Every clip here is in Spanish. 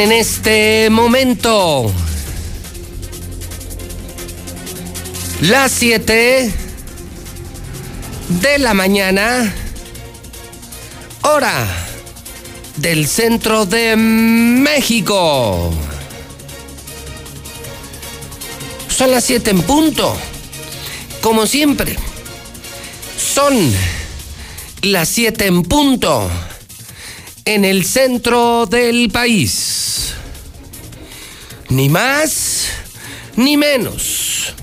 En este momento las 7 de la mañana, hora del centro de México. Son las 7 en punto. Como siempre, son las 7 en punto en el centro del país. Ni más ni menos.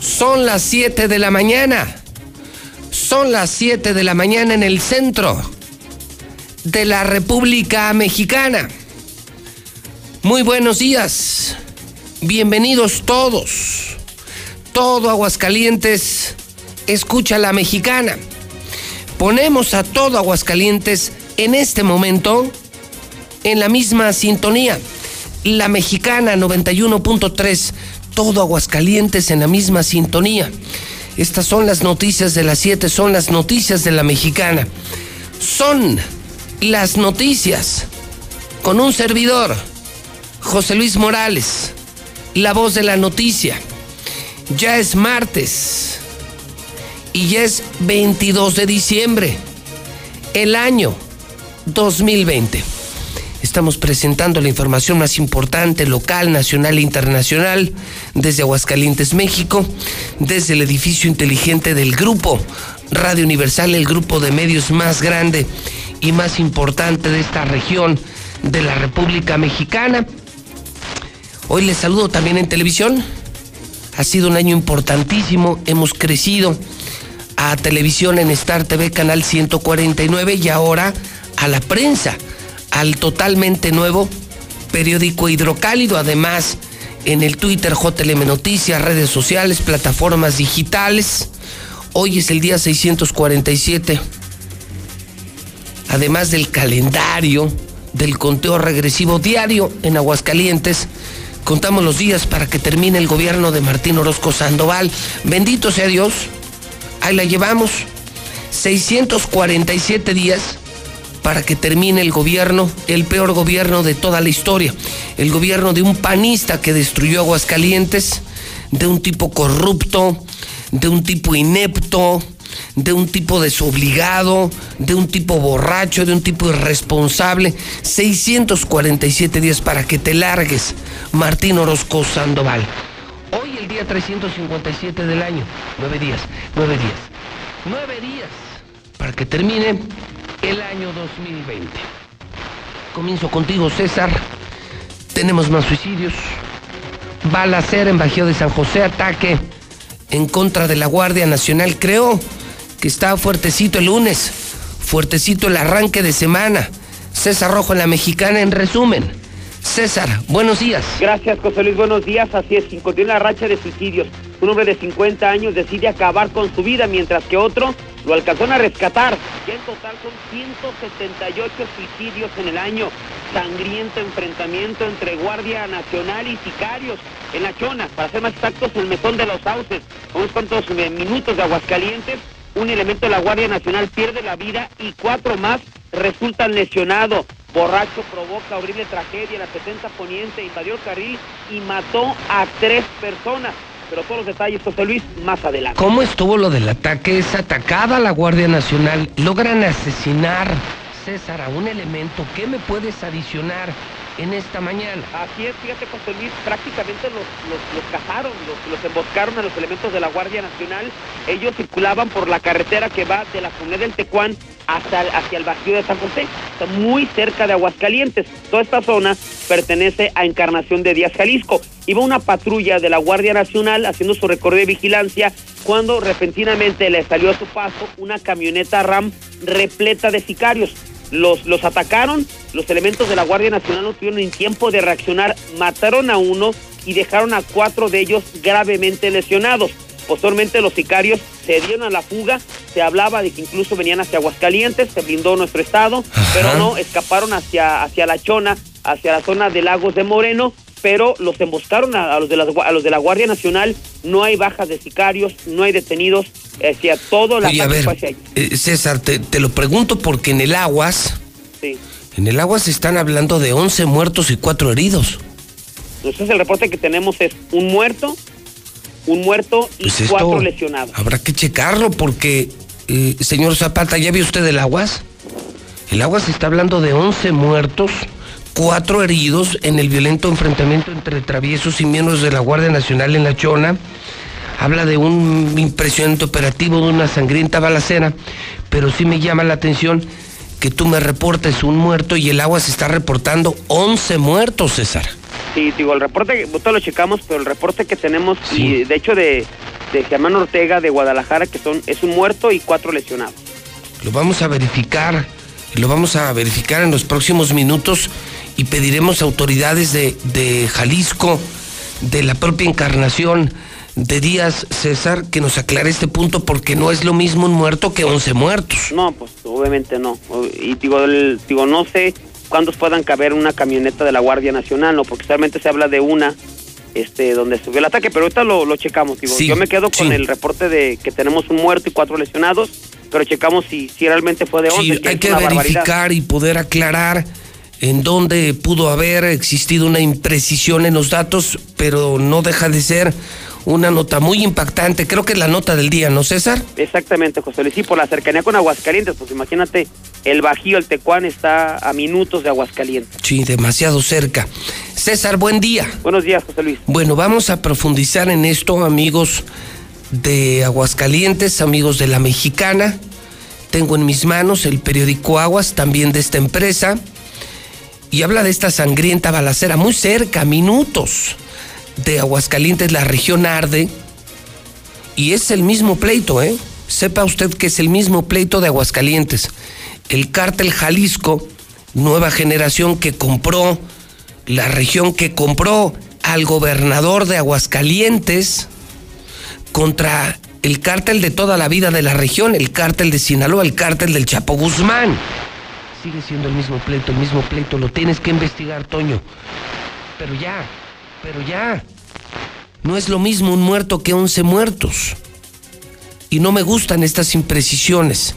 Son las 7 de la mañana. Son las 7 de la mañana en el centro de la República Mexicana. Muy buenos días. Bienvenidos todos. Todo Aguascalientes escucha la mexicana. Ponemos a todo Aguascalientes en este momento en la misma sintonía. La mexicana 91.3, todo Aguascalientes en la misma sintonía. Estas son las noticias de las 7, son las noticias de la mexicana. Son las noticias con un servidor, José Luis Morales, la voz de la noticia. Ya es martes y ya es 22 de diciembre. El año 2020. Estamos presentando la información más importante local, nacional e internacional desde Aguascalientes, México, desde el edificio inteligente del grupo Radio Universal, el grupo de medios más grande y más importante de esta región de la República Mexicana. Hoy les saludo también en televisión. Ha sido un año importantísimo, hemos crecido a televisión en Star TV Canal 149 y ahora a la prensa, al totalmente nuevo periódico Hidrocálido, además en el Twitter JLM Noticias, redes sociales, plataformas digitales. Hoy es el día 647. Además del calendario del conteo regresivo diario en Aguascalientes, contamos los días para que termine el gobierno de Martín Orozco Sandoval. Bendito sea Dios. Ahí la llevamos. 647 días para que termine el gobierno, el peor gobierno de toda la historia, el gobierno de un panista que destruyó Aguascalientes, de un tipo corrupto, de un tipo inepto, de un tipo desobligado, de un tipo borracho, de un tipo irresponsable. 647 días para que te largues, Martín Orozco Sandoval. Hoy el día 357 del año, nueve días, nueve días, nueve días para que termine el año 2020. Comienzo contigo, César. Tenemos más suicidios. Balacer en Bajío de San José, ataque en contra de la Guardia Nacional. Creo que está fuertecito el lunes, fuertecito el arranque de semana. César Rojo en la Mexicana, en resumen. César, buenos días. Gracias, José Luis, buenos días. Así es, continúa la racha de suicidios. Un hombre de 50 años decide acabar con su vida, mientras que otro lo alcanzó a rescatar. Ya en total son 178 suicidios en el año. Sangriento enfrentamiento entre Guardia Nacional y sicarios en la Chona. Para ser más exactos, el mesón de los sauces. Unos cuantos eh, minutos de Aguascalientes. Un elemento de la Guardia Nacional pierde la vida y cuatro más resultan lesionados. Borracho provoca horrible tragedia la 70 Poniente, invadió el carril y mató a tres personas pero todos los detalles, José Luis, más adelante. ¿Cómo estuvo lo del ataque? Es atacada la Guardia Nacional, logran asesinar, César, a un elemento. ¿Qué me puedes adicionar en esta mañana? Así es, fíjate, José Luis, prácticamente los, los, los cazaron, los, los emboscaron a los elementos de la Guardia Nacional. Ellos circulaban por la carretera que va de la comunidad del Tecuán hasta hacia el Bajío de San José, muy cerca de Aguascalientes. Toda esta zona pertenece a Encarnación de Díaz, Jalisco. Iba una patrulla de la Guardia Nacional haciendo su recorrido de vigilancia cuando repentinamente le salió a su paso una camioneta RAM repleta de sicarios. Los, los atacaron, los elementos de la Guardia Nacional no tuvieron ni tiempo de reaccionar, mataron a uno y dejaron a cuatro de ellos gravemente lesionados. Posteriormente los sicarios se dieron a la fuga, se hablaba de que incluso venían hacia Aguascalientes, se blindó nuestro estado, pero no, escaparon hacia, hacia La Chona, hacia la zona de Lagos de Moreno, pero los emboscaron a, los de la, a los de la Guardia Nacional, no hay bajas de sicarios, no hay detenidos, hacia todo la Oye, a ver, eh, César, te, te, lo pregunto porque en el Aguas, sí. En el agua se están hablando de 11 muertos y 4 heridos. Entonces el reporte que tenemos es un muerto, un muerto y Pues cuatro lesionados. Habrá que checarlo porque, eh, señor Zapata, ¿ya vio usted el aguas? El agua se está hablando de 11 muertos, 4 heridos en el violento enfrentamiento entre traviesos y miembros de la Guardia Nacional en La Chona. Habla de un impresionante operativo, de una sangrienta balacera, pero sí me llama la atención que tú me reportes un muerto y el agua se está reportando 11 muertos, César. Sí, digo, el reporte, nosotros lo checamos, pero el reporte que tenemos, Sí. y de hecho de, de Germán Ortega de Guadalajara, que son es un muerto y cuatro lesionados. Lo vamos a verificar, lo vamos a verificar en los próximos minutos y pediremos a autoridades de, de Jalisco, de la propia encarnación de Díaz César, que nos aclare este punto porque no es lo mismo un muerto que 11 muertos. No, pues obviamente no. Y digo, el- digo no sé cuántos puedan caber una camioneta de la Guardia Nacional, ¿no? Porque solamente se habla de una este donde subió el ataque, pero ahorita lo, lo checamos. Digo, Sí, yo me quedo con el reporte de que tenemos un muerto y cuatro lesionados, pero checamos si, si realmente fue de 11. Sí, hay que barbaridad. verificar y poder aclarar en dónde pudo haber existido una imprecisión en los datos, pero no deja de ser una nota muy impactante. Creo que es la nota del día, ¿no, César? Exactamente, José Luis. Sí, por la cercanía con Aguascalientes, pues imagínate, el Bajío, el Tecuán está a minutos de Aguascalientes. Sí, demasiado cerca. César, buen día. Buenos días, José Luis. Bueno, vamos a profundizar en esto, amigos de Aguascalientes, amigos de la Mexicana. Tengo en mis manos el periódico Aguas, también de esta empresa, y habla de esta sangrienta balacera muy cerca, minutos de Aguascalientes, la región arde, y es el mismo pleito, ¿eh? Sepa usted que es el mismo pleito de Aguascalientes. El cártel Jalisco, nueva generación que compró, la región que compró al gobernador de Aguascalientes contra el cártel de toda la vida de la región, el cártel de Sinaloa, el cártel del Chapo Guzmán. Sigue siendo el mismo pleito, el mismo pleito, lo tienes que investigar, Toño. Pero ya, pero ya. No es lo mismo un muerto que once muertos. Y no me gustan estas imprecisiones.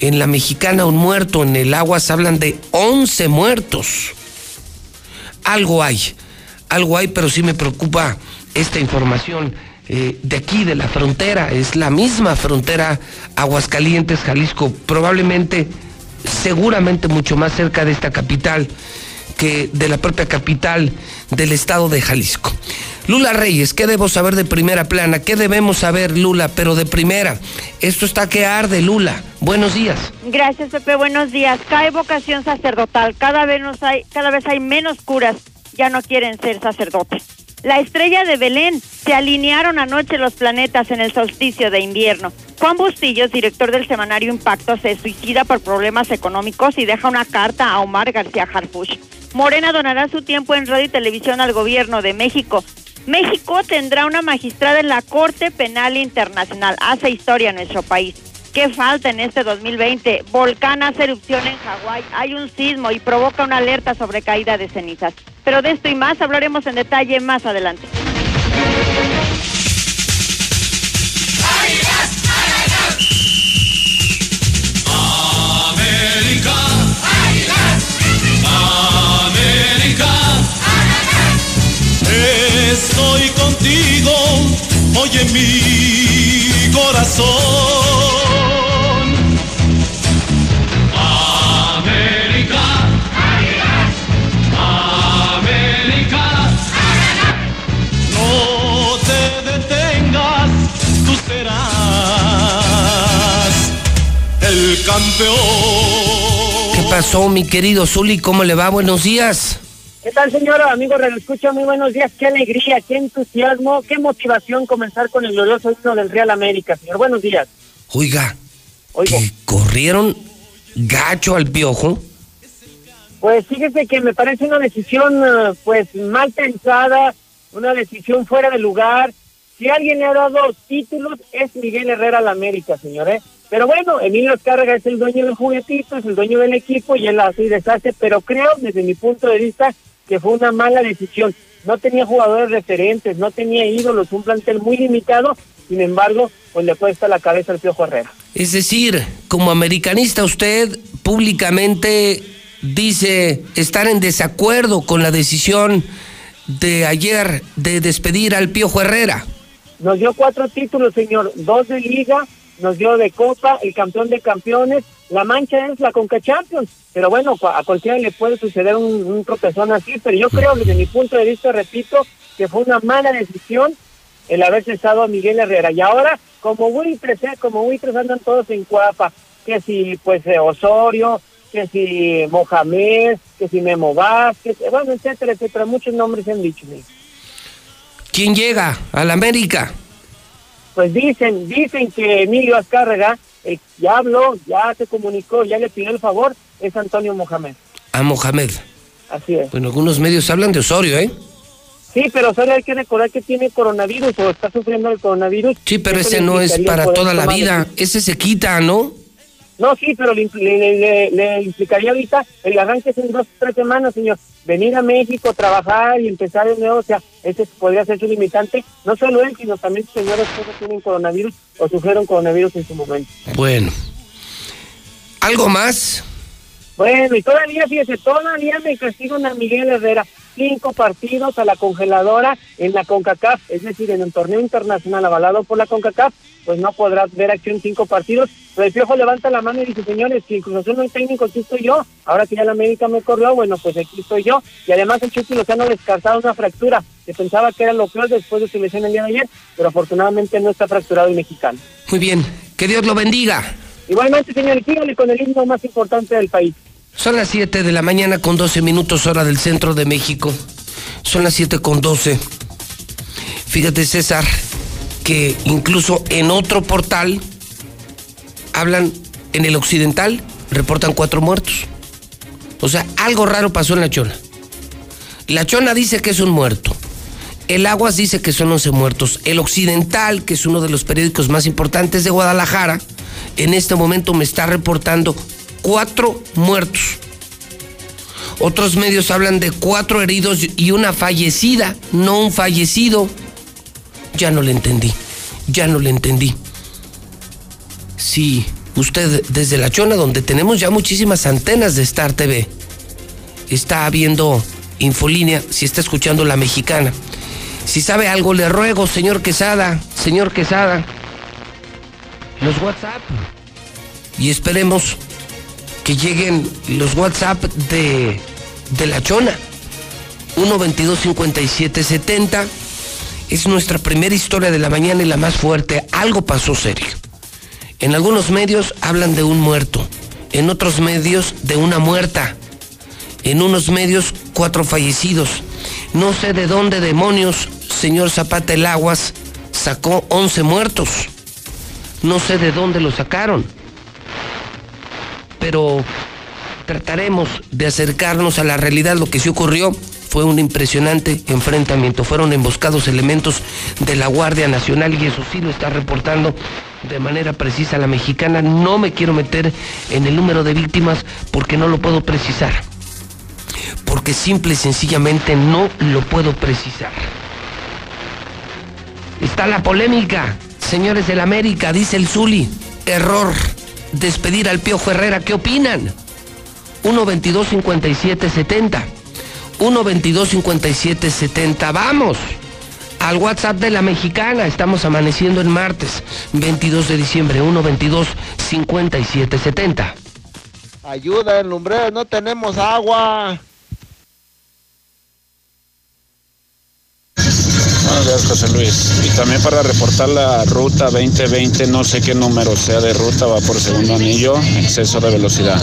En la mexicana un muerto, en el Aguas hablan de 11 muertos. Algo hay, algo hay, pero sí me preocupa esta información eh, de aquí, de la frontera. Es la misma frontera Aguascalientes, Jalisco, probablemente, seguramente mucho más cerca de esta capital que de la propia capital del estado de Jalisco. Lula Reyes, ¿qué debo saber de primera plana? ¿Qué debemos saber, Lula, pero de primera? Esto está que arde, Lula. Buenos días. Gracias, Pepe. Buenos días. Cae vocación sacerdotal. Cada vez, nos hay, cada vez hay menos curas. Ya no quieren ser sacerdotes. La estrella de Belén. Se alinearon anoche los planetas en el solsticio de invierno. Juan Bustillos, director del semanario Impacto, se suicida por problemas económicos y deja una carta a Omar García Harfuch. Morena donará su tiempo en radio y televisión al gobierno de México. México tendrá una magistrada en la Corte Penal Internacional. Hace historia en nuestro país. ¿Qué falta en este 2020? Volcán hace erupción en Hawái, hay un sismo y provoca una alerta sobre caída de cenizas. Pero de esto y más hablaremos en detalle más adelante. Estoy contigo, oye mi corazón. Campeón. ¿Qué pasó, mi querido Zuli? ¿Cómo le va? Buenos días. ¿Qué tal, señora? Amigo Radio Escucha, muy buenos días. Qué alegría, qué entusiasmo, qué motivación comenzar con el glorioso himno del Real América, señor. Buenos días. Oiga, Oigo. que corrieron gacho al piojo. Pues fíjese que me parece una decisión, eh, pues, mal pensada, una decisión fuera de lugar. Si alguien le ha dado títulos, es Miguel Herrera al América, señor, ¿eh? Pero bueno, Emilio Escárraga es el dueño del juguetito, es el dueño del equipo y él así deshace, pero creo, desde mi punto de vista, que fue una mala decisión. No tenía jugadores referentes, no tenía ídolos, un plantel muy limitado, sin embargo, pues le cuesta la cabeza al Piojo Herrera. Es decir, como americanista usted públicamente dice estar en desacuerdo con la decisión de ayer de despedir al Piojo Herrera. Nos dio cuatro títulos, señor, dos de liga, nos dio de copa, el campeón de campeones, la mancha es la Conca Champions, pero bueno, a cualquiera le puede suceder un, un tropezón así, pero yo creo, desde mi punto de vista, repito, que fue una mala decisión el haber cesado a Miguel Herrera. Y ahora, como buitres, ¿eh? como buitres andan todos en cuapa, que si pues eh, Osorio, que si Mohamed, que si Memo Vázquez, eh, bueno, etcétera, etcétera, muchos nombres se han dicho. ¿Quién llega a la América? Pues dicen, dicen que Emilio Azcárraga eh, ya habló, ya se comunicó, ya le pidió el favor, es Antonio Mohamed. A Mohamed. Así es. Bueno, algunos medios hablan de Osorio, ¿eh? Sí, pero solo hay que recordar que tiene coronavirus o está sufriendo el coronavirus. Sí, pero ese no es para toda la vida. Ese se quita, ¿no? No, sí, pero le, le, le, implicaría ahorita el arranque es en dos tres semanas, señor. Venir a México, trabajar y empezar de nuevo, o sea, ese podría ser su limitante. No solo él, sino también sus señores que tienen coronavirus o sufrieron coronavirus en su momento. Bueno. ¿Algo más? Bueno, y todavía, fíjese, todavía me castigan a Miguel Herrera. Cinco partidos a la congeladora en la CONCACAF, es decir, en un torneo internacional avalado por la CONCACAF, pues no podrá ver acción cinco partidos. Pero el Piojo levanta la mano y dice, señores, si incluso no hay técnico, aquí estoy yo. Ahora que ya la América me corrió, bueno, pues aquí estoy yo. Y además el Chucky Lozano descartado una fractura, que pensaba que era lo peor después de su lesión el día de ayer, pero afortunadamente no está fracturado el mexicano. Muy bien, que Dios lo bendiga. Igualmente, señor, sígale con el himno más importante del país. Son las 7 de la mañana con 12 minutos hora del centro de México. Son las 7 con 12. Fíjate César, que incluso en otro portal hablan, en el occidental, reportan cuatro muertos. O sea, algo raro pasó en la Chona. La Chona dice que es un muerto. El Aguas dice que son 11 muertos. El Occidental, que es uno de los periódicos más importantes de Guadalajara, en este momento me está reportando cuatro muertos. Otros medios hablan de cuatro heridos y una fallecida, no un fallecido. Ya no le entendí, ya no le entendí. Si usted desde La Chona, donde tenemos ya muchísimas antenas de Star TV, está viendo Infolínea, si está escuchando la mexicana. Si sabe algo, le ruego, señor Quesada, señor Quesada, los WhatsApp. Y esperemos que lleguen los WhatsApp de, de La Chona. 122-5770. Es nuestra primera historia de la mañana y la más fuerte. Algo pasó serio. En algunos medios hablan de un muerto. En otros medios de una muerta. En unos medios cuatro fallecidos. No sé de dónde demonios, señor Zapata el Aguas, sacó 11 muertos. No sé de dónde lo sacaron pero trataremos de acercarnos a la realidad. Lo que sí ocurrió fue un impresionante enfrentamiento. Fueron emboscados elementos de la Guardia Nacional y eso sí lo está reportando de manera precisa la mexicana. No me quiero meter en el número de víctimas porque no lo puedo precisar. Porque simple y sencillamente no lo puedo precisar. Está la polémica, señores del América, dice el Zuli. Error despedir al Piojo Herrera. ¿Qué opinan? 1-22-57-70. 1-22-57-70. Vamos al WhatsApp de la mexicana. Estamos amaneciendo en martes, 22 de diciembre. 1-22-57-70. Ayuda en Lumbreras, no tenemos agua. Buenos días, José Luis. Y también para reportar la ruta 2020, no sé qué número sea de ruta, va por segundo anillo, exceso de velocidad.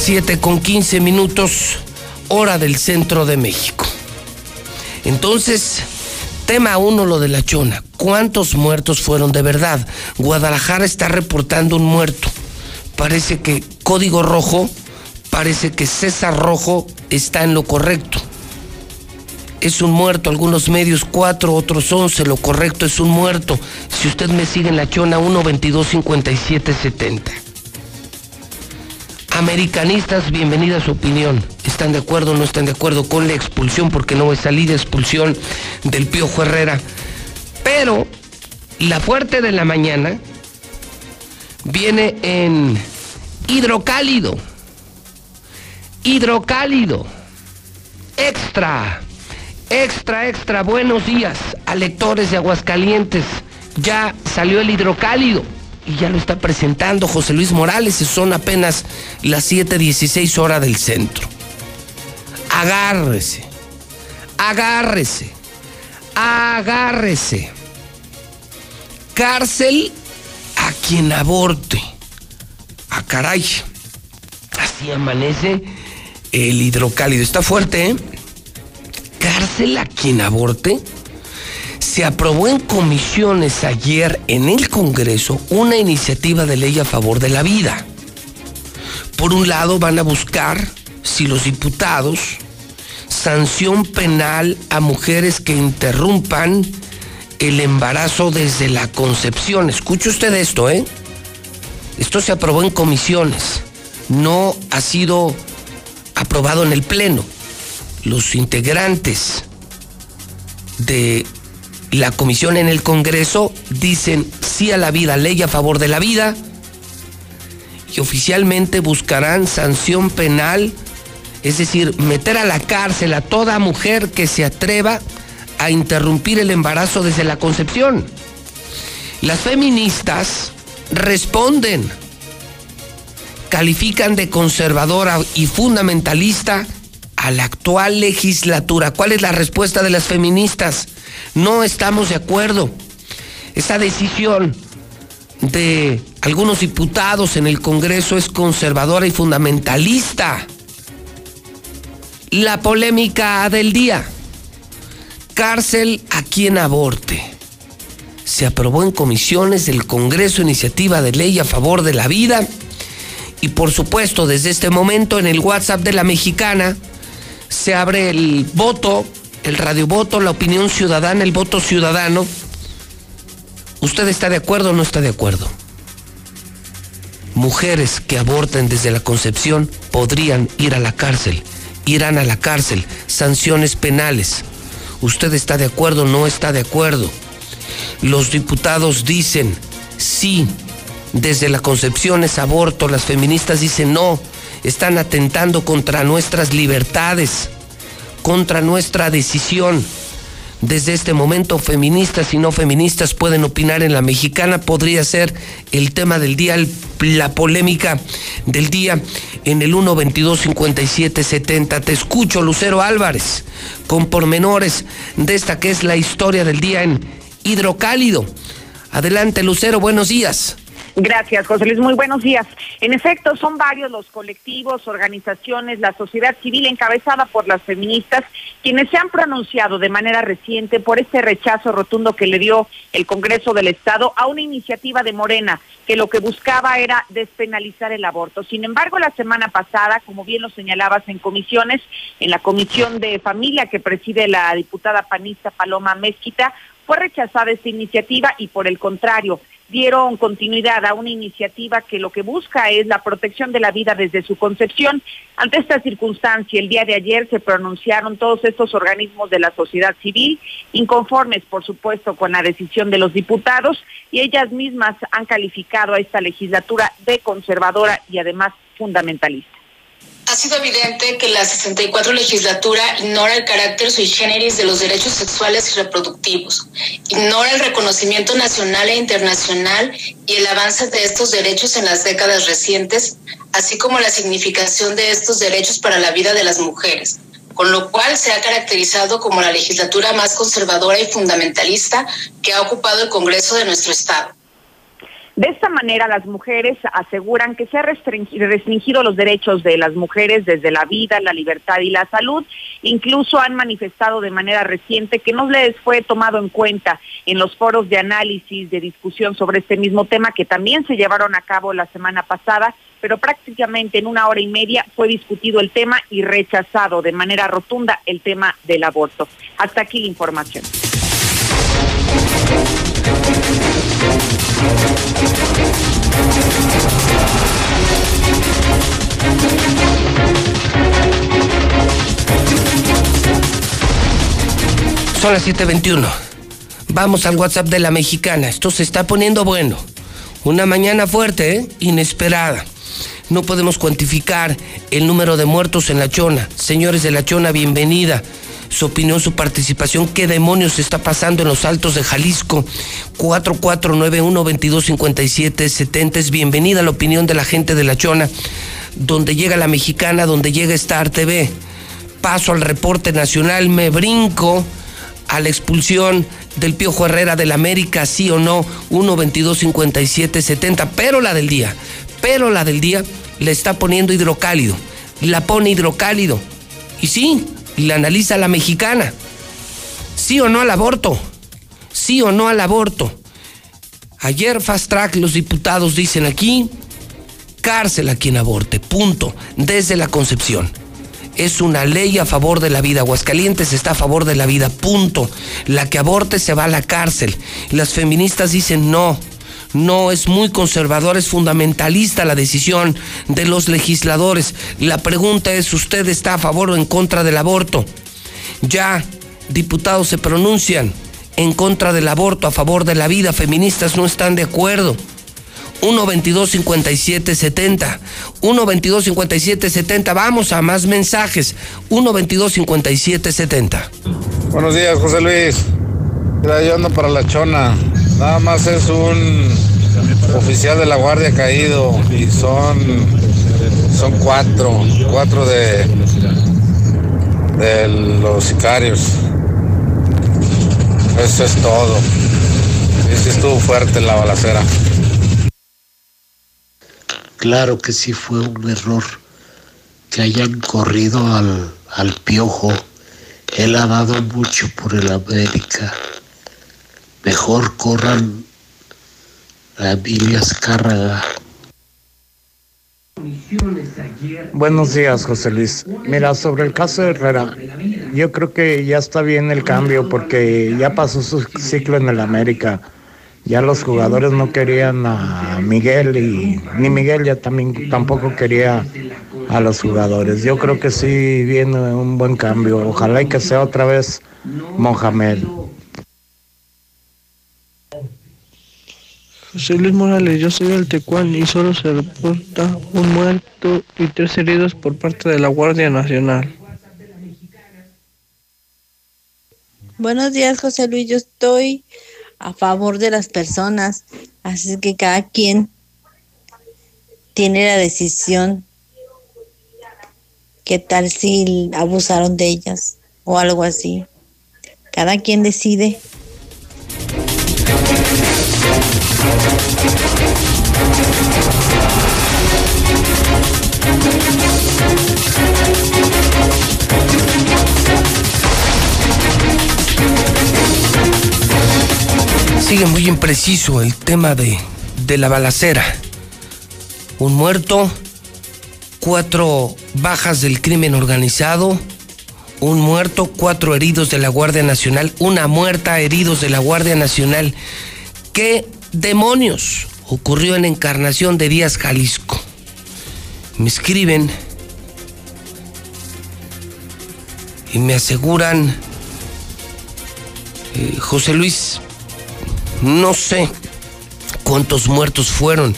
Las 7 con 15 minutos, hora del centro de México. Entonces, tema uno, lo de la chona. ¿Cuántos muertos fueron de verdad? Guadalajara está reportando un muerto. Parece que Código Rojo, parece que César Rojo está en lo correcto. Es un muerto, algunos medios cuatro, otros once, lo correcto es un muerto. Si usted me sigue en la chona 1 22 57 70. Americanistas, bienvenida a su opinión. ¿Están de acuerdo o no están de acuerdo con la expulsión? Porque no es salida expulsión del Piojo Herrera. Pero la fuerte de la mañana viene en hidrocálido. Hidrocálido. Extra. Extra, extra. Buenos días a lectores de Aguascalientes. Ya salió el hidrocálido y ya lo está presentando José Luis Morales son apenas las 7:16 horas del centro. Agárrese, agárrese, agárrese. Cárcel a quien aborte. A caray. Así amanece el hidrocálido. Está fuerte, ¿eh? Cárcel a quien aborte se aprobó en comisiones ayer en el Congreso una iniciativa de ley a favor de la vida. Por un lado van a buscar si los diputados sanción penal a mujeres que interrumpan el embarazo desde la concepción. Escuche usted esto, ¿eh? Esto se aprobó en comisiones, no ha sido aprobado en el Pleno. Los integrantes de la comisión en el Congreso dicen sí a la vida, ley a favor de la vida, y oficialmente buscarán sanción penal, es decir, meter a la cárcel a toda mujer que se atreva a interrumpir el embarazo desde la concepción. Las feministas responden, califican de conservadora y fundamentalista a la actual legislatura. ¿Cuál es la respuesta de las feministas? No estamos de acuerdo. Esa decisión de algunos diputados en el Congreso es conservadora y fundamentalista. La polémica del día. Cárcel a quien aborte. Se aprobó en comisiones del Congreso iniciativa de ley a favor de la vida. Y por supuesto, desde este momento en el WhatsApp de la mexicana se abre el voto el radiovoto, la opinión ciudadana, el voto ciudadano. ¿Usted está de acuerdo o no está de acuerdo? Mujeres que aborten desde la concepción podrían ir a la cárcel, irán a la cárcel, sanciones penales. ¿Usted está de acuerdo o no está de acuerdo? Los diputados dicen sí, desde la concepción es aborto, las feministas dicen no, están atentando contra nuestras libertades contra nuestra decisión. Desde este momento, feministas y no feministas pueden opinar en la mexicana. Podría ser el tema del día, la polémica del día en el 122-5770. Te escucho, Lucero Álvarez, con pormenores de esta que es la historia del día en Hidrocálido. Adelante, Lucero, buenos días. Gracias, José Luis. Muy buenos días. En efecto, son varios los colectivos, organizaciones, la sociedad civil encabezada por las feministas, quienes se han pronunciado de manera reciente por este rechazo rotundo que le dio el Congreso del Estado a una iniciativa de Morena que lo que buscaba era despenalizar el aborto. Sin embargo, la semana pasada, como bien lo señalabas en comisiones, en la Comisión de Familia que preside la diputada panista Paloma Mezquita, fue rechazada esta iniciativa y por el contrario, dieron continuidad a una iniciativa que lo que busca es la protección de la vida desde su concepción. Ante esta circunstancia, el día de ayer se pronunciaron todos estos organismos de la sociedad civil, inconformes, por supuesto, con la decisión de los diputados, y ellas mismas han calificado a esta legislatura de conservadora y además fundamentalista. Ha sido evidente que la 64 legislatura ignora el carácter sui generis de los derechos sexuales y reproductivos, ignora el reconocimiento nacional e internacional y el avance de estos derechos en las décadas recientes, así como la significación de estos derechos para la vida de las mujeres, con lo cual se ha caracterizado como la legislatura más conservadora y fundamentalista que ha ocupado el Congreso de nuestro Estado. De esta manera, las mujeres aseguran que se han restringido los derechos de las mujeres desde la vida, la libertad y la salud. Incluso han manifestado de manera reciente que no les fue tomado en cuenta en los foros de análisis, de discusión sobre este mismo tema que también se llevaron a cabo la semana pasada, pero prácticamente en una hora y media fue discutido el tema y rechazado de manera rotunda el tema del aborto. Hasta aquí la información. Son las 7:21. Vamos al WhatsApp de la mexicana. Esto se está poniendo bueno. Una mañana fuerte, ¿eh? inesperada. No podemos cuantificar el número de muertos en La Chona. Señores de La Chona, bienvenida su opinión, su participación, qué demonios está pasando en los altos de Jalisco. 4491-2257-70. Es bienvenida la opinión de la gente de La Chona, donde llega la mexicana, donde llega Star TV. Paso al reporte nacional, me brinco a la expulsión del Piojo Herrera del América, sí o no, 1-22-57-70, pero la del día, pero la del día le está poniendo hidrocálido, la pone hidrocálido. Y sí, la analiza la mexicana. ¿Sí o no al aborto? ¿Sí o no al aborto? Ayer Fast Track los diputados dicen aquí, cárcel a quien aborte, punto, desde la concepción. Es una ley a favor de la vida. Aguascalientes está a favor de la vida, punto. La que aborte se va a la cárcel. Las feministas dicen no, no es muy conservador, es fundamentalista la decisión de los legisladores. La pregunta es, ¿usted está a favor o en contra del aborto? Ya diputados se pronuncian en contra del aborto, a favor de la vida, feministas no están de acuerdo. 1-22-57-70. 1-22-57-70. Vamos a más mensajes. 1-22-57-70. Buenos días, José Luis. Mira, yo ando para la chona. Nada más es un oficial de la guardia caído y son son cuatro, cuatro de de los sicarios. Eso es todo. Sí estuvo fuerte la balacera. Claro que sí fue un error que hayan corrido al, al piojo. Él ha dado mucho por el América mejor corran a Emilia Azcárraga. Buenos días, José Luis. Mira, sobre el caso de Herrera, yo creo que ya está bien el cambio porque ya pasó su ciclo en el América. Ya los jugadores no querían a Miguel y ni Miguel ya también tampoco quería a los jugadores. Yo creo que sí viene un buen cambio. Ojalá y que sea otra vez Mohamed. José Luis Morales, yo soy del Tecuán y solo se reporta un muerto y tres heridos por parte de la Guardia Nacional. Buenos días, José Luis. Yo estoy a favor de las personas, así que cada quien tiene la decisión. ¿Qué tal si abusaron de ellas o algo así? Cada quien decide. Sigue muy impreciso el tema de, de la balacera. Un muerto, cuatro bajas del crimen organizado, un muerto, cuatro heridos de la Guardia Nacional, una muerta, heridos de la Guardia Nacional. ¿Qué demonios ocurrió en Encarnación de Díaz, Jalisco? Me escriben y me aseguran, eh, José Luis, no sé cuántos muertos fueron,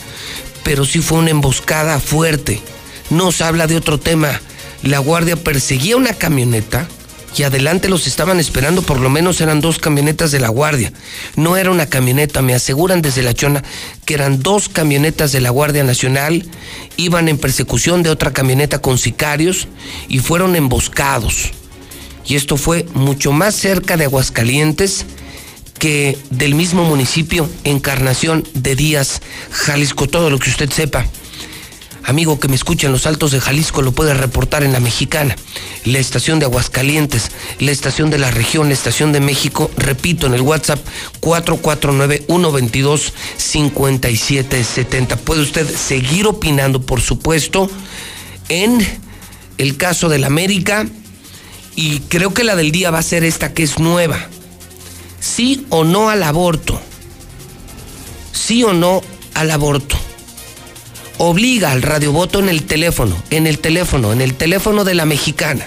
pero sí fue una emboscada fuerte. Nos habla de otro tema. La guardia perseguía una camioneta y adelante los estaban esperando, por lo menos eran dos camionetas de la Guardia. No era una camioneta, me aseguran desde la Chona que eran dos camionetas de la Guardia Nacional, iban en persecución de otra camioneta con sicarios y fueron emboscados. Y esto fue mucho más cerca de Aguascalientes que del mismo municipio, Encarnación de Díaz, Jalisco, todo lo que usted sepa. Amigo que me escucha en los altos de Jalisco lo puede reportar en la mexicana, la estación de Aguascalientes, la estación de la región, la estación de México, repito, en el WhatsApp 449-122-5770. Puede usted seguir opinando, por supuesto, en el caso del América y creo que la del día va a ser esta que es nueva sí o no al aborto. Sí o no al aborto. Obliga al radiovoto en el teléfono, en el teléfono, en el teléfono de la mexicana.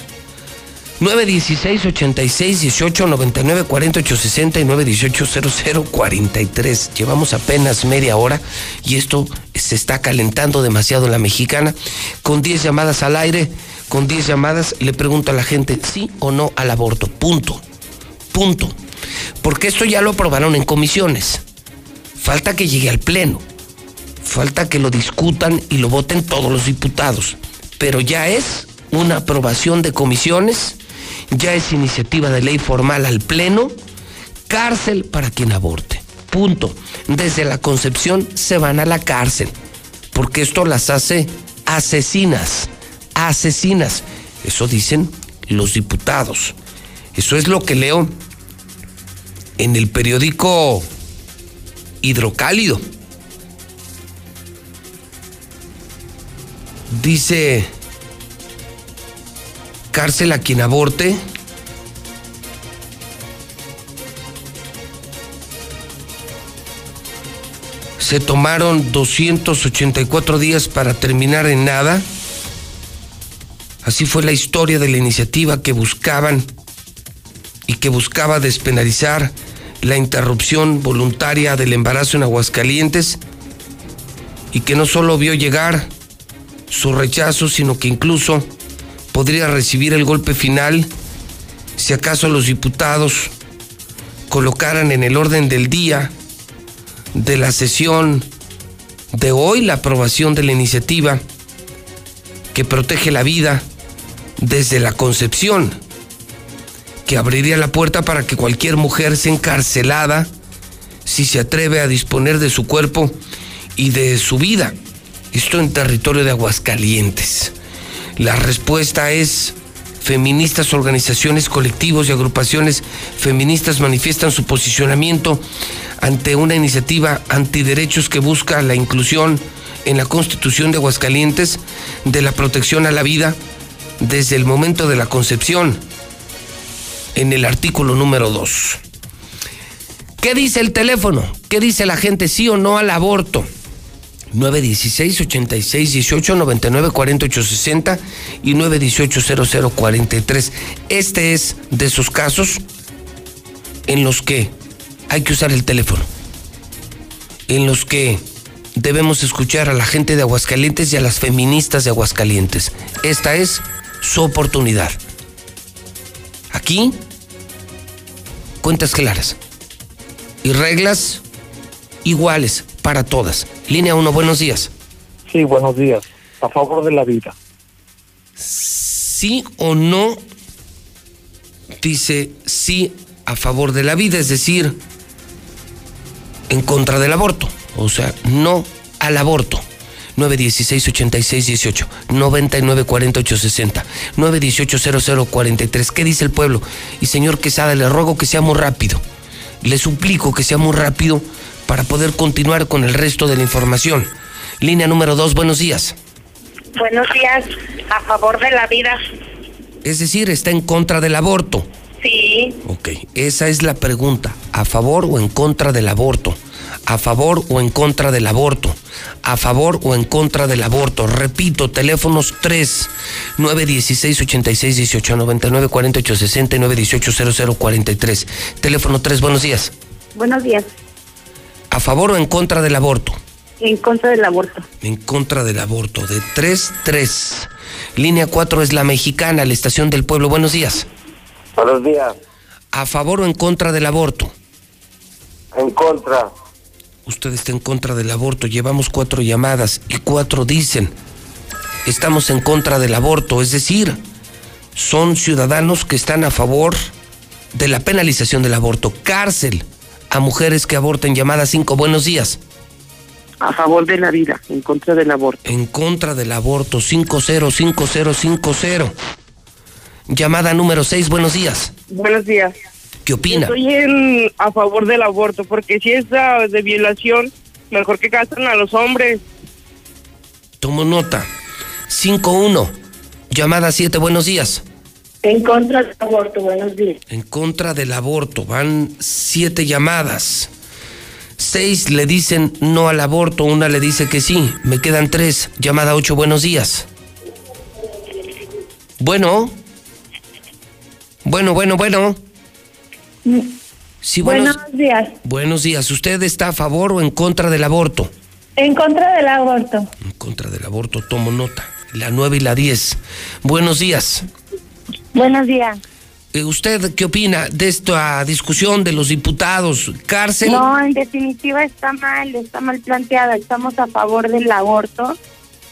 916 86 18 99 48 60 y 918 43. Llevamos apenas media hora y esto se está calentando demasiado en la mexicana. Con 10 llamadas al aire, con 10 llamadas le pregunto a la gente sí o no al aborto. Punto. Punto porque esto ya lo aprobaron en comisiones. Falta que llegue al Pleno. Falta que lo discutan y lo voten todos los diputados. Pero ya es una aprobación de comisiones, ya es iniciativa de ley formal al Pleno, cárcel para quien aborte. Punto. Desde la concepción se van a la cárcel, porque esto las hace asesinas, asesinas. Eso dicen los diputados. Eso es lo que leo en el periódico Hidrocálido. Dice, cárcel a quien aborte. Se tomaron 284 días para terminar en nada. Así fue la historia de la iniciativa que buscaban y que buscaba despenalizar la interrupción voluntaria del embarazo en Aguascalientes y que no solo vio llegar su rechazo, sino que incluso podría recibir el golpe final si acaso los diputados colocaran en el orden del día de la sesión de hoy la aprobación de la iniciativa que protege la vida desde la concepción que abriría la puerta para que cualquier mujer sea encarcelada si se atreve a disponer de su cuerpo y de su vida. Esto en territorio de Aguascalientes. La respuesta es feministas, organizaciones, colectivos y agrupaciones feministas manifiestan su posicionamiento ante una iniciativa antiderechos que busca la inclusión en la Constitución de Aguascalientes de la protección a la vida desde el momento de la concepción en el artículo número 2. ¿Qué dice el teléfono? ¿Qué dice la gente? ¿Sí o no al aborto? 916 86 18 99 48 60 y 918 00 43. Este es de esos casos en los que hay que usar el teléfono. En los que debemos escuchar a la gente de Aguascalientes y a las feministas de Aguascalientes. Esta es su oportunidad. Aquí cuentas claras y reglas iguales para todas. Línea 1, buenos días. Sí, buenos días. A favor de la vida. Sí o no, dice sí a favor de la vida, es decir, en contra del aborto. O sea, no al aborto. 916 86 18 99 48 60 918 00 43. ¿Qué dice el pueblo? Y señor Quesada, le ruego que sea muy rápido. Le suplico que sea muy rápido para poder continuar con el resto de la información. Línea número 2, buenos días. Buenos días, a favor de la vida. Es decir, está en contra del aborto. Sí. Ok, esa es la pregunta. ¿A favor o en contra del aborto? a favor o en contra del aborto, a favor o en contra del aborto. Repito, teléfonos 3 916 86 18 99 48 60 y 918 00 43. Teléfono 3, buenos días. Buenos días. ¿A favor o en contra del aborto? En contra del aborto. En contra del aborto, de 3 3. Línea 4 es la mexicana, la estación del pueblo. Buenos días. Buenos días. ¿A favor o en contra del aborto? En contra usted está en contra del aborto. Llevamos cuatro llamadas y cuatro dicen, estamos en contra del aborto. Es decir, son ciudadanos que están a favor de la penalización del aborto. Cárcel a mujeres que aborten. Llamada 5, buenos días. A favor de la vida, en contra del aborto. En contra del aborto, 505050. Llamada número 6, buenos días. Buenos días. ¿Qué opina? Estoy en, a favor del aborto, porque si es ah, de violación, mejor que casen a los hombres. Tomo nota. 51. Llamada 7, buenos días. En contra del aborto, buenos días. En contra del aborto. Van siete llamadas. Seis le dicen no al aborto, una le dice que sí. Me quedan tres. Llamada 8, buenos días. Bueno. Bueno, bueno, bueno. Sí, buenos, Buenos días. buenos días. ¿Usted está a favor o en contra del aborto? En contra del aborto. En contra del aborto, tomo nota. La 9 y la 10. Buenos días. Buenos días. Eh, ¿Usted qué opina de esta discusión de los diputados? ¿Cárcel? No, en definitiva está mal, está mal planteada. Estamos a favor del aborto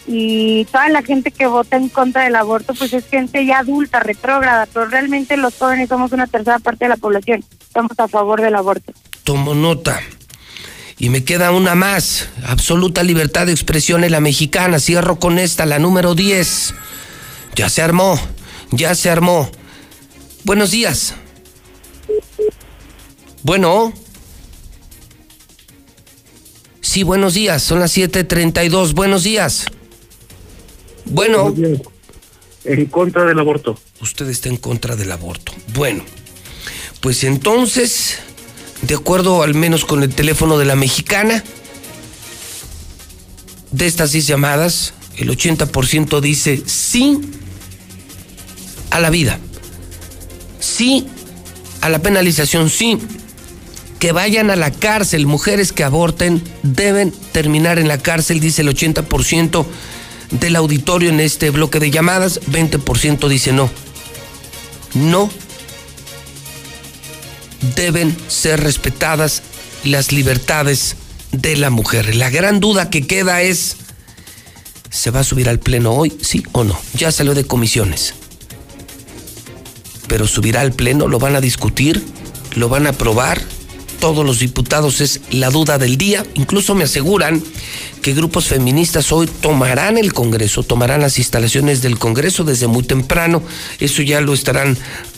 y toda la gente que vota en contra del aborto pues es gente ya adulta, retrógrada, pero realmente los jóvenes somos una tercera parte de la población. Estamos a favor del aborto. Tomo nota. Y me queda una más. Absoluta libertad de expresión en la mexicana. Cierro con esta, la número 10. Ya se armó. Ya se armó. Buenos días. Bueno. Sí, buenos días. Son las 7:32. Buenos días. Bueno. En contra del aborto. Usted está en contra del aborto. Bueno, pues entonces, de acuerdo al menos con el teléfono de la mexicana, de estas 10 llamadas, el 80% dice sí a la vida, sí a la penalización, sí que vayan a la cárcel, mujeres que aborten deben terminar en la cárcel, dice el 80% del auditorio en este bloque de llamadas, 20% dice no. No deben ser respetadas las libertades de la mujer. La gran duda que queda es, ¿se va a subir al pleno hoy, sí o no? Ya salió de comisiones. Pero subirá al pleno, lo van a discutir, lo van a aprobar. Todos los diputados es la duda del día. Incluso me aseguran que grupos feministas hoy tomarán el Congreso, tomarán las instalaciones del Congreso desde muy temprano. Eso ya lo estarán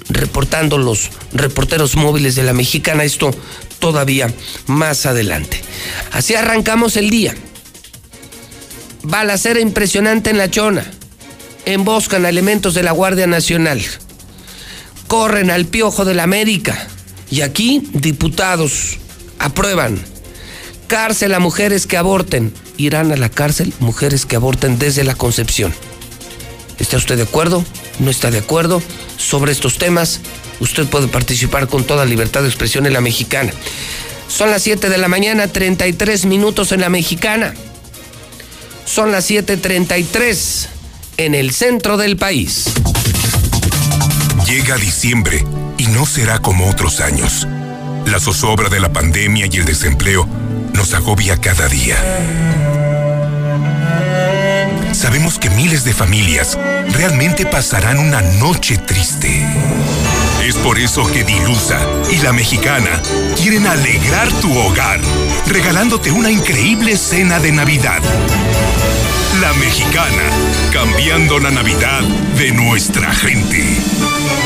reportando los reporteros móviles de la mexicana. Esto todavía más adelante. Así arrancamos el día. Balacera impresionante en la Chona. Emboscan elementos de la Guardia Nacional. Corren al piojo de la América. Y aquí diputados aprueban cárcel a mujeres que aborten. Irán a la cárcel mujeres que aborten desde la concepción. ¿Está usted de acuerdo? ¿No está de acuerdo? Sobre estos temas, usted puede participar con toda libertad de expresión en la mexicana. Son las 7 de la mañana, 33 minutos en la mexicana. Son las 7.33 en el centro del país. Llega diciembre y no será como otros años. La zozobra de la pandemia y el desempleo nos agobia cada día. Sabemos que miles de familias realmente pasarán una noche triste. Es por eso que Dilusa y la mexicana quieren alegrar tu hogar, regalándote una increíble cena de Navidad. La mexicana, cambiando la Navidad de nuestra gente.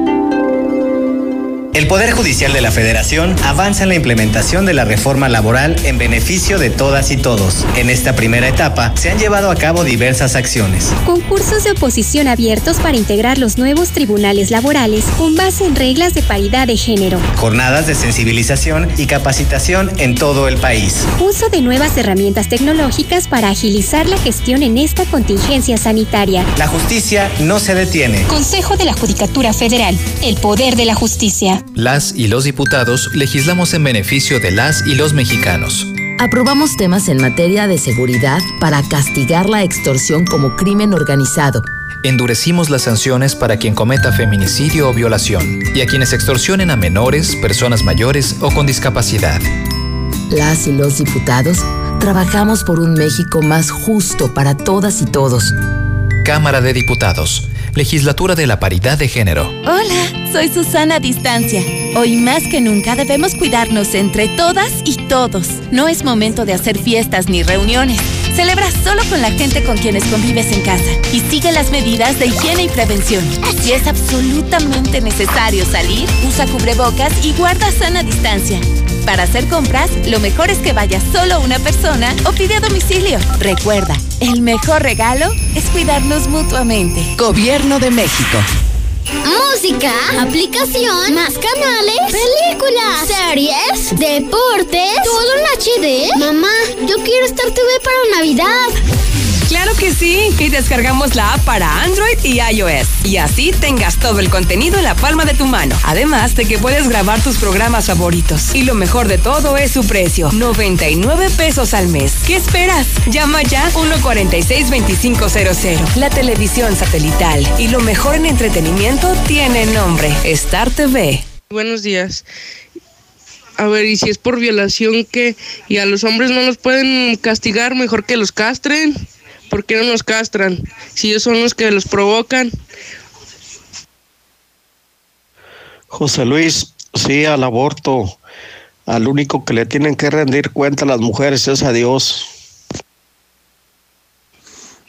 El Poder Judicial de la Federación avanza en la implementación de la reforma laboral en beneficio de todas y todos. En esta primera etapa se han llevado a cabo diversas acciones. Concursos de oposición abiertos para integrar los nuevos tribunales laborales con base en reglas de paridad de género. Jornadas de sensibilización y capacitación en todo el país. Uso de nuevas herramientas tecnológicas para agilizar la gestión en esta contingencia sanitaria. La justicia no se detiene. Consejo de la Judicatura Federal. El poder de la justicia. Las y los diputados legislamos en beneficio de las y los mexicanos. Aprobamos temas en materia de seguridad para castigar la extorsión como crimen organizado. Endurecimos las sanciones para quien cometa feminicidio o violación y a quienes extorsionen a menores, personas mayores o con discapacidad. Las y los diputados trabajamos por un México más justo para todas y todos. Cámara de Diputados. Legislatura de la Paridad de Género. Hola, soy Susana Distancia. Hoy más que nunca debemos cuidarnos entre todas y todos. No es momento de hacer fiestas ni reuniones. Celebra solo con la gente con quienes convives en casa y sigue las medidas de higiene y prevención. Si es absolutamente necesario salir, usa cubrebocas y guarda sana distancia. Para hacer compras, lo mejor es que vaya solo una persona o pide a domicilio. Recuerda, el mejor regalo es cuidarnos mutuamente. Gobierno de México. Música, aplicación, más canales, películas, series, deportes, todo en HD. Mamá, yo quiero Star TV para Navidad. Claro que sí, y descargamos la app para Android y iOS. Y así tengas todo el contenido en la palma de tu mano. Además de que puedes grabar tus programas favoritos. Y lo mejor de todo es su precio, 99 pesos al mes. ¿Qué esperas? Llama ya 146-2500. La televisión satelital y lo mejor en entretenimiento tiene nombre, Star TV. Buenos días. A ver, y si es por violación que y a los hombres no los pueden castigar, mejor que los castren. ¿Por qué no nos castran? Si ellos son los que los provocan. José Luis, sí, al aborto. Al único que le tienen que rendir cuenta a las mujeres es a Dios.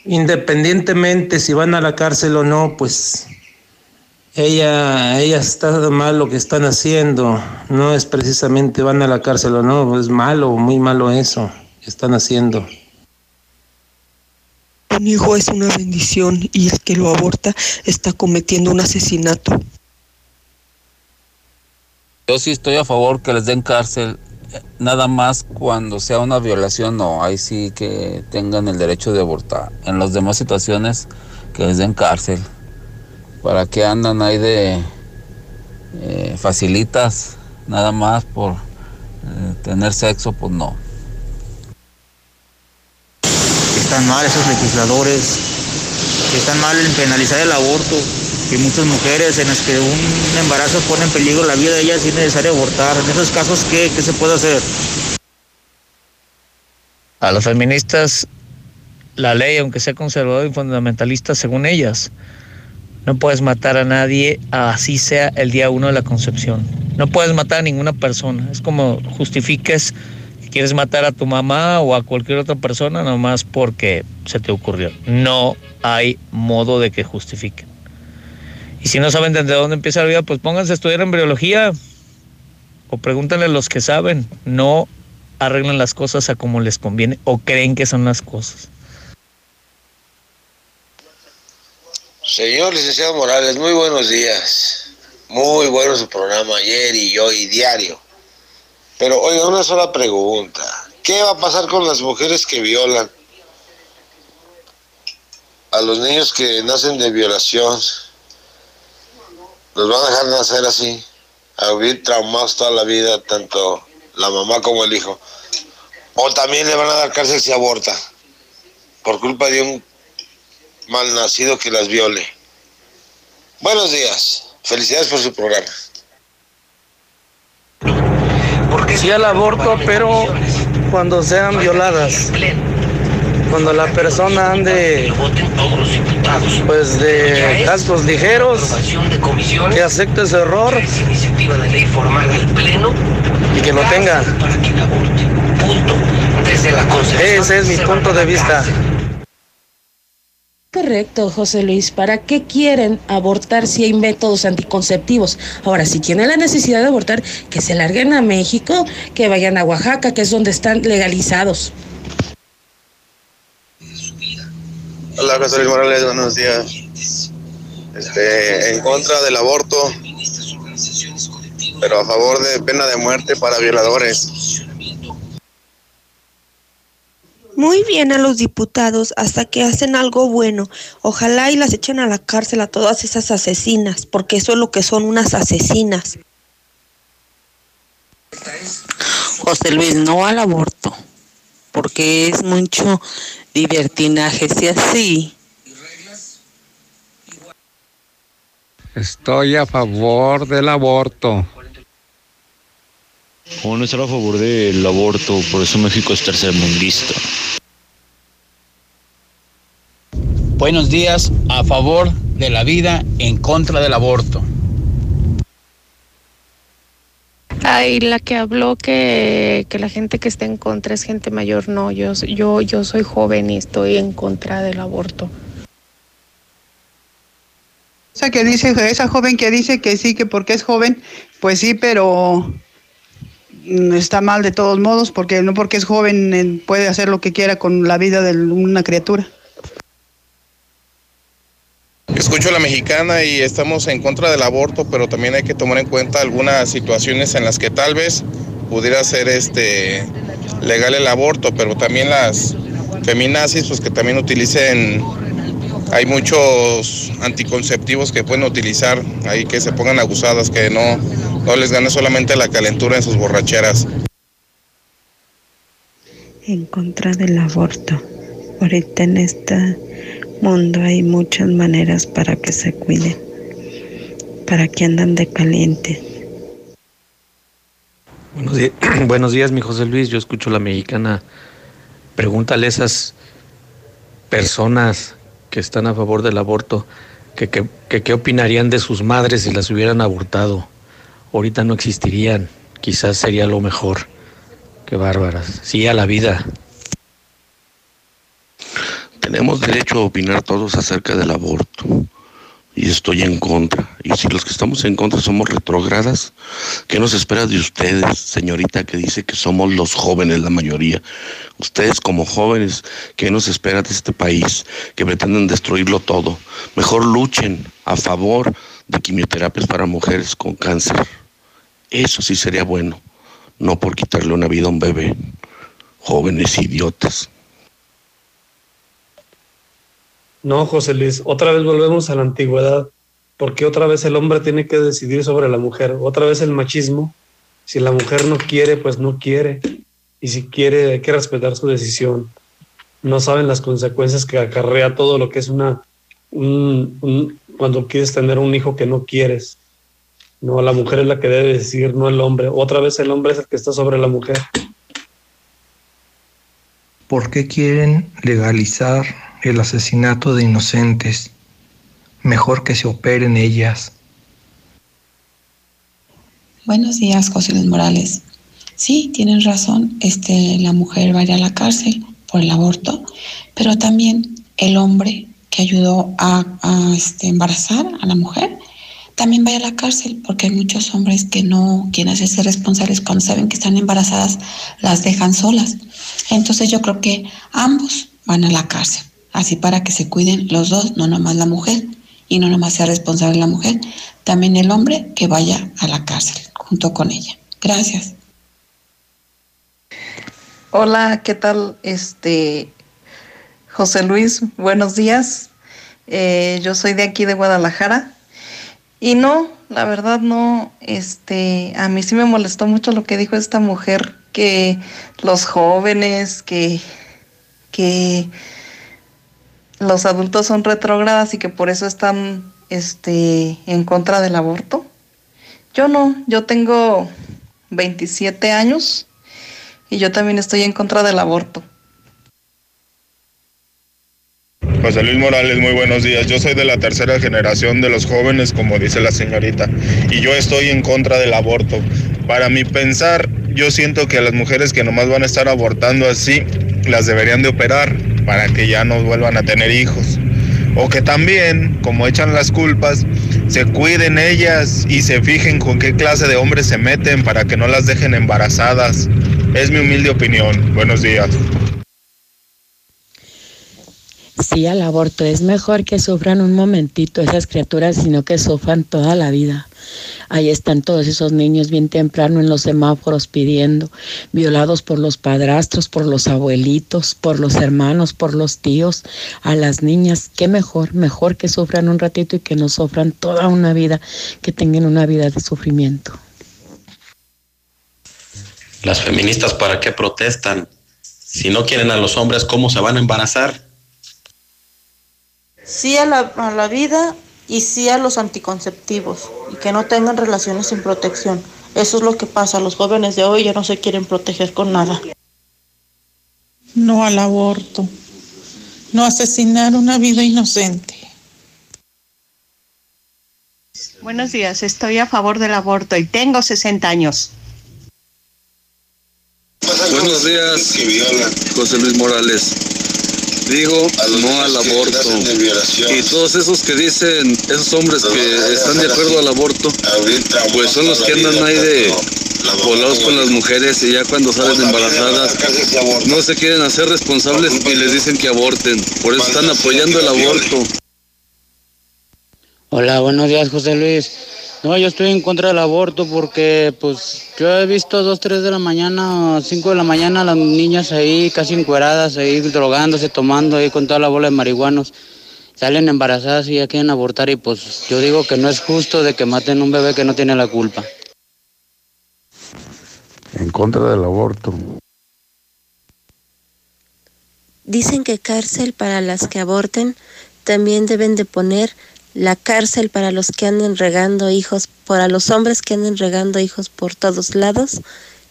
Independientemente si van a la cárcel o no, pues ella, ella está mal lo que están haciendo. No es precisamente van a la cárcel o no, es malo, muy malo eso que están haciendo. Un hijo es una bendición y el que lo aborta está cometiendo un asesinato. Yo sí estoy a favor que les den cárcel, nada más cuando sea una violación, no, ahí sí que tengan el derecho de abortar. En las demás situaciones, que les den cárcel. ¿Para que andan ahí de eh, facilitas, nada más por eh, tener sexo? Pues no. Están mal esos legisladores, que están mal en penalizar el aborto, que muchas mujeres en las que un embarazo pone en peligro la vida de ellas y es necesario abortar. En esos casos, ¿qué, qué se puede hacer? A los feministas, la ley, aunque sea conservadora y fundamentalista según ellas, no puedes matar a nadie, así sea el día uno de la concepción. No puedes matar a ninguna persona. Es como justifiques quieres matar a tu mamá o a cualquier otra persona nomás porque se te ocurrió. No hay modo de que justifiquen. Y si no saben desde dónde empieza la vida, pues pónganse a estudiar embriología o pregúntenle a los que saben. No arreglan las cosas a como les conviene o creen que son las cosas. Señor licenciado Morales, muy buenos días. Muy bueno su programa ayer y hoy diario. Pero oiga, una sola pregunta. ¿Qué va a pasar con las mujeres que violan? A los niños que nacen de violación, los van a dejar nacer así, a vivir traumados toda la vida, tanto la mamá como el hijo. O también le van a dar cárcel si aborta, por culpa de un malnacido que las viole. Buenos días, felicidades por su programa. Sí al aborto, pero cuando sean violadas. Cuando la persona ande pues de cascos ligeros, que acepte ese error y que lo tenga. Ese es mi punto de vista. Correcto, José Luis. ¿Para qué quieren abortar si hay métodos anticonceptivos? Ahora, si tienen la necesidad de abortar, que se larguen a México, que vayan a Oaxaca, que es donde están legalizados. Hola, José Luis Morales, buenos días. Este, en contra del aborto, pero a favor de pena de muerte para violadores. Muy bien a los diputados hasta que hacen algo bueno. Ojalá y las echen a la cárcel a todas esas asesinas, porque eso es lo que son unas asesinas. José Luis, no al aborto, porque es mucho divertinaje. Si así, Estoy a favor del aborto. ¿Cómo no estar a favor del aborto? Por eso México es tercermundista. Buenos días, a favor de la vida, en contra del aborto. Ay, la que habló que, que la gente que está en contra es gente mayor, no, yo, yo, yo soy joven y estoy en contra del aborto. Esa que dice, esa joven que dice que sí, que porque es joven, pues sí, pero está mal de todos modos, porque no porque es joven eh, puede hacer lo que quiera con la vida de una criatura. Escucho a la mexicana y estamos en contra del aborto, pero también hay que tomar en cuenta algunas situaciones en las que tal vez pudiera ser este legal el aborto, pero también las feminazis, pues que también utilicen hay muchos anticonceptivos que pueden utilizar ahí que se pongan abusadas, que no, no les gane solamente la calentura en sus borracheras. en contra del aborto. Ahorita en este mundo hay muchas maneras para que se cuiden, para que andan de caliente. Buenos días, buenos días, mi José Luis. Yo escucho a la mexicana. Pregúntale a esas personas que están a favor del aborto que qué opinarían de sus madres si las hubieran abortado. Ahorita no existirían. Quizás sería lo mejor. Qué bárbaras. Sí, a la vida. Tenemos derecho a opinar todos acerca del aborto. Y estoy en contra. Y si los que estamos en contra somos retrógradas, ¿qué nos espera de ustedes, señorita, que dice que somos los jóvenes la mayoría? Ustedes como jóvenes, ¿qué nos espera de este país? Que pretenden destruirlo todo. Mejor luchen a favor de quimioterapias para mujeres con cáncer. Eso sí sería bueno. No por quitarle una vida a un bebé. Jóvenes idiotas. No, José Luis, otra vez volvemos a la antigüedad, porque otra vez el hombre tiene que decidir sobre la mujer, otra vez el machismo. Si la mujer no quiere, pues no quiere, y si quiere hay que respetar su decisión. No saben las consecuencias que acarrea todo lo que es una un- un- cuando quieres tener un hijo que no quieres. No, la mujer es la que debe decidir, no el hombre. Otra vez el hombre es el que está sobre la mujer. ¿Por qué quieren legalizar el asesinato de inocentes? Mejor que se operen ellas. Buenos días, José Luis Morales. Sí, tienen razón, este, la mujer va a ir a la cárcel por el aborto, pero también el hombre que ayudó a, a, este, embarazar a la mujer también vaya a la cárcel porque hay muchos hombres que no quieren hacerse responsables cuando saben que están embarazadas, las dejan solas. Entonces yo creo que ambos van a la cárcel, así para que se cuiden los dos, no nomás la mujer y no nomás sea responsable la mujer, también el hombre que vaya a la cárcel junto con ella. Gracias. Hola, ¿qué tal? Este, José Luis, buenos días. Eh, yo soy de aquí de Guadalajara. Y no, la verdad no, este, a mí sí me molestó mucho lo que dijo esta mujer, que los jóvenes, que, que los adultos son retrógradas y que por eso están, este, en contra del aborto. Yo no, yo tengo 27 años y yo también estoy en contra del aborto. José Luis Morales, muy buenos días. Yo soy de la tercera generación de los jóvenes, como dice la señorita, y yo estoy en contra del aborto. Para mi pensar, yo siento que las mujeres que nomás van a estar abortando así, las deberían de operar para que ya no vuelvan a tener hijos. O que también, como echan las culpas, se cuiden ellas y se fijen con qué clase de hombres se meten para que no las dejen embarazadas. Es mi humilde opinión. Buenos días. Sí, al aborto es mejor que sufran un momentito esas criaturas, sino que sufran toda la vida. Ahí están todos esos niños bien temprano en los semáforos pidiendo, violados por los padrastros, por los abuelitos, por los hermanos, por los tíos, a las niñas. Qué mejor, mejor que sufran un ratito y que no sufran toda una vida, que tengan una vida de sufrimiento. Las feministas, ¿para qué protestan? Si no quieren a los hombres, ¿cómo se van a embarazar? Sí a la, a la vida y sí a los anticonceptivos y que no tengan relaciones sin protección. Eso es lo que pasa. Los jóvenes de hoy ya no se quieren proteger con nada. No al aborto. No asesinar una vida inocente. Buenos días, estoy a favor del aborto y tengo 60 años. Buenos días, José Luis Morales. Digo no al aborto. Y todos esos que dicen, esos hombres que están de acuerdo al aborto, pues son los que andan ahí de volados con las mujeres y ya cuando salen embarazadas no se quieren hacer responsables y les dicen que aborten. Por eso están apoyando el aborto. Hola, buenos días, José Luis. No, yo estoy en contra del aborto porque, pues, yo he visto dos, tres de la mañana, cinco de la mañana, las niñas ahí casi encueradas, ahí drogándose, tomando ahí con toda la bola de marihuanos. Salen embarazadas y ya quieren abortar y pues yo digo que no es justo de que maten un bebé que no tiene la culpa. En contra del aborto. Dicen que cárcel para las que aborten también deben de poner la cárcel para los que anden regando hijos, para los hombres que anden regando hijos por todos lados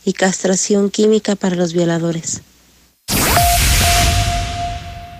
y castración química para los violadores.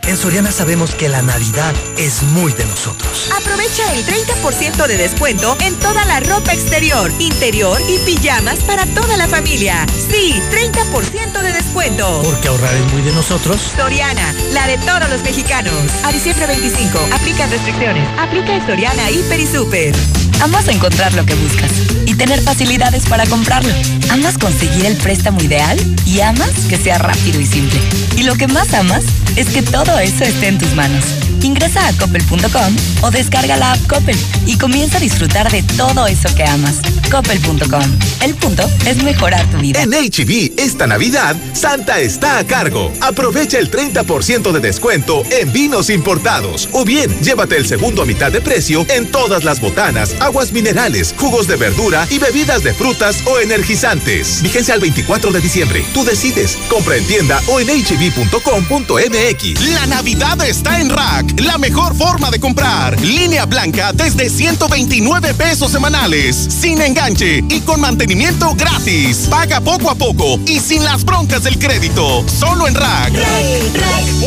En Soriana sabemos que la Navidad es muy de nosotros. Aprovecha el 30% de descuento en toda la ropa exterior, interior y pijamas para toda la familia. Sí, 30% de descuento. Porque ahorrar es muy de nosotros. Soriana, la de todos los mexicanos. A diciembre 25, aplican restricciones. Aplica en Soriana, Hiper y Super. Amas encontrar lo que buscas y tener facilidades para comprarlo. Amas conseguir el préstamo ideal y amas que sea rápido y simple. Y lo que más amas es que todo eso esté en tus manos. Ingresa a coppel.com o descarga la app Coppel y comienza a disfrutar de todo eso que amas. Coppel.com. El punto es mejorar tu vida. En HB, esta Navidad, Santa está a cargo. Aprovecha el 30% de descuento en vinos importados. O bien, llévate el segundo a mitad de precio en todas las botanas, aguas minerales, jugos de verdura y bebidas de frutas o energizantes. Vigencia al 24 de diciembre. Tú decides. Compra en tienda o en hb.com.mx. La Navidad está en Rack, la mejor forma de comprar. Línea blanca desde 129 pesos semanales, sin enganche y con mantenimiento gratis. Paga poco a poco y sin las broncas del crédito. Solo en Rack.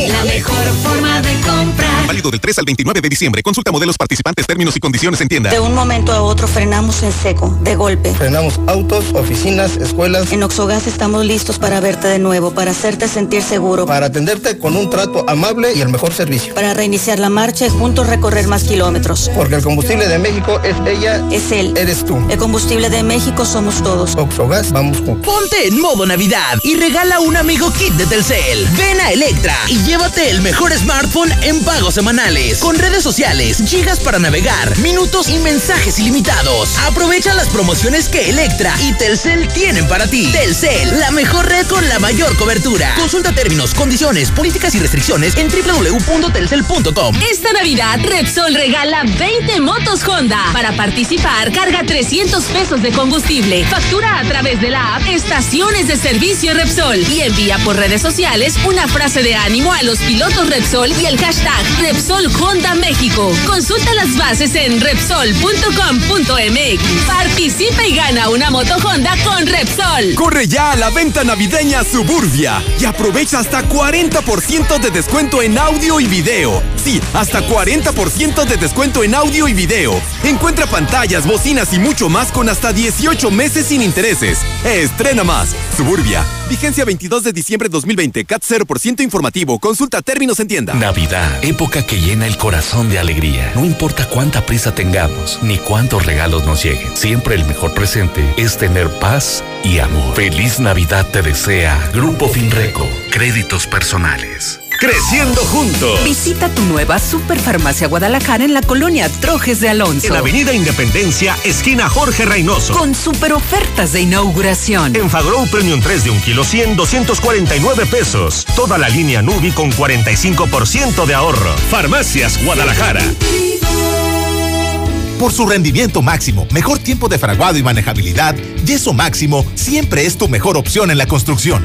la mejor forma de comprar. Válido del 3 al 29 de diciembre. Consulta modelos participantes, términos y condiciones en tienda. De un momento a otro frenamos en seco, de golpe. Frenamos autos, oficinas, escuelas. En Oxogas estamos listos para verte de nuevo, para hacerte sentir seguro. Para atenderte con un trato amable y el mejor servicio. Para reiniciar la marcha y juntos recorrer más kilómetros. Porque el combustible de México es ella. Es él. Eres tú. El combustible de México somos todos. Oxogas, vamos juntos. Ponte en modo Navidad y regala un amigo kit de Telcel. Ven a Electra y llévate el mejor smartphone en pagos semanales. Con redes sociales, gigas para navegar, minutos y mensajes ilimitados. Aprovecha las promociones que Electra y Telcel tienen para ti. Telcel, la mejor red con la mayor cobertura. Consulta términos, condiciones, políticas y restricciones en www.telcel.com. Esta Navidad, Repsol regala 20 motos Honda. Para participar, carga 300 pesos de combustible. Factura a través de la app Estaciones de Servicio Repsol y envía por redes sociales una frase de ánimo a los pilotos Repsol y el hashtag Repsol Honda México. Consulta las bases en Repsol.com.mx. Participa y gana una moto Honda con Repsol. Corre ya a la venta navideña Suburbia y aprovecha hasta 40% de descuento en audio y video. Sí, hasta 40% de descuento en audio y video. Encuentra pantallas, bocinas y mucho más con hasta 18 meses sin intereses. Estrena más. Suburbia. Vigencia 22 de diciembre 2020. CAT 0% informativo. Consulta términos en tienda. Navidad, época que llena el corazón de alegría. No importa cuánta prisa tengamos, ni cuántos regalos nos lleguen. Siempre el mejor presente es tener paz y amor. Feliz Navidad te desea Grupo Finreco. Créditos personales. Creciendo juntos. Visita tu nueva Superfarmacia Guadalajara en la colonia Trojes de Alonso. En Avenida Independencia, esquina Jorge Reynoso. Con super ofertas de inauguración. En Fagrow Premium 3 de 1 kilo 100, 249 pesos. Toda la línea Nubi con 45% de ahorro. Farmacias Guadalajara. por su rendimiento máximo, mejor tiempo de fraguado y manejabilidad, Yeso Máximo siempre es tu mejor opción en la construcción.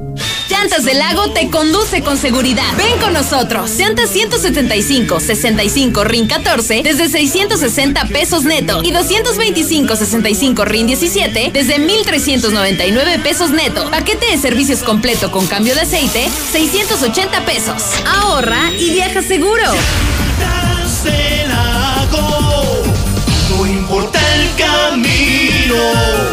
Llantas del Lago te conduce con seguridad. Ven con nosotros. Llantas 175, 65, RIN 14 desde 660 pesos neto y 225, 65, RIN 17 desde 1399 pesos neto. Paquete de servicios completo con cambio de aceite, 680 pesos. Ahorra y viaja seguro. no importa el camino.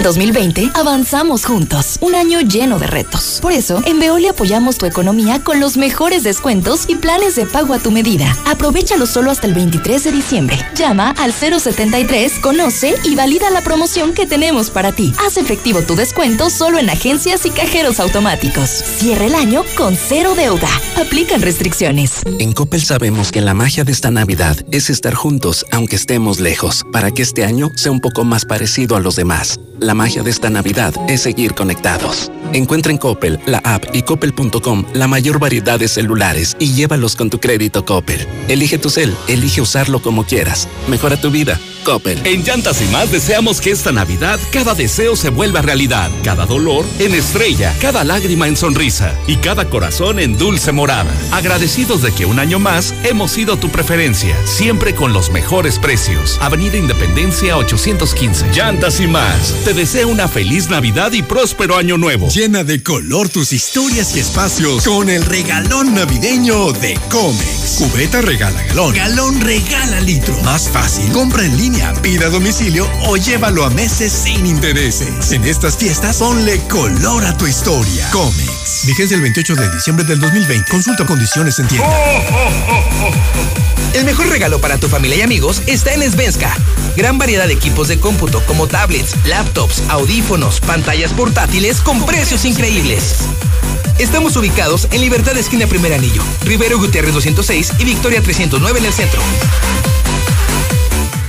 Este 2020 avanzamos juntos, un año lleno de retos. Por eso, en Veolia apoyamos tu economía con los mejores descuentos y planes de pago a tu medida. Aprovechalo solo hasta el 23 de diciembre. Llama al 073, conoce y valida la promoción que tenemos para ti. Haz efectivo tu descuento solo en agencias y cajeros automáticos. Cierra el año con cero deuda. Aplican restricciones. En Coppel sabemos que la magia de esta Navidad es estar juntos aunque estemos lejos, para que este año sea un poco más parecido a los demás. La magia de esta Navidad es seguir conectados. Encuentra en Coppel, la app y coppel.com la mayor variedad de celulares y llévalos con tu crédito Coppel. Elige tu cel, elige usarlo como quieras. Mejora tu vida. Coppel. En Llantas y más deseamos que esta Navidad cada deseo se vuelva realidad, cada dolor en estrella, cada lágrima en sonrisa y cada corazón en dulce morada. Agradecidos de que un año más hemos sido tu preferencia, siempre con los mejores precios. Avenida Independencia 815. Llantas y más. Te deseo una feliz Navidad y próspero año nuevo. Llena de color tus historias y espacios con el regalón navideño de Comex. Cubeta regala galón. Galón regala litro. Más fácil. Compra en línea, pida a domicilio o llévalo a meses sin intereses. En estas fiestas, ponle color a tu historia. Comex. Vigencia el 28 de diciembre del 2020. Consulta condiciones en tienda. El mejor regalo para tu familia y amigos está en Svenska. Gran variedad de equipos de cómputo como tablets, laptops, audífonos, pantallas portátiles con precios increíbles. Estamos ubicados en Libertad Esquina Primer Anillo, Rivero Gutiérrez 206 y Victoria 309 en el centro.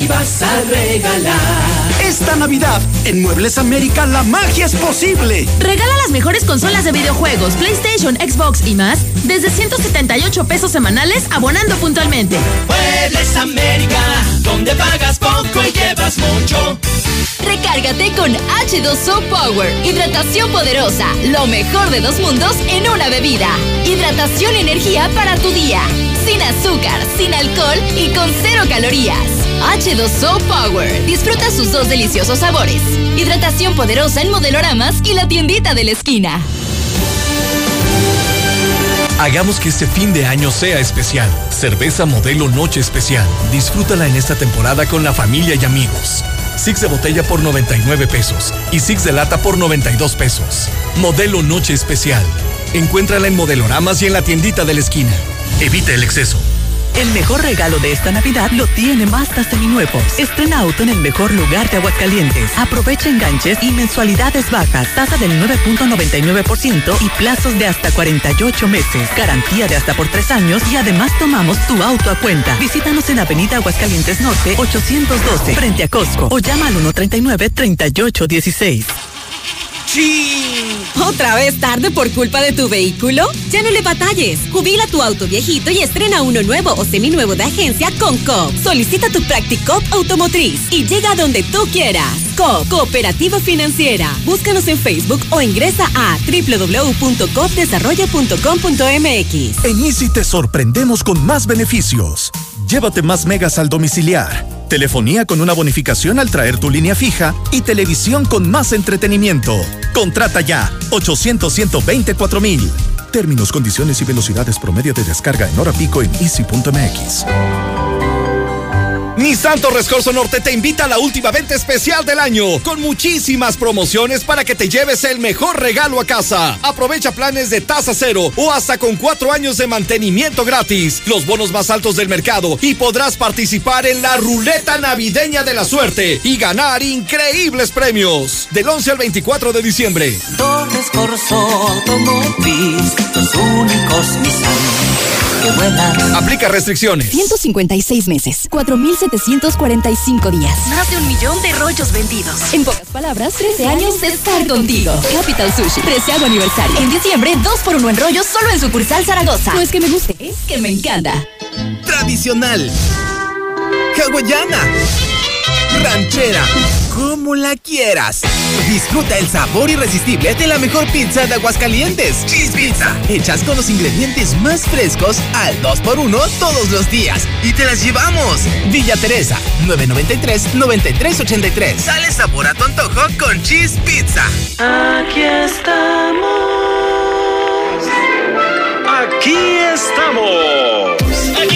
y vas a regalar. Esta Navidad, en Muebles América, la magia es posible. Regala las mejores consolas de videojuegos, PlayStation, Xbox y más, desde 178 pesos semanales, abonando puntualmente. Muebles América, donde pagas poco y llevas mucho. Recárgate con H2O Power. Hidratación poderosa. Lo mejor de dos mundos en una bebida. Hidratación y energía para tu día. Sin azúcar, sin alcohol y con cero calorías. H2O Power. Disfruta sus dos deliciosos sabores. Hidratación poderosa en modeloramas y la tiendita de la esquina. Hagamos que este fin de año sea especial. Cerveza modelo Noche Especial. Disfrútala en esta temporada con la familia y amigos. Six de botella por 99 pesos y Six de lata por 92 pesos. Modelo Noche Especial. Encuéntrala en modeloramas y en la tiendita de la esquina. Evita el exceso. El mejor regalo de esta Navidad lo tiene Mazda Seminuevos. Estrena auto en el mejor lugar de Aguascalientes. Aprovecha enganches y mensualidades bajas. Tasa del 9.99% y plazos de hasta 48 meses. Garantía de hasta por tres años y además tomamos tu auto a cuenta. Visítanos en Avenida Aguascalientes Norte 812 frente a Costco o llama al 139-3816. ¿Otra vez tarde por culpa de tu vehículo? Ya no le batalles. Jubila tu auto viejito y estrena uno nuevo o seminuevo de agencia con COP. Solicita tu Practicop Automotriz y llega a donde tú quieras. COP, Cooperativa Financiera. Búscanos en Facebook o ingresa a www.copdesarrollo.com.mx. En Easy te sorprendemos con más beneficios. Llévate más megas al domiciliar, telefonía con una bonificación al traer tu línea fija y televisión con más entretenimiento. Contrata ya 800 124 mil. Términos, condiciones y velocidades promedio de descarga en hora pico en easy.mx. Nissan Torres Corso Norte te invita a la última venta especial del año, con muchísimas promociones para que te lleves el mejor regalo a casa. Aprovecha planes de tasa cero o hasta con cuatro años de mantenimiento gratis, los bonos más altos del mercado y podrás participar en la ruleta navideña de la suerte y ganar increíbles premios. Del 11 al 24 de diciembre. Torres Corso Automotriz, los únicos Aplica restricciones. 156 meses, 4.745 días. Más de un millón de rollos vendidos. En pocas palabras, 13 años de estar contigo. Capital Sushi, preciado aniversario. En diciembre, 2 por 1 en rollos solo en sucursal Zaragoza. No es que me guste, es que me encanta. Tradicional. Hawaiana. Ranchera como la quieras. Disfruta el sabor irresistible de la mejor pizza de Aguascalientes. Cheese Pizza. Hechas con los ingredientes más frescos al 2x1 todos los días. Y te las llevamos. Villa Teresa, 993-9383. Sale sabor a tu antojo con Cheese Pizza. Aquí estamos. Aquí estamos. Aquí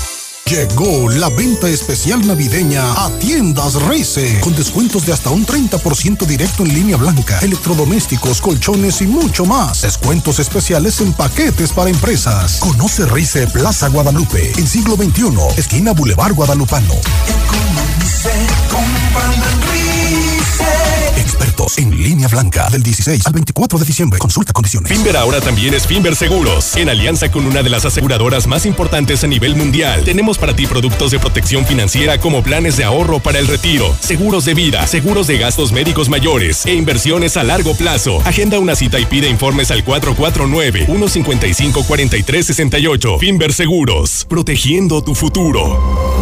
Llegó la venta especial navideña a Tiendas Reise, con descuentos de hasta un 30% directo en línea blanca, electrodomésticos, colchones y mucho más. Descuentos especiales en paquetes para empresas. Conoce Reise Plaza Guadalupe, en siglo XXI, esquina Boulevard Guadalupano. En línea blanca del 16 al 24 de diciembre. Consulta condiciones. Finver ahora también es Finver Seguros. En alianza con una de las aseguradoras más importantes a nivel mundial, tenemos para ti productos de protección financiera como planes de ahorro para el retiro, seguros de vida, seguros de gastos médicos mayores e inversiones a largo plazo. Agenda una cita y pide informes al 449-155-4368. Finver Seguros, protegiendo tu futuro.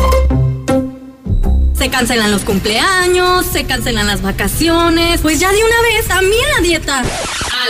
Se cancelan los cumpleaños, se cancelan las vacaciones. Pues ya de una vez, también la dieta.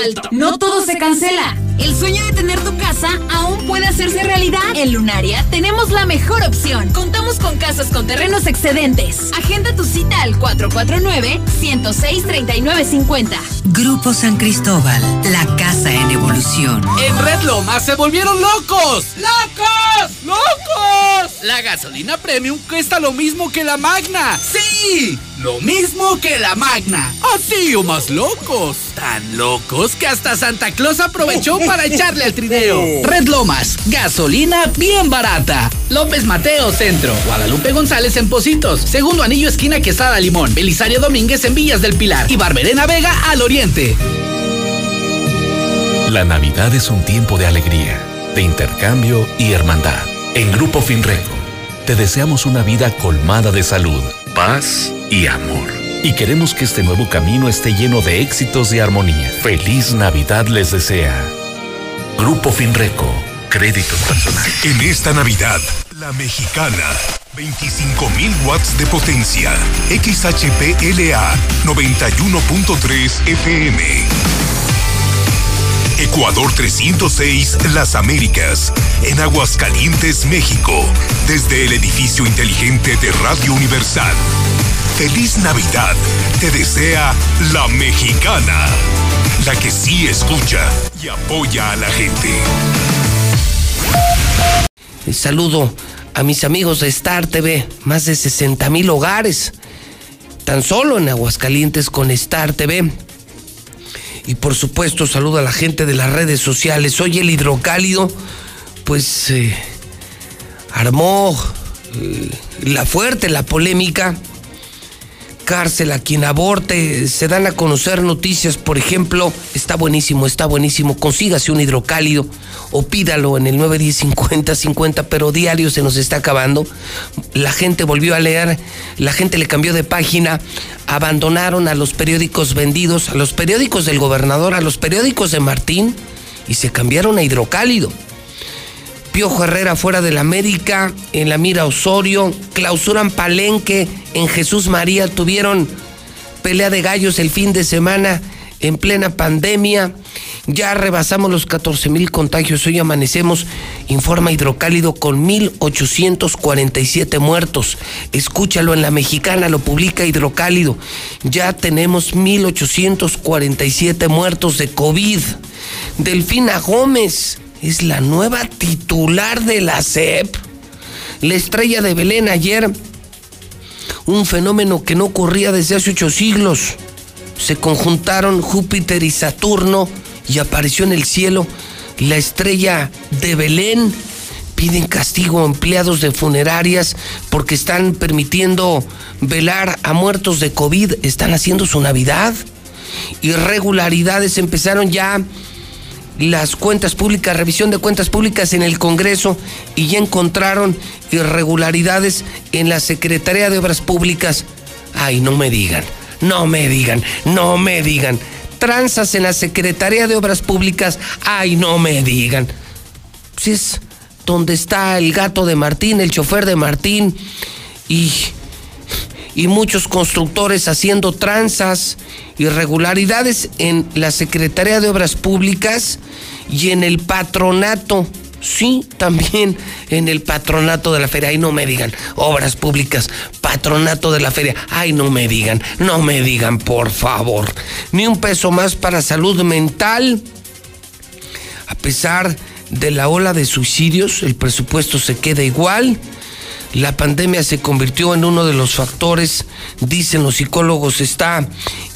Alto. No todo se cancela. El sueño de tener tu casa aún puede hacerse realidad. En Lunaria tenemos la mejor opción. Contamos con casas con terrenos excedentes. Agenda tu cita al 449-106-3950. Grupo San Cristóbal, la casa en evolución. En Red Lomas se volvieron locos. ¡Locos! ¡Locos! La gasolina premium cuesta lo mismo que la Magna. ¡Sí! Lo mismo que la Magna. Así o más locos. Tan locos que hasta Santa Claus aprovechó para echarle al trineo. Red Lomas, gasolina bien barata. López Mateo Centro. Guadalupe González en Positos. Segundo anillo esquina Quesada Limón. Belisario Domínguez en Villas del Pilar. Y Barberena Vega al oriente. La Navidad es un tiempo de alegría, de intercambio y hermandad. En Grupo Finreco, te deseamos una vida colmada de salud, paz y amor. Y queremos que este nuevo camino esté lleno de éxitos y armonía. Feliz Navidad les desea. Grupo Finreco, créditos personales. En esta Navidad, la mexicana. 25.000 watts de potencia. XHPLA 91.3 FM. Ecuador 306, Las Américas, en Aguascalientes, México, desde el edificio inteligente de Radio Universal. Feliz Navidad, te desea la mexicana, la que sí escucha y apoya a la gente. Saludo a mis amigos de Star TV, más de 60 mil hogares, tan solo en Aguascalientes con Star TV. Y por supuesto, saludo a la gente de las redes sociales. Hoy el hidrocálido, pues, eh, armó eh, la fuerte, la polémica. Cárcel a quien aborte. Se dan a conocer noticias, por ejemplo, está buenísimo, está buenísimo. Consígase un hidrocálido o pídalo en el 910 50 pero diario se nos está acabando. La gente volvió a leer, la gente le cambió de página, abandonaron a los periódicos vendidos, a los periódicos del gobernador, a los periódicos de Martín y se cambiaron a hidrocálido. Piojo Herrera fuera del América, en la mira Osorio, clausuran Palenque, en Jesús María tuvieron pelea de gallos el fin de semana en plena pandemia. Ya rebasamos los 14 mil contagios. Hoy amanecemos, informa Hidrocálido, con 1.847 muertos. Escúchalo en la mexicana, lo publica Hidrocálido. Ya tenemos 1.847 muertos de COVID. Delfina Gómez es la nueva titular de la CEP. La estrella de Belén ayer, un fenómeno que no ocurría desde hace ocho siglos. Se conjuntaron Júpiter y Saturno y apareció en el cielo la estrella de Belén. Piden castigo a empleados de funerarias porque están permitiendo velar a muertos de COVID. Están haciendo su Navidad. Irregularidades empezaron ya las cuentas públicas, revisión de cuentas públicas en el Congreso y ya encontraron irregularidades en la Secretaría de Obras Públicas. Ay, no me digan, no me digan, no me digan tranzas en la Secretaría de Obras Públicas. Ay, no me digan. Si es donde está el gato de Martín, el chofer de Martín y, y muchos constructores haciendo tranzas, irregularidades en la Secretaría de Obras Públicas y en el patronato Sí, también en el patronato de la feria. Ay, no me digan. Obras públicas, patronato de la feria. Ay, no me digan. No me digan, por favor. Ni un peso más para salud mental. A pesar de la ola de suicidios, el presupuesto se queda igual. La pandemia se convirtió en uno de los factores, dicen los psicólogos, está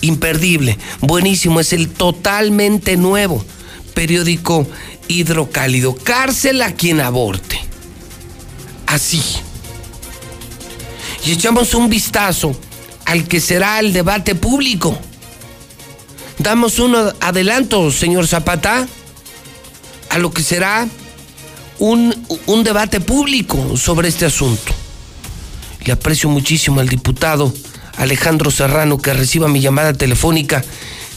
imperdible. Buenísimo, es el totalmente nuevo periódico hidrocálido. Cárcel a quien aborte. Así. Y echamos un vistazo al que será el debate público. Damos un adelanto, señor Zapata, a lo que será un, un debate público sobre este asunto. Le aprecio muchísimo al diputado Alejandro Serrano que reciba mi llamada telefónica.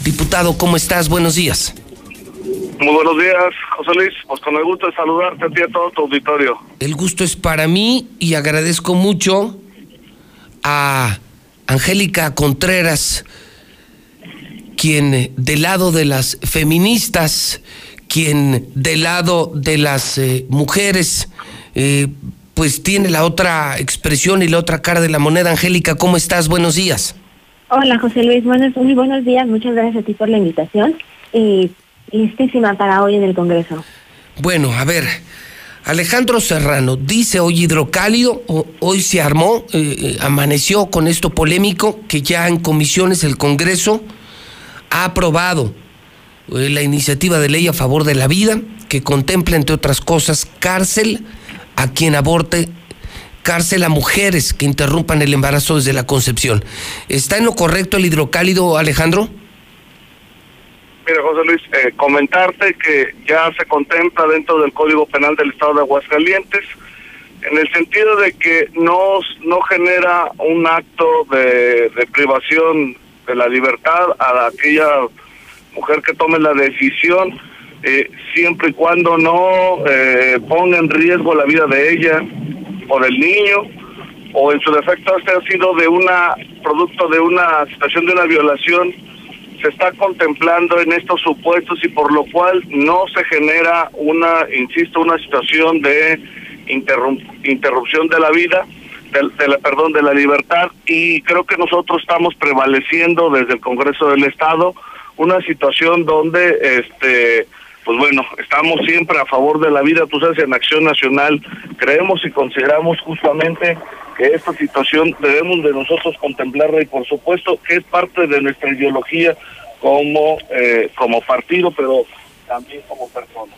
Diputado, ¿cómo estás? Buenos días. Muy buenos días, José Luis. Pues con el gusto de saludarte a ti y a todo tu auditorio. El gusto es para mí y agradezco mucho a Angélica Contreras, quien del lado de las feministas, quien del lado de las eh, mujeres, eh, pues tiene la otra expresión y la otra cara de la moneda. Angélica, ¿cómo estás? Buenos días. Hola, José Luis. Buenos, muy buenos días. Muchas gracias a ti por la invitación. Y listísima para hoy en el Congreso. Bueno, a ver, Alejandro Serrano dice hoy hidrocálido, hoy se armó, eh, amaneció con esto polémico que ya en comisiones el Congreso ha aprobado la iniciativa de ley a favor de la vida que contempla, entre otras cosas, cárcel a quien aborte cárcel a mujeres que interrumpan el embarazo desde la concepción. ¿Está en lo correcto el hidrocálido, Alejandro? Mira, José Luis, eh, comentarte que ya se contempla dentro del Código Penal del Estado de Aguascalientes, en el sentido de que no, no genera un acto de, privación de la libertad a aquella mujer que tome la decisión, eh, siempre y cuando no eh, ponga en riesgo la vida de ella o del niño, o en su defecto este ha sido de una producto de una situación de una violación se está contemplando en estos supuestos y por lo cual no se genera una, insisto, una situación de interrupción de la vida, de, la, perdón, de la libertad y creo que nosotros estamos prevaleciendo desde el Congreso del Estado una situación donde este pues bueno, estamos siempre a favor de la vida, tú sabes, en Acción Nacional creemos y consideramos justamente que esta situación debemos de nosotros contemplarla y por supuesto que es parte de nuestra ideología como, eh, como partido, pero también como persona.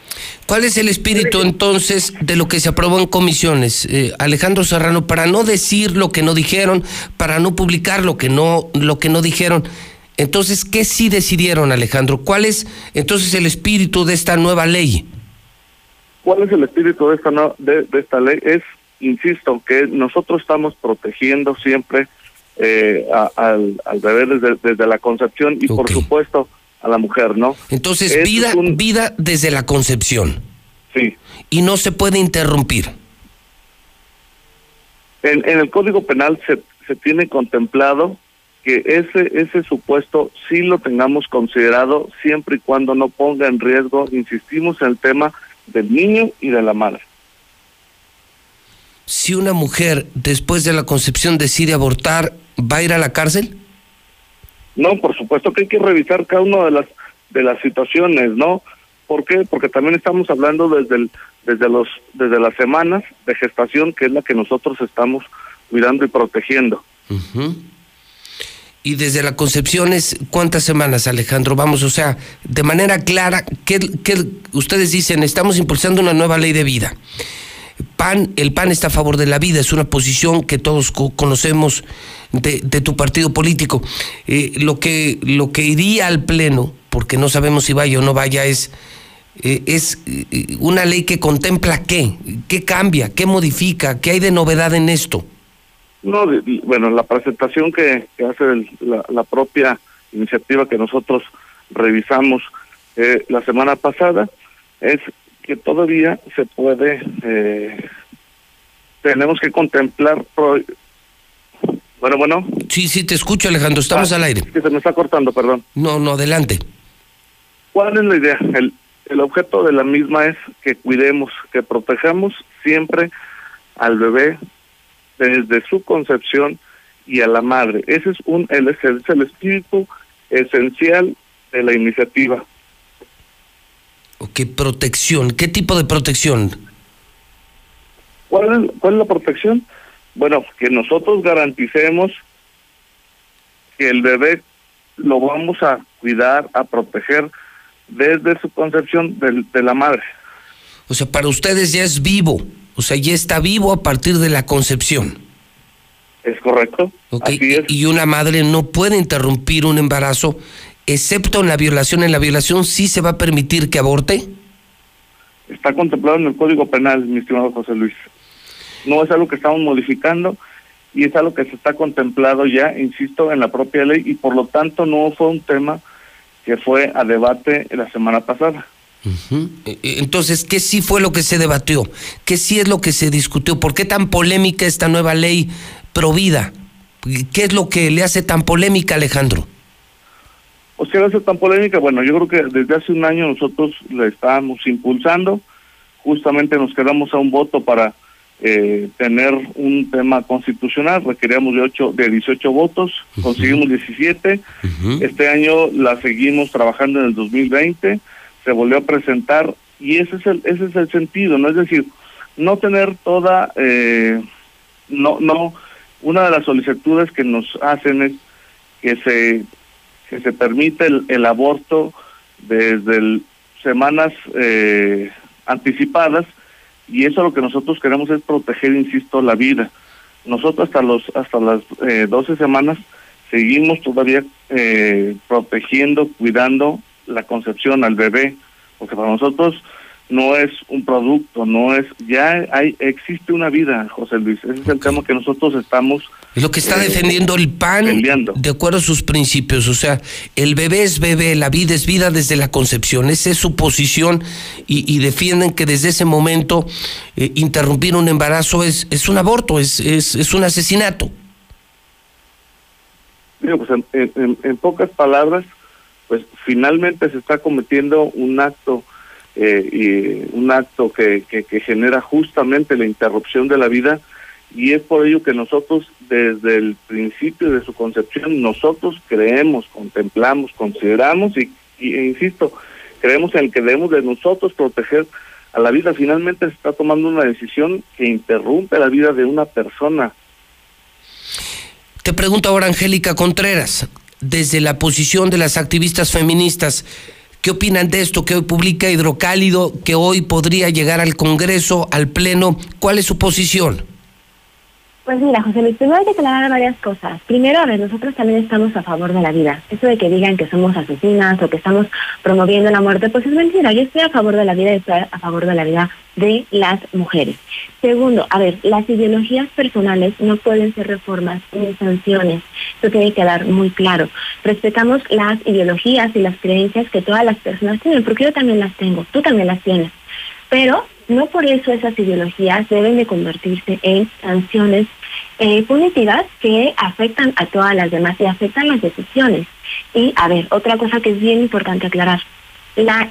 ¿Cuál es el espíritu entonces de lo que se aprobó en comisiones, eh, Alejandro Serrano, para no decir lo que no dijeron, para no publicar lo que no lo que no dijeron? Entonces, ¿qué sí decidieron, Alejandro? ¿Cuál es entonces el espíritu de esta nueva ley? ¿Cuál es el espíritu de esta de, esta ley? Es, insisto, que nosotros estamos protegiendo siempre eh, al, al, bebé desde, desde, la concepción y, por supuesto, a la mujer, ¿no? Entonces, vida, vida desde la concepción. Sí. Y no se puede interrumpir. En, en el Código Penal se, se tiene contemplado que ese ese supuesto sí lo tengamos considerado siempre y cuando no ponga en riesgo, insistimos en el tema del niño y de la madre. Si una mujer después de la concepción decide abortar, ¿va a ir a la cárcel? No, por supuesto que hay que revisar cada una de las de las situaciones, ¿no? ¿Por qué? Porque también estamos hablando desde el, desde los desde las semanas de gestación, que es la que nosotros estamos cuidando y protegiendo. Y desde la concepción es cuántas semanas, Alejandro, vamos, o sea, de manera clara, ¿qué, qué ustedes dicen? Estamos impulsando una nueva ley de vida. PAN, el PAN está a favor de la vida, es una posición que todos co- conocemos de, de tu partido político. Eh, lo, que, lo que iría al Pleno, porque no sabemos si vaya o no vaya, es, eh, es eh, una ley que contempla qué, qué cambia, qué modifica, qué hay de novedad en esto. No, bueno, la presentación que, que hace el- la, la propia iniciativa que nosotros revisamos eh, la semana pasada es que todavía se puede, eh, tenemos que contemplar, pro- bueno, bueno, Sí, sí, te escucho, Alejandro, estamos Ah, al aire. que se me está cortando, perdón. No, no, adelante. ¿Cuál es la idea? El, el objeto de la misma es que cuidemos, que protejamos siempre al bebé desde su concepción y a la madre. Ese es un el, es el, es el espíritu esencial de la iniciativa. ¿Qué protección? ¿Qué tipo de protección? ¿Cuál es, ¿Cuál es la protección? Bueno, que nosotros garanticemos que el bebé lo vamos a cuidar, a proteger desde su concepción del- de la madre. O sea, para ustedes ya es vivo, o sea, ya está vivo a partir de la concepción. ¿Es correcto? Y una madre no puede interrumpir un embarazo, excepto en la violación. En la violación sí se va a permitir que aborte. Está contemplado en el Código Penal, mi estimado José Luis. No es algo que estamos modificando y es algo que se está contemplado ya, insisto, en la propia ley y por lo tanto no fue un tema que fue a debate la semana pasada. Eh, eh, Entonces, ¿qué sí fue lo que se debatió? ¿Qué sí es lo que se discutió? ¿Por qué tan polémica esta nueva ley provida? ¿Qué es lo que le hace tan polémica, Alejandro? O sea, hace tan polémica, bueno, yo creo que desde hace un año nosotros la estábamos impulsando, justamente nos quedamos a un voto para eh, tener un tema constitucional, requeríamos de ocho, de 18 votos, conseguimos 17, este año la seguimos trabajando en el 2020, se volvió a presentar y ese es el, ese es el sentido, ¿no? Es decir, no tener toda, eh, no, no, una de las solicitudes que nos hacen es que se que se permite el, el aborto desde el- semanas eh, anticipadas y eso lo que nosotros queremos es proteger, insisto, la vida. Nosotros hasta los hasta las eh, 12 semanas seguimos todavía eh, protegiendo, cuidando la concepción al bebé, porque para nosotros no es un producto, no es ya hay existe una vida, José Luis. Ese es el tema que nosotros estamos Es lo que está eh, defendiendo el PAN de acuerdo a sus principios. O sea, el bebé es bebé, la vida es vida desde la concepción. Esa es su posición y, y defienden que desde ese momento eh, interrumpir un embarazo es, es un aborto, es, es, es un asesinato. Digo, pues en, en- en pocas palabras, pues finalmente se está cometiendo un acto eh, y un acto que, que, que genera justamente la interrupción de la vida y es por ello que nosotros desde el principio de su concepción nosotros creemos, contemplamos, consideramos y, e insisto, creemos en que debemos de nosotros proteger a la vida. Finalmente se está tomando una decisión que interrumpe la vida de una persona. Te pregunto ahora, Angélica Contreras, desde la posición de las activistas feministas, ¿qué opinan de esto que hoy publica Hidrocálido, que hoy podría llegar al Congreso, al Pleno? ¿Cuál es su posición? Pues mira, José Luis, primero hay que aclarar varias cosas. Primero, a ver, nosotros también estamos a favor de la vida. Eso de que digan que somos asesinas o que estamos promoviendo la muerte, pues es mentira. Yo estoy a favor de la vida y estoy a favor de la vida de las mujeres. Segundo, a ver, las ideologías personales no pueden ser reformas ni sanciones. Eso tiene que quedar muy claro. Respetamos las ideologías y las creencias que todas las personas tienen, porque yo también las tengo, tú también las tienes. Pero no por eso esas ideologías deben de convertirse en sanciones eh, punitivas que afectan a todas las demás y afectan las decisiones. Y a ver, otra cosa que es bien importante aclarar. La,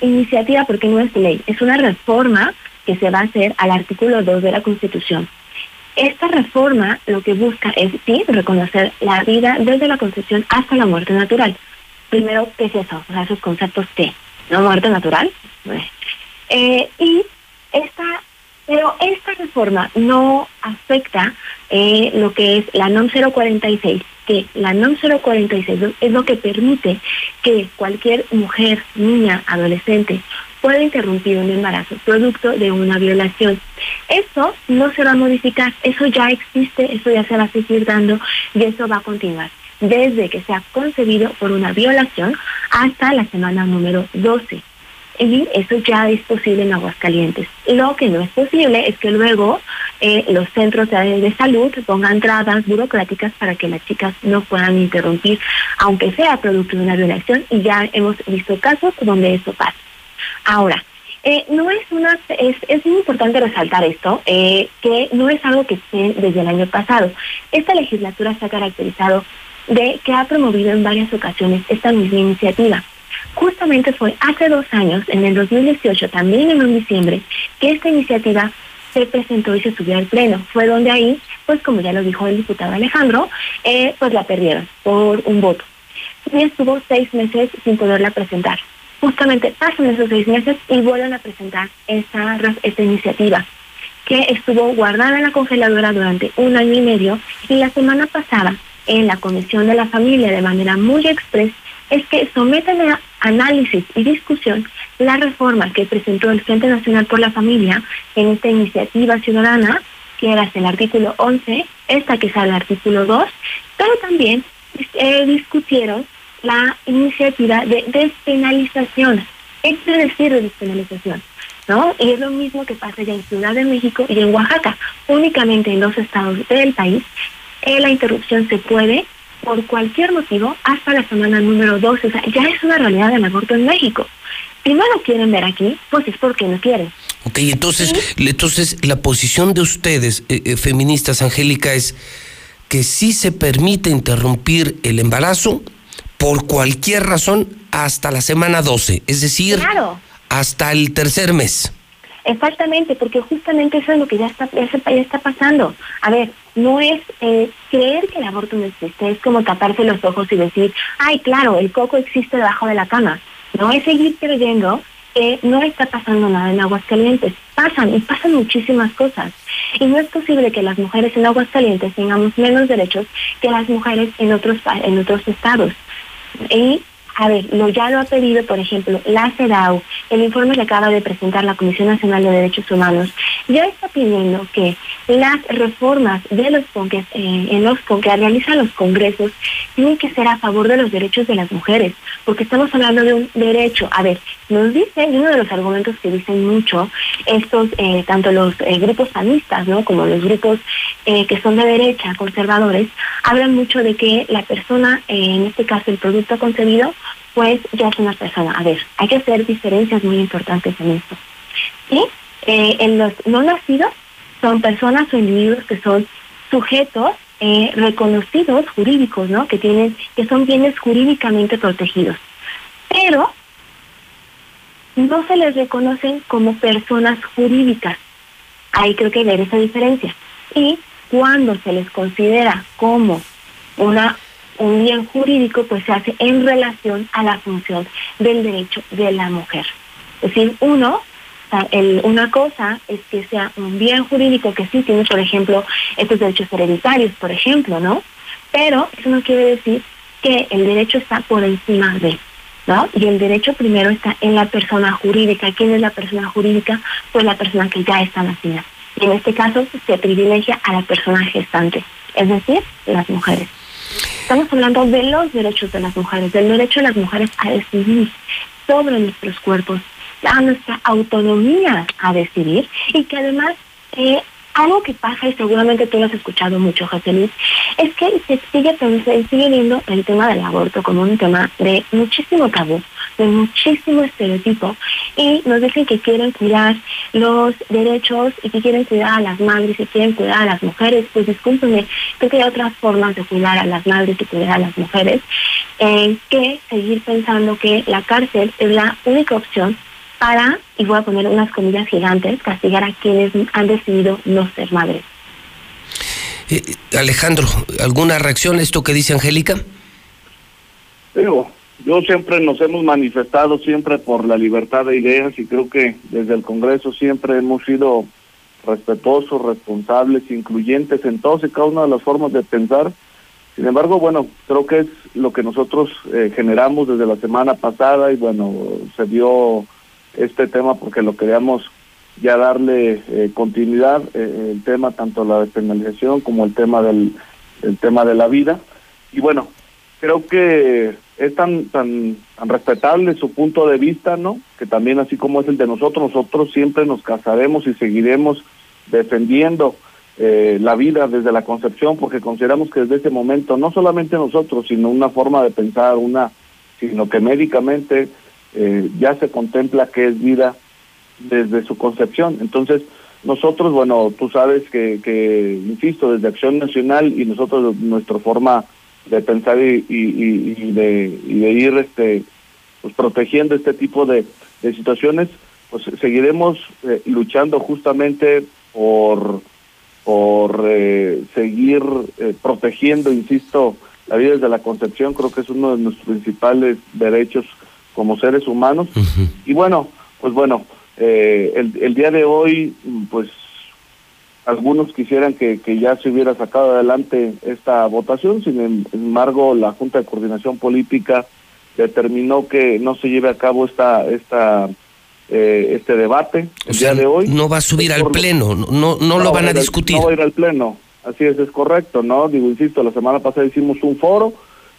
iniciativa, porque no es ley, es una reforma que se va a hacer al artículo 2 de la Constitución. Esta reforma lo que busca es, sí, reconocer la vida desde la concepción hasta la muerte natural. Primero, ¿qué es eso? O sea, esos conceptos ¿qué? ¿No muerte natural? Eh, y esta, pero esta reforma no afecta eh, lo que es la NOM 046, que la NOM 046 es lo que permite que cualquier mujer, niña, adolescente puede interrumpir un embarazo producto de una violación. Eso no se va a modificar, eso ya existe, eso ya se va a seguir dando y eso va a continuar desde que se ha concebido por una violación hasta la semana número 12. Y eso ya es posible en Aguascalientes. Lo que no es posible es que luego eh, los centros de salud pongan trabas burocráticas para que las chicas no puedan interrumpir, aunque sea producto de una violación, y ya hemos visto casos donde eso pasa. Ahora, eh, no es una, es, es muy importante resaltar esto, eh, que no es algo que esté desde el año pasado. Esta legislatura se ha caracterizado de que ha promovido en varias ocasiones esta misma iniciativa. Justamente fue hace dos años, en el 2018, también en un diciembre, que esta iniciativa se presentó y se subió al pleno. Fue donde ahí, pues como ya lo dijo el diputado Alejandro, eh, pues la perdieron por un voto. Y estuvo seis meses sin poderla presentar justamente pasan esos seis meses y vuelven a presentar esta, esta iniciativa que estuvo guardada en la congeladora durante un año y medio y la semana pasada en la Comisión de la Familia de manera muy express es que someten a análisis y discusión la reforma que presentó el Frente Nacional por la Familia en esta iniciativa ciudadana, que era el artículo 11, esta que es el artículo 2, pero también eh, discutieron la iniciativa de despenalización. ¿Qué quiere decir de despenalización? ¿No? Y es lo mismo que pasa ya en Ciudad de México y en Oaxaca. Únicamente en dos estados del país eh, la interrupción se puede por cualquier motivo hasta la semana número 12. O sea, ya es una realidad del aborto en México. Si no lo quieren ver aquí, pues es porque no quieren. Ok, entonces, entonces la posición de ustedes, eh, eh, feministas, Angélica, es que sí se permite interrumpir el embarazo, por cualquier razón hasta la semana 12, es decir, hasta el tercer mes. Exactamente, porque justamente eso es lo que ya está, ya, está pasando. A ver, no es eh, creer que el aborto no existe, es como taparse los ojos y decir, ay, claro, el coco existe debajo de la cama. No es seguir creyendo que no está pasando nada en Aguascalientes. Pasan y pasan muchísimas cosas. Y no es posible que las mujeres en Aguascalientes tengamos menos derechos que las mujeres en otros, en otros estados. Y, a ver, lo, ya lo ha pedido, por ejemplo, la CEDAW, el informe que acaba de presentar la Comisión Nacional de Derechos Humanos, ya está pidiendo que las reformas de los que, eh, en los que realizan los congresos tienen que ser a favor de los derechos de las mujeres, porque estamos hablando de un derecho. A ver, nos dice, y uno de los argumentos que dicen mucho estos, eh, tanto los eh, grupos feministas, ¿no? Como los grupos que son de derecha, conservadores, hablan mucho de que la persona, en este caso el producto concebido, pues ya es una persona. A ver, hay que hacer diferencias muy importantes en esto. Y en los no nacidos son personas o individuos que son sujetos eh, reconocidos jurídicos, ¿no? Que tienen, que son bienes jurídicamente protegidos. Pero no se les reconocen como personas jurídicas. Ahí creo que ver esa diferencia. Y cuando se les considera como una un bien jurídico, pues se hace en relación a la función del derecho de la mujer. Es decir, uno una cosa es que sea un bien jurídico que sí tiene, por ejemplo, estos derechos hereditarios, por ejemplo, ¿no? Pero eso no quiere decir que el derecho está por encima de, ¿no? Y el derecho primero está en la persona jurídica. ¿Quién es la persona jurídica? Pues la persona que ya está nacida. Y en este caso se privilegia a la persona gestante, es decir, las mujeres. Estamos hablando de los derechos de las mujeres, del derecho de las mujeres a decidir sobre nuestros cuerpos, a nuestra autonomía a decidir y que además eh, algo que pasa y seguramente tú lo has escuchado mucho, José Luis, es que se sigue, se sigue viendo el tema del aborto como un tema de muchísimo tabú. De muchísimo estereotipo y nos dicen que quieren cuidar los derechos y que quieren cuidar a las madres y quieren cuidar a las mujeres. Pues discúlpenme, creo que hay otras formas de cuidar a las madres y cuidar a las mujeres eh, que seguir pensando que la cárcel es la única opción para, y voy a poner unas comillas gigantes, castigar a quienes han decidido no ser madres. Eh, Alejandro, ¿alguna reacción a esto que dice Angélica? Digo, yo siempre nos hemos manifestado siempre por la libertad de ideas y creo que desde el Congreso siempre hemos sido respetuosos, responsables, incluyentes en todas y cada una de las formas de pensar. Sin embargo, bueno, creo que es lo que nosotros eh, generamos desde la semana pasada y bueno, se dio este tema porque lo queríamos ya darle eh, continuidad, eh, el tema tanto la despenalización como el tema del el tema de la vida. Y bueno, creo que es tan, tan, tan respetable su punto de vista, ¿no? Que también así como es el de nosotros, nosotros siempre nos casaremos y seguiremos defendiendo eh, la vida desde la concepción, porque consideramos que desde ese momento, no solamente nosotros, sino una forma de pensar, una, sino que médicamente eh, ya se contempla que es vida desde su concepción. Entonces, nosotros, bueno, tú sabes que, que insisto, desde Acción Nacional y nosotros, nuestra forma de pensar y, y, de, y de ir este pues protegiendo este tipo de, de situaciones, pues seguiremos eh, luchando justamente por por eh, seguir eh, protegiendo, insisto, la vida desde la concepción, creo que es uno de nuestros principales derechos como seres humanos. Y bueno, pues bueno, el, el día de hoy, pues algunos quisieran que, que, ya se hubiera sacado adelante esta votación, sin embargo la Junta de Coordinación Política determinó que no se lleve a cabo esta esta eh, este debate el día de hoy. No va a subir al pleno, no no, lo van a discutir. no va a ir al pleno, así es, es correcto, ¿no? Digo, insisto, la semana pasada hicimos un foro,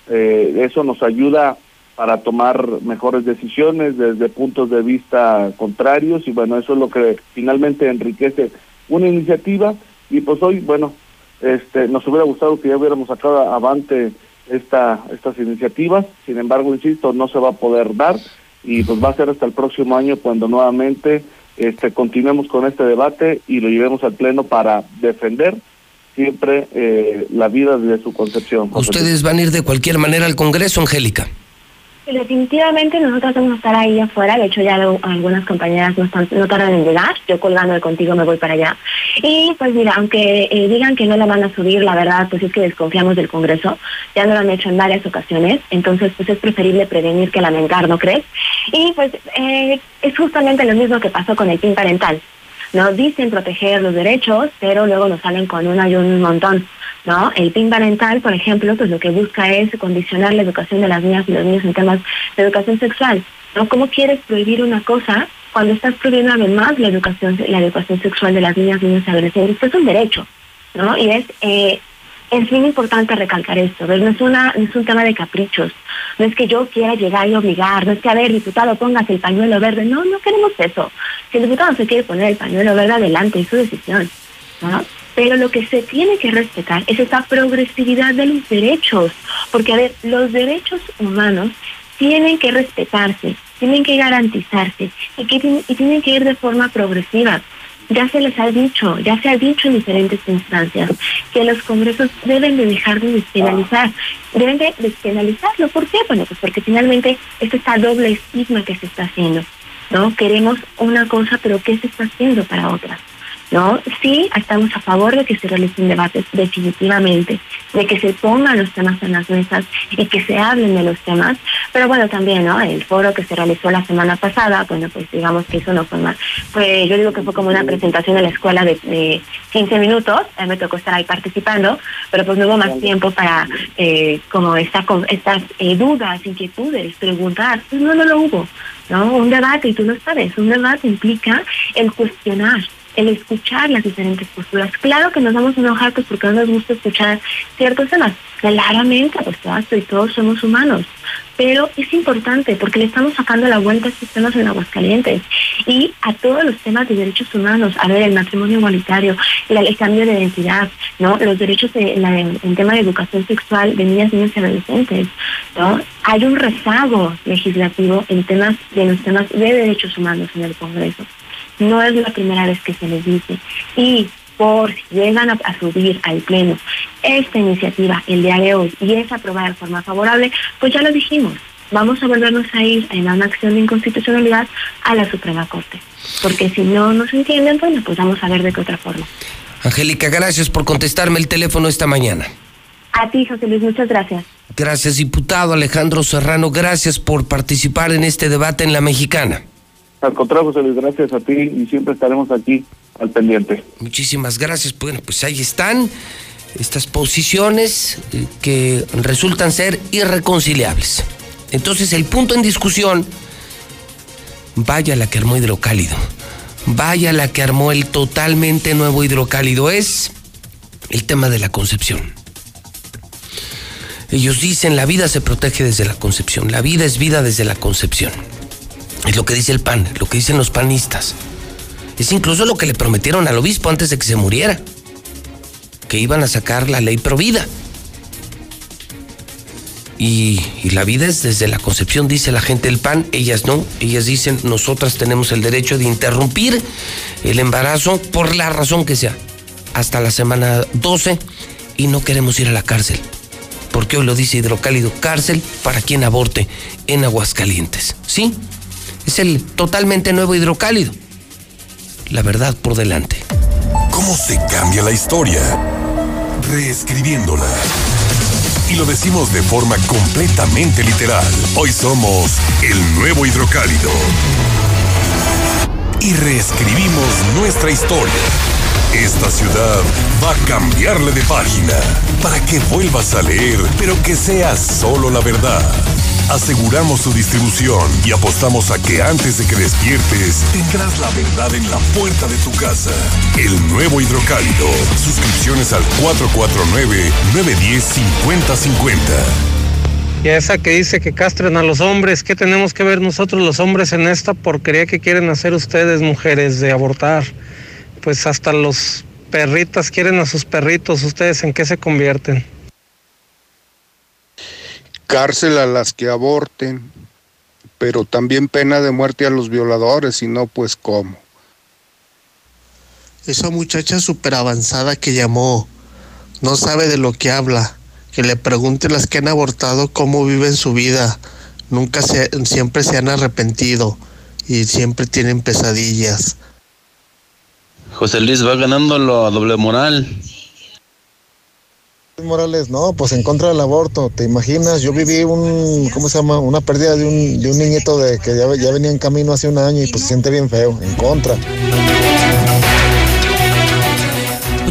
eh, eso nos ayuda para tomar mejores decisiones desde puntos de vista contrarios y bueno, eso es lo que finalmente enriquece una iniciativa y pues hoy, bueno, este, nos hubiera gustado que ya hubiéramos sacado avante esta, estas iniciativas, sin embargo, insisto, no se va a poder dar y pues va a ser hasta el próximo año cuando nuevamente este, continuemos con este debate y lo llevemos al Pleno para defender siempre eh, la vida de su concepción. ¿Ustedes van a ir de cualquier manera al Congreso, Angélica? Definitivamente nosotros vamos a estar ahí afuera, de hecho ya algunas compañeras no, están, no tardan en llegar, yo colgando de contigo me voy para allá. Y pues mira, aunque eh, digan que no la van a subir, la verdad pues es que desconfiamos del Congreso, ya no lo han hecho en varias ocasiones, entonces pues es preferible prevenir que lamentar, ¿no crees? Y pues eh, es justamente lo mismo que pasó con el PIN parental. No dicen proteger los derechos, pero luego nos salen con una y un montón. ¿No? El PIN parental, por ejemplo, pues lo que busca es condicionar la educación de las niñas y los niños en temas de educación sexual. ¿no? ¿Cómo quieres prohibir una cosa cuando estás prohibiendo además la educación, la educación sexual de las niñas, niños y adolescentes? Pues es un derecho, ¿no? Y es eh, es bien importante recalcar esto, No es, una, no es un tema de caprichos, no es que yo quiera llegar y obligar, no es que, a ver, diputado, pongas el pañuelo verde, no, no queremos eso. Si el diputado se quiere poner el pañuelo verde adelante, es su decisión. Pero lo que se tiene que respetar es esta progresividad de los derechos, porque a ver, los derechos humanos tienen que respetarse, tienen que garantizarse y, que, y tienen que ir de forma progresiva. Ya se les ha dicho, ya se ha dicho en diferentes instancias que los congresos deben de dejar de despenalizar, deben de despenalizarlo. ¿Por qué? Bueno, pues porque finalmente es esta doble estigma que se está haciendo. ¿no? Queremos una cosa, pero ¿qué se está haciendo para otras? ¿No? Sí, estamos a favor de que se realicen debates definitivamente, de que se pongan los temas en las mesas y que se hablen de los temas, pero bueno, también, ¿no? El foro que se realizó la semana pasada, bueno, pues digamos que eso no fue más, pues yo digo que fue como una presentación en la escuela de, de 15 minutos, mí me tocó estar ahí participando, pero pues no hubo más tiempo para eh, como esta, estas eh, dudas, inquietudes, preguntar, pues no, no lo hubo, ¿no? Un debate, y tú lo sabes, un debate implica el cuestionar, el escuchar las diferentes posturas. Claro que nos vamos a enojar pues porque no nos gusta escuchar ciertos temas. Claramente, pues todas y todos somos humanos. Pero es importante porque le estamos sacando la vuelta a estos temas en Aguascalientes y a todos los temas de derechos humanos, a ver, el matrimonio igualitario, el, cambio de identidad, ¿no? Los derechos en, tema de educación sexual de niñas, niños y adolescentes, ¿no? Hay un rezago legislativo en temas de los temas de derechos humanos en el Congreso. No es la primera vez que se les dice. Y por si llegan a, subir al Pleno esta iniciativa el día de hoy y es aprobada de forma favorable, pues ya lo dijimos, vamos a volvernos a ir en una acción de inconstitucionalidad a la Suprema Corte. Porque si no nos entienden, bueno, pues vamos a ver de qué otra forma. Angélica, gracias por contestarme el teléfono esta mañana. A ti, José Luis, muchas gracias. Gracias, diputado Alejandro Serrano. Gracias por participar en este debate en la mexicana. Al contrario, José Luis, gracias a ti y siempre estaremos aquí al pendiente. Muchísimas gracias. Bueno, pues ahí están estas posiciones eh, que resultan ser irreconciliables. Entonces, el punto en discusión, vaya la que armó hidrocálido Vaya la que armó el totalmente nuevo hidrocálido. Es el tema de la concepción. Ellos dicen la vida se protege desde la concepción. La vida es vida desde la concepción. Es lo que dice el PAN, lo que dicen los panistas. Es incluso lo que le prometieron al obispo antes de que se muriera. Que iban a sacar la ley provida. Y, la vida es desde la concepción, dice la gente del PAN, ellas no, ellas dicen, nosotras tenemos el derecho de interrumpir el embarazo por la razón que sea, hasta la semana 12 y no queremos ir a la cárcel, porque hoy lo dice Hidrocálido, cárcel para quien aborte en Aguascalientes, ¿sí? Es el totalmente nuevo Hidrocálido, la verdad por delante. ¿Cómo se cambia la historia? Reescribiéndola y lo decimos de forma completamente literal. Hoy somos el nuevo hidrocálido. Y reescribimos nuestra historia. Esta ciudad va a cambiarle de página para que vuelvas a leer, pero que sea solo la verdad. Aseguramos su distribución y apostamos a que antes de que despiertes tendrás la verdad en la puerta de tu casa. El nuevo hidrocálido. Suscripciones al 449-910-5050. Y esa que dice que castren a los hombres, ¿qué tenemos que ver nosotros los hombres en esta porquería que quieren hacer ustedes, mujeres, de abortar? Pues hasta los perritas quieren a sus perritos, ¿ustedes en qué se convierten? Cárcel a las que aborten, pero también pena de muerte a los violadores, y no, pues cómo. Esa muchacha súper avanzada que llamó, no sabe de lo que habla. Que le pregunte las que han abortado cómo viven su vida. Nunca se, siempre se han arrepentido y siempre tienen pesadillas. José Luis va ganando a doble moral. Morales, no, pues en contra del aborto, ¿te imaginas? Yo viví un, ¿cómo se llama? Una pérdida de un, de un niñito de que ya, ya venía en camino hace un año y pues se siente bien feo, en contra.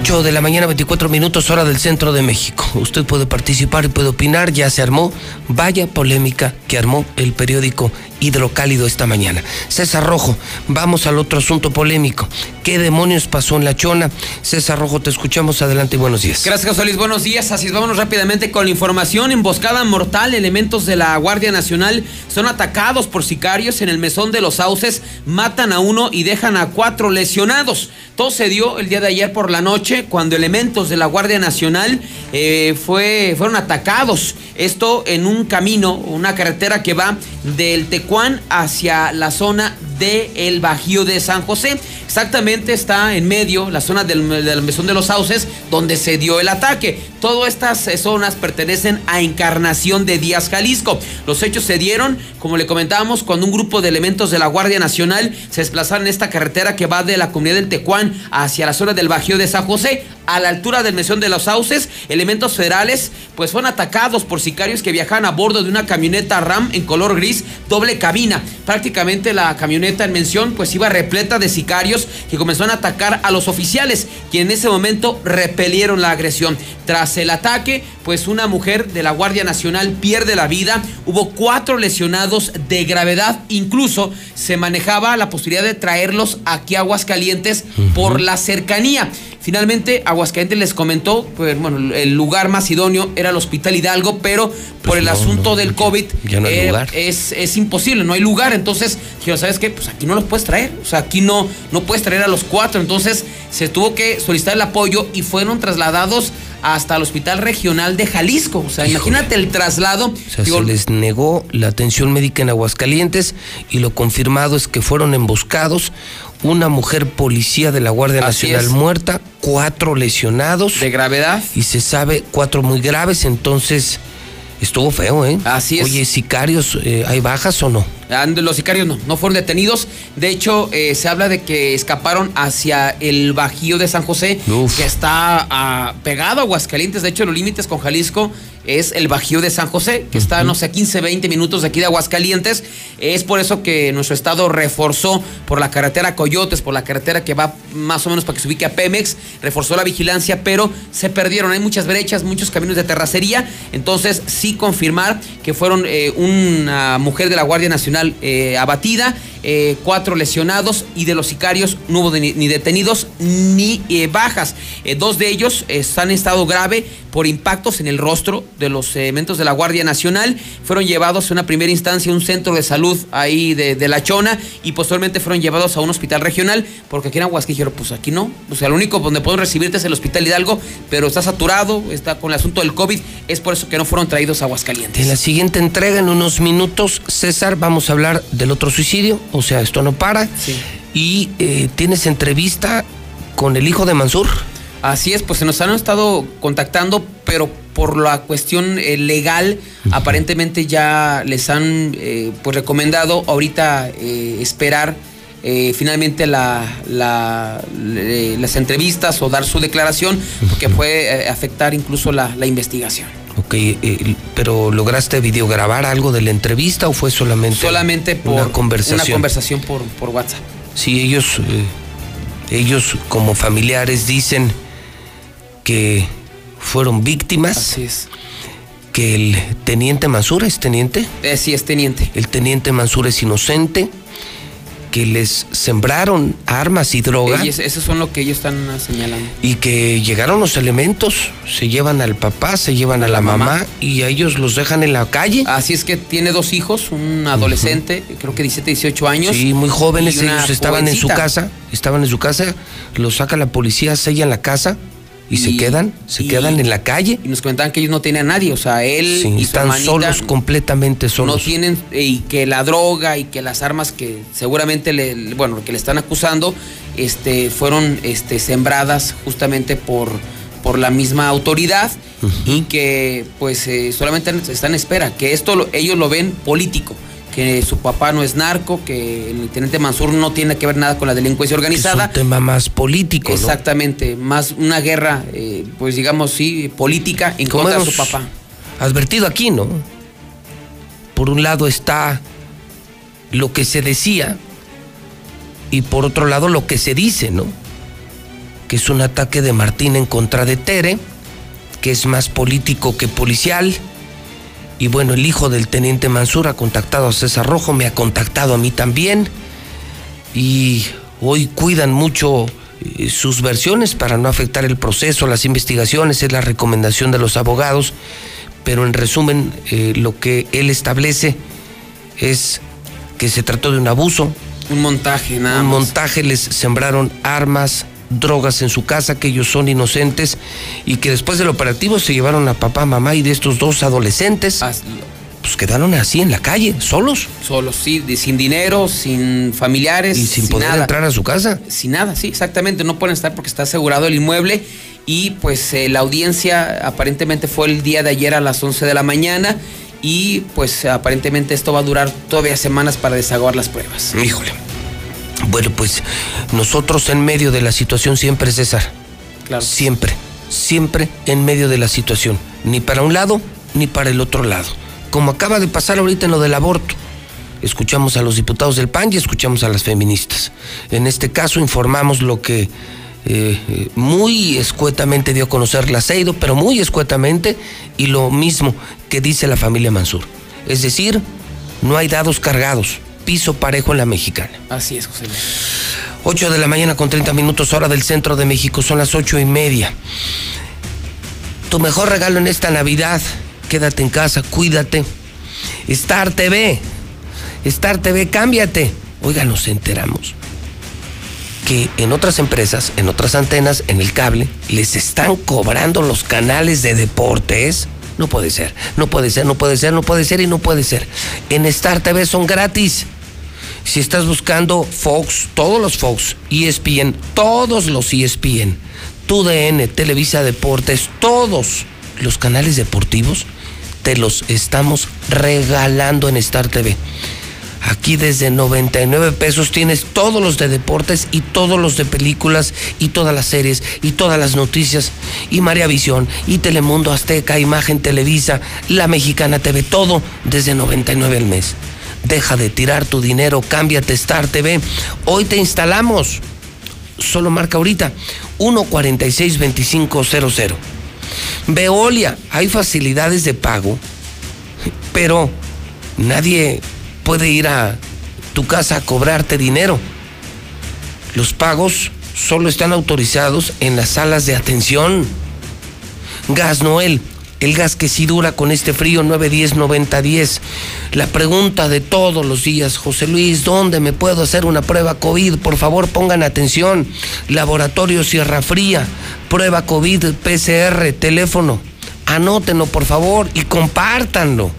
8 de la mañana, 24 minutos, hora del centro de México. Usted puede participar y puede opinar, ya se armó, vaya polémica que armó el periódico hidrocálido esta mañana. César Rojo, vamos al otro asunto polémico. ¿Qué demonios pasó en la chona? César Rojo, te escuchamos. Adelante y buenos días. Gracias, José. Buenos días. Así es, vámonos rápidamente con la información. Emboscada mortal, elementos de la Guardia Nacional son atacados por sicarios en el mesón de los sauces, matan a uno y dejan a cuatro lesionados. Todo se dio el día de ayer por la noche cuando elementos de la Guardia Nacional eh, fue, fueron atacados. Esto en un camino, una carretera que va del Tecuán hacia la zona del el Bajío de San José. Exactamente está en medio, la zona del, Mesón de los Sauces, donde se dio el ataque. Todas estas eh, zonas pertenecen a Encarnación de Díaz, Jalisco. Los hechos se dieron, como le comentábamos, cuando un grupo de elementos de la Guardia Nacional se desplazaron en esta carretera que va de la comunidad del Tecuán hacia la zona del Bajío de San José, a la altura del Mesón de los Sauces. Elementos federales, pues fueron atacados por sicarios que viajaban a bordo de una camioneta RAM en color gris, doble cabina. Prácticamente la camioneta en mención, pues iba repleta de sicarios que comenzaron a atacar a los oficiales, quienes en ese momento repelieron la agresión. Tras el ataque, pues una mujer de la Guardia Nacional pierde la vida, hubo cuatro lesionados de gravedad, incluso se manejaba la posibilidad de traerlos aquí a Aguascalientes por la cercanía. Finalmente, Aguascalientes les comentó, pues, bueno, el lugar más idóneo era el Hospital Hidalgo, pero por Pues el no, asunto no, del COVID ya no hay eh, lugar. Es, es imposible, no hay lugar. Entonces, dijeron, ¿sabes qué? Pues aquí no los puedes traer. O sea, aquí no, no puedes traer a los cuatro. Entonces, se tuvo que solicitar el apoyo y fueron trasladados hasta el Hospital Regional de Jalisco. O sea, imagínate el traslado. O sea, Digo, se les negó la atención médica en Aguascalientes y lo confirmado es que fueron emboscados. Una mujer policía de la Guardia Así Nacional es. muerta, cuatro lesionados. De gravedad. Y se sabe cuatro muy graves, entonces estuvo feo, ¿eh? Así es. Oye, sicarios, eh, ¿hay bajas o no? And- Los sicarios no, no fueron detenidos. De hecho, eh, se habla de que escaparon hacia el Bajío de San José, que está ah, pegado a Aguascalientes. De hecho, los límites con Jalisco es el Bajío de San José, que está, no sé, 15, 20 minutos de aquí de Aguascalientes. Es por eso que nuestro estado reforzó por la carretera Coyotes, por la carretera que va más o menos para que se ubique a Pemex, reforzó la vigilancia, pero se perdieron. Hay muchas brechas, muchos caminos de terracería. Entonces, sí confirmar que fueron eh, una mujer de la Guardia Nacional eh, abatida, eh, cuatro lesionados y de los sicarios no hubo ni, ni detenidos ni eh, bajas. Eh, dos de ellos eh, están en estado grave por impactos en el rostro de los elementos de la Guardia Nacional. Fueron llevados en una primera instancia a un centro de salud ahí de, de La Chona y posteriormente fueron llevados a un hospital regional porque aquí en dijeron, pues aquí no. O sea, lo único donde pueden recibirte es el Hospital Hidalgo, pero está saturado, está con el asunto del COVID. Es por eso que no fueron traídos a Aguascalientes. En la siguiente entrega, en unos minutos, César, vamos a hablar del otro suicidio, o sea, esto no para. Y eh, tienes entrevista con el hijo de Mansur. Así es, pues se nos han estado contactando, pero por la cuestión eh, legal, aparentemente ya les han eh, pues recomendado ahorita eh, esperar eh, finalmente la, las entrevistas o dar su declaración, porque puede afectar incluso la, la investigación. Ok, eh, pero ¿lograste videograbar algo de la entrevista o fue solamente, Solamente por una conversación? una conversación por, por WhatsApp. Sí, ellos, eh, ellos como familiares dicen que fueron víctimas. Así es. Que el teniente Mansur es teniente. Eh, sí, es teniente. El teniente Mansur es inocente. Que les sembraron armas y droga. Ellos- eso son lo que ellos están señalando. Y que llegaron los elementos, se llevan al papá, se llevan a la, mamá, y a ellos los dejan en la calle. Así es que tiene dos hijos, un adolescente, creo que 17, 18 años. Sí, muy jóvenes, ellos estaban en su casa, estaban en su casa, los saca la policía, sellan la casa y, se quedan, se y- quedan en la calle. Y nos comentaban que ellos no tenían a nadie, o sea, él Sí, y están solos, completamente solos. no tienen eh, y que la droga y que las armas que seguramente le, le- bueno, que le están acusando este fueron este sembradas justamente por por la misma autoridad y que pues eh, solamente están en espera, que esto lo- ellos lo ven político, que su papá no es narco, que el teniente Mansur no tiene que ver nada con la delincuencia Es organizada. un tema más político, ¿no? Exactamente, más una guerra, eh, pues digamos, sí, política en Como contra de su papá. Advertido aquí, ¿no? Por un lado está lo que se decía y por otro lado lo que se dice, ¿no? Que es un ataque de Martín en contra de Tere, que es más político que policial. Y bueno, el hijo del teniente Mansur ha contactado a César Rojo, me ha contactado a mí también. Y hoy cuidan mucho eh, sus versiones para no afectar el proceso, las investigaciones, es la recomendación de los abogados. Pero en resumen, eh, lo que él establece es que se trató de un abuso. Un montaje, nada Un más. montaje, les sembraron armas, drogas en su casa, que ellos son inocentes y que después del operativo se llevaron a papá, mamá y de estos dos adolescentes. Pues quedaron así en la calle, solos. Solos, sí, sin dinero, sin familiares. Y sin poder nada. entrar a su casa. Sin nada, sí, exactamente. No pueden estar porque está asegurado el inmueble. Y pues eh, la audiencia aparentemente fue el día de ayer a las 11 de la mañana. Y pues aparentemente esto va a durar todavía semanas para desaguar las pruebas. Híjole. Bueno, pues nosotros en medio de la situación siempre, César. Claro. Siempre, siempre en medio de la situación. Ni para un lado, ni para el otro lado. Como acaba de pasar ahorita en lo del aborto. Escuchamos a los diputados del PAN y escuchamos a las feministas. En este caso informamos lo que eh, eh, muy escuetamente dio a conocer la CEIDO, pero muy escuetamente, y lo mismo que dice la familia Mansur. Es decir, no hay dados cargados, piso parejo en la mexicana. Así es, José. Luis. 8 de la mañana con 30 minutos hora del centro de México, son las ocho y media. Tu mejor regalo en esta Navidad, quédate en casa, cuídate. Star TV, Star TV, cámbiate. Oiga, nos enteramos que en otras empresas, en otras antenas, en el cable, les están cobrando los canales de deportes. No puede ser, no puede ser, no puede ser, no puede ser y no puede ser. En Star TV son gratis. Si estás buscando Fox, todos los Fox, ESPN, todos los ESPN, TUDN, Televisa Deportes, todos los canales deportivos, te los estamos regalando en Star TV. Aquí desde 99 pesos tienes todos los de deportes y todos los de películas y todas las series y todas las noticias y María Visión y Telemundo Azteca, Imagen Televisa, La Mexicana TV, todo desde 99 al mes. Deja de tirar tu dinero, cámbiate Star TV. Hoy te instalamos. Solo marca ahorita 1462500. Veolia, hay facilidades de pago, pero nadie puede ir a tu casa a cobrarte dinero. Los pagos solo están autorizados en las salas de atención. Gas Noel, el gas que sí dura con este frío 910-9010. La pregunta de todos los días, José Luis, ¿dónde me puedo hacer una prueba COVID? Por favor, pongan atención. Laboratorio Sierra Fría, prueba COVID PCR, teléfono. Anótenlo, por favor, y compártanlo.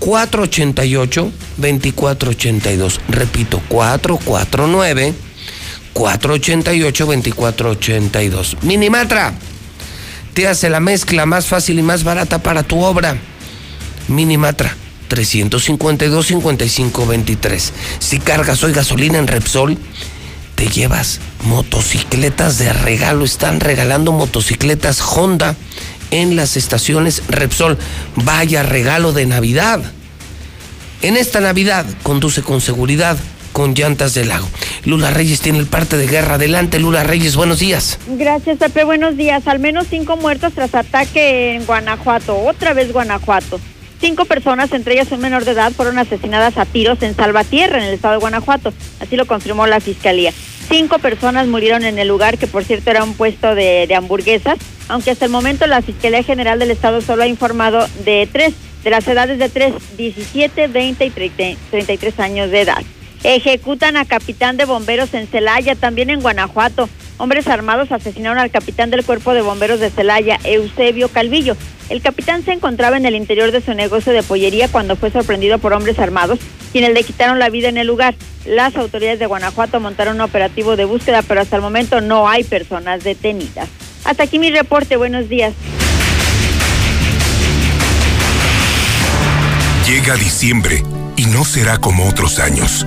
488-2482. Repito, 449 488-2482. Minimatra, te hace la mezcla más fácil y más barata para tu obra. Minimatra, 352-5523. Si cargas hoy gasolina en Repsol, te llevas motocicletas de regalo. Están regalando motocicletas Honda en las estaciones Repsol. Vaya regalo de Navidad. En esta Navidad conduce con seguridad con llantas del lago. Lula Reyes tiene el parte de guerra. Adelante, Lula Reyes, buenos días. Gracias, Pepe, buenos días. Al menos cinco muertos tras ataque en Guanajuato. Otra vez Guanajuato. Cinco personas, entre ellas un menor de edad, fueron asesinadas a tiros en Salvatierra, en el estado de Guanajuato. Así lo confirmó la fiscalía. Cinco personas murieron en el lugar, que por cierto era un puesto de, de hamburguesas, aunque hasta el momento la Fiscalía General del Estado solo ha informado de tres, de las edades de tres, 17, 20 y 30, 33 años de edad. Ejecutan a capitán de bomberos en Celaya, también en Guanajuato. Hombres armados asesinaron al capitán del cuerpo de bomberos de Celaya, Eusebio Calvillo. El capitán se encontraba en el interior de su negocio de pollería cuando fue sorprendido por hombres armados, quienes le quitaron la vida en el lugar. Las autoridades de Guanajuato montaron un operativo de búsqueda, pero hasta el momento no hay personas detenidas. Hasta aquí mi reporte. Buenos días. Llega diciembre y no será como otros años.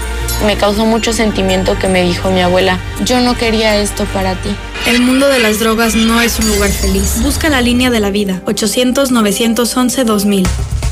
Me causó mucho sentimiento que me dijo mi abuela, yo no quería esto para ti. El mundo de las drogas no es un lugar feliz. Busca la línea de la vida, 800-911-2000.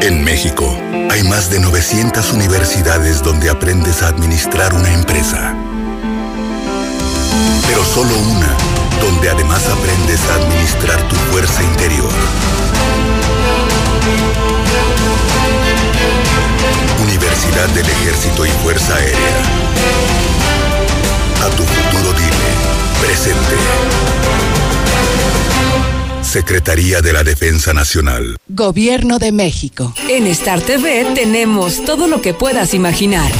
En México hay más de 900 universidades donde aprendes a administrar una empresa. Pero solo una donde además aprendes a administrar tu fuerza interior. Universidad del Ejército y Fuerza Aérea. A tu futuro dile, presente. Secretaría de la Defensa Nacional. Gobierno de México. En Star TV tenemos todo lo que puedas imaginar.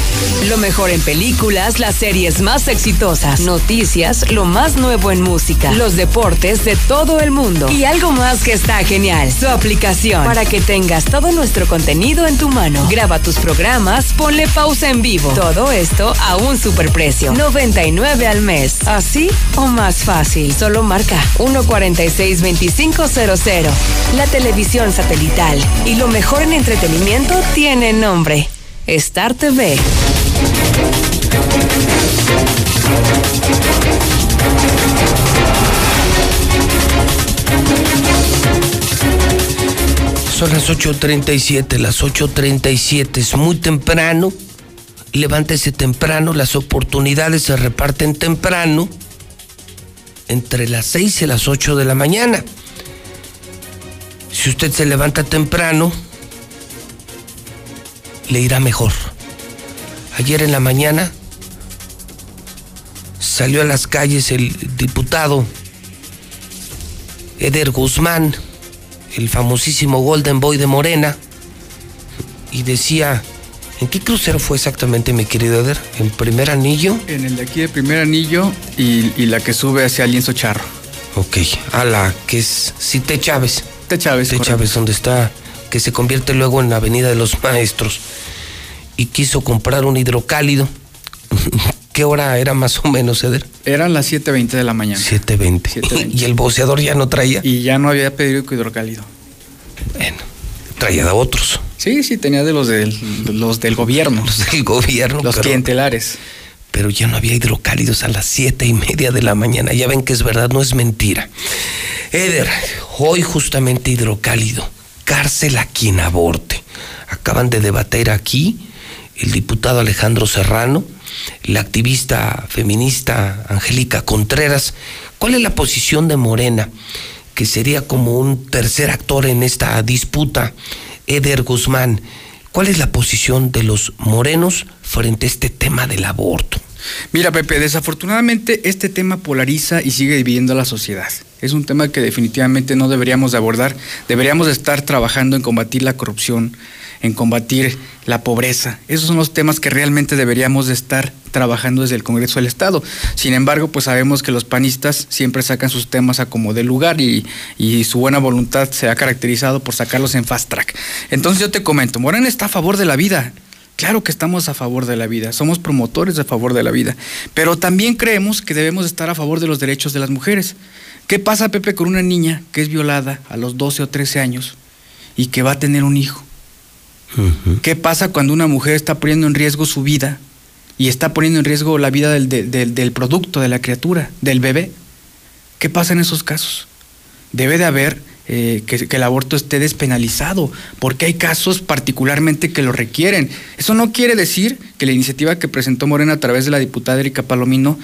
Lo mejor en películas, las series más exitosas, noticias, lo más nuevo en música, los deportes de todo el mundo y algo más que está genial, su aplicación para que tengas todo nuestro contenido en tu mano. Graba tus programas, ponle pausa en vivo. Todo esto a un superprecio, 99 al mes. Así o más fácil. Solo marca 14625 500. La televisión satelital y lo mejor en entretenimiento tiene nombre. Star TV. Son las 8.37, las 8.37, es muy temprano. Levántese temprano, las oportunidades se reparten temprano, entre las 6 y las 8 de la mañana. Si usted se levanta temprano, le irá mejor. Ayer en la mañana salió a las calles el diputado Eder Guzmán, el famosísimo Golden Boy de Morena, y decía, ¿en qué crucero fue exactamente, mi querido Eder? ¿En primer anillo? En el de aquí de primer anillo y, y la que sube hacia Lienzo Charro. Ok, a la que es Cite Chávez. Cite Chávez. Cite Chávez, donde está, que se convierte luego en la Avenida de los Maestros. Y quiso comprar un hidrocálido. ¿Qué hora era más o menos, Eder? Eran las 7.20 de la mañana. 7.20. Y el boceador ya no traía. Y ya no había pedido hidrocálido. Bueno, traía de otros. Sí, sí, tenía de los del, los del gobierno. Los del gobierno. Los pero- clientelares. pero ya no había hidrocálidos a las siete y media de la mañana. Ya ven que es verdad, no es mentira. Eder, hoy justamente hidrocálido, cárcel a quien aborte. Acaban de debatir aquí el diputado Alejandro Serrano, la activista feminista Angélica Contreras. ¿Cuál es la posición de Morena? Que sería como un tercer actor en esta disputa. Eder Guzmán, ¿cuál es la posición de los morenos frente a este tema del aborto? Mira, Pepe, desafortunadamente este tema polariza y sigue dividiendo a la sociedad. Es un tema que definitivamente no deberíamos de abordar. Deberíamos de estar trabajando en combatir la corrupción, en combatir la pobreza. Esos son los temas que realmente deberíamos de estar trabajando desde el Congreso del Estado. Sin embargo, pues sabemos que los panistas siempre sacan sus temas a como de lugar y, y su buena voluntad se ha caracterizado por sacarlos en fast track. Entonces yo te comento, Morena está a favor de la vida. Claro que estamos a favor de la vida, somos promotores a favor de la vida, pero también creemos que debemos estar a favor de los derechos de las mujeres. ¿Qué pasa, Pepe, con una niña que es violada a los 12 o 13 años y que va a tener un hijo? ¿Qué pasa cuando una mujer está poniendo en riesgo su vida y está poniendo en riesgo la vida del, del- del- producto, de la criatura, del bebé? ¿Qué pasa en esos casos? Debe de haber eh, que, que el aborto esté despenalizado, porque hay casos particularmente que lo requieren. Eso no quiere decir que la iniciativa que presentó Morena a través de la diputada Erika Palomino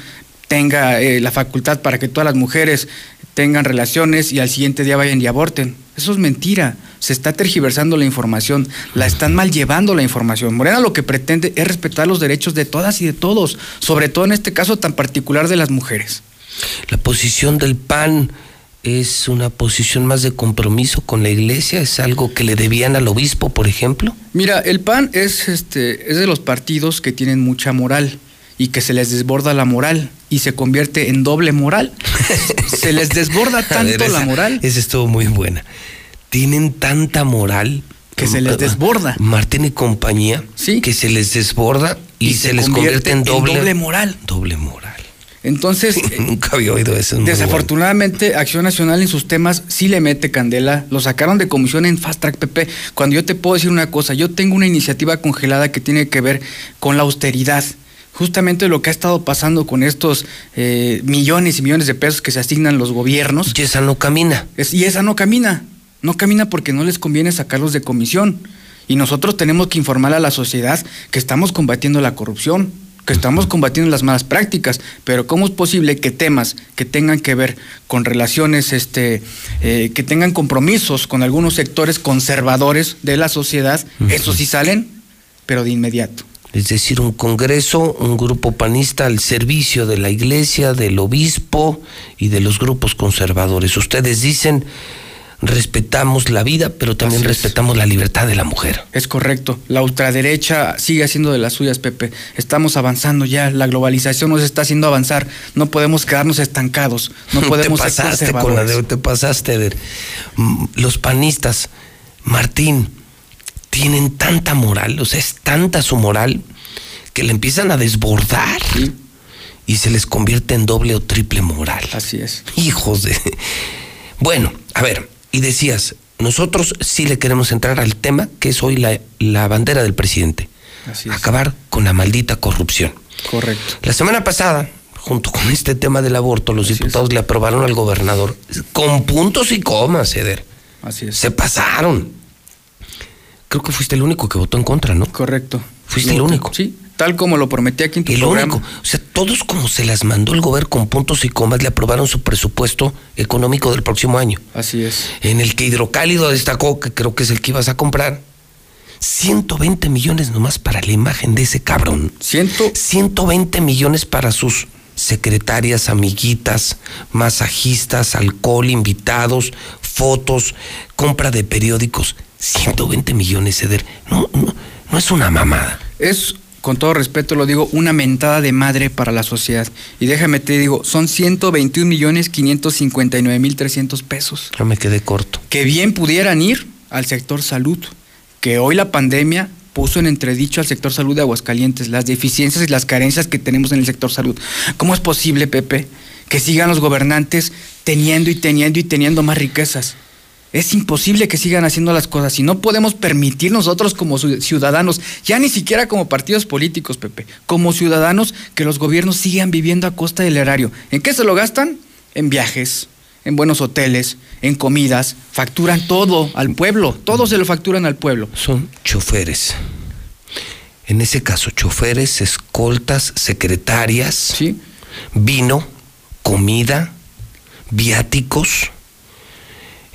tenga eh, la facultad para que todas las mujeres tengan relaciones y al siguiente día vayan y aborten. Eso es mentira. Se está tergiversando la información, la están mal llevando la información. Morena lo que pretende es respetar los derechos de todas y de todos, sobre todo en este caso tan particular de las mujeres. La posición del PAN es una posición más de compromiso con la iglesia? ¿Es algo que le debían al obispo, por ejemplo? Mira, el PAN es, este, es de los partidos que tienen mucha moral y que se les desborda la moral y se convierte en doble moral. se les desborda tanto ver, esa- la moral Esa estuvo muy buena. Tienen tanta moral. que se les desborda. Martín y compañía. Que se les desborda y, se, les convierte en doble, doble moral. doble moral. Entonces, Nunca había oído eso. es Desafortunadamente, Acción Nacional en sus temas sí le mete candela. Lo sacaron de comisión en Fast Track PP. Cuando yo te puedo decir una cosa, yo tengo una iniciativa congelada que tiene que ver con la austeridad. Justamente lo que ha estado pasando con estos eh, millones y millones de pesos que se asignan los gobiernos. Y esa no camina. y esa no camina. No camina porque no les conviene sacarlos de comisión. Y nosotros tenemos que informar a la sociedad que estamos combatiendo la corrupción, que estamos combatiendo las malas prácticas. Pero ¿cómo es posible que temas que tengan que ver con relaciones, este, eh, que tengan compromisos con algunos sectores conservadores de la sociedad, esos sí salen, pero de inmediato? Es decir, un congreso, un grupo panista al servicio de la iglesia, del obispo y de los grupos conservadores. Ustedes dicen, respetamos la vida, pero también Así es. respetamos la libertad de la mujer. Es correcto. La ultraderecha sigue haciendo de las suyas, Pepe. Estamos avanzando ya. La globalización nos está haciendo avanzar. No podemos quedarnos estancados. No podemos te ser pasaste con la de te pasaste de Mm, los panistas, Martín, tienen tanta moral, o sea, es tanta su moral que le empiezan a desbordar y se les convierte en doble o triple moral. Así es. Hijos de. Bueno, a ver, y decías, nosotros sí le queremos entrar al tema que es hoy la, la bandera del presidente. Así es. Acabar con la maldita corrupción. Correcto. La semana pasada, junto con este tema del aborto, los diputados le aprobaron al gobernador con puntos y comas, Eder. Así es. Se pasaron. Creo que fuiste el único que votó en contra, ¿no? Correcto. Fuiste el único. Sí, tal como lo prometí aquí en tu El programa. único. O sea, todos como se las mandó el gobierno con puntos y comas, le aprobaron su presupuesto económico del próximo año. Así es. En el que Hidrocálido destacó, que creo que es el que ibas a comprar, 120 millones nomás para la imagen de ese cabrón. Ciento... 120 millones para sus secretarias, amiguitas, masajistas, alcohol, invitados, fotos, compra de periódicos. 120 millones, Eder. No, no, no es una mamada. Es, con todo respeto lo digo, una mentada de madre para la sociedad. Y déjame te digo, son 121 millones 559 mil 300 pesos. Ya me quedé corto. Que bien pudieran ir al sector salud. Que hoy la pandemia puso en entredicho al sector salud de Aguascalientes, las deficiencias y las carencias que tenemos en el sector salud. ¿Cómo es posible, Pepe, que sigan los gobernantes teniendo y teniendo y teniendo más riquezas? Es imposible que sigan haciendo las cosas y no podemos permitir nosotros como ciu- ciudadanos, ya ni siquiera como partidos políticos, Pepe, como ciudadanos, que los gobiernos sigan viviendo a costa del erario. ¿En qué se lo gastan? En viajes, en buenos hoteles, en comidas, facturan todo al pueblo, todo se lo facturan al pueblo. Son choferes. En ese caso, choferes, escoltas, secretarias, vino, comida, viáticos,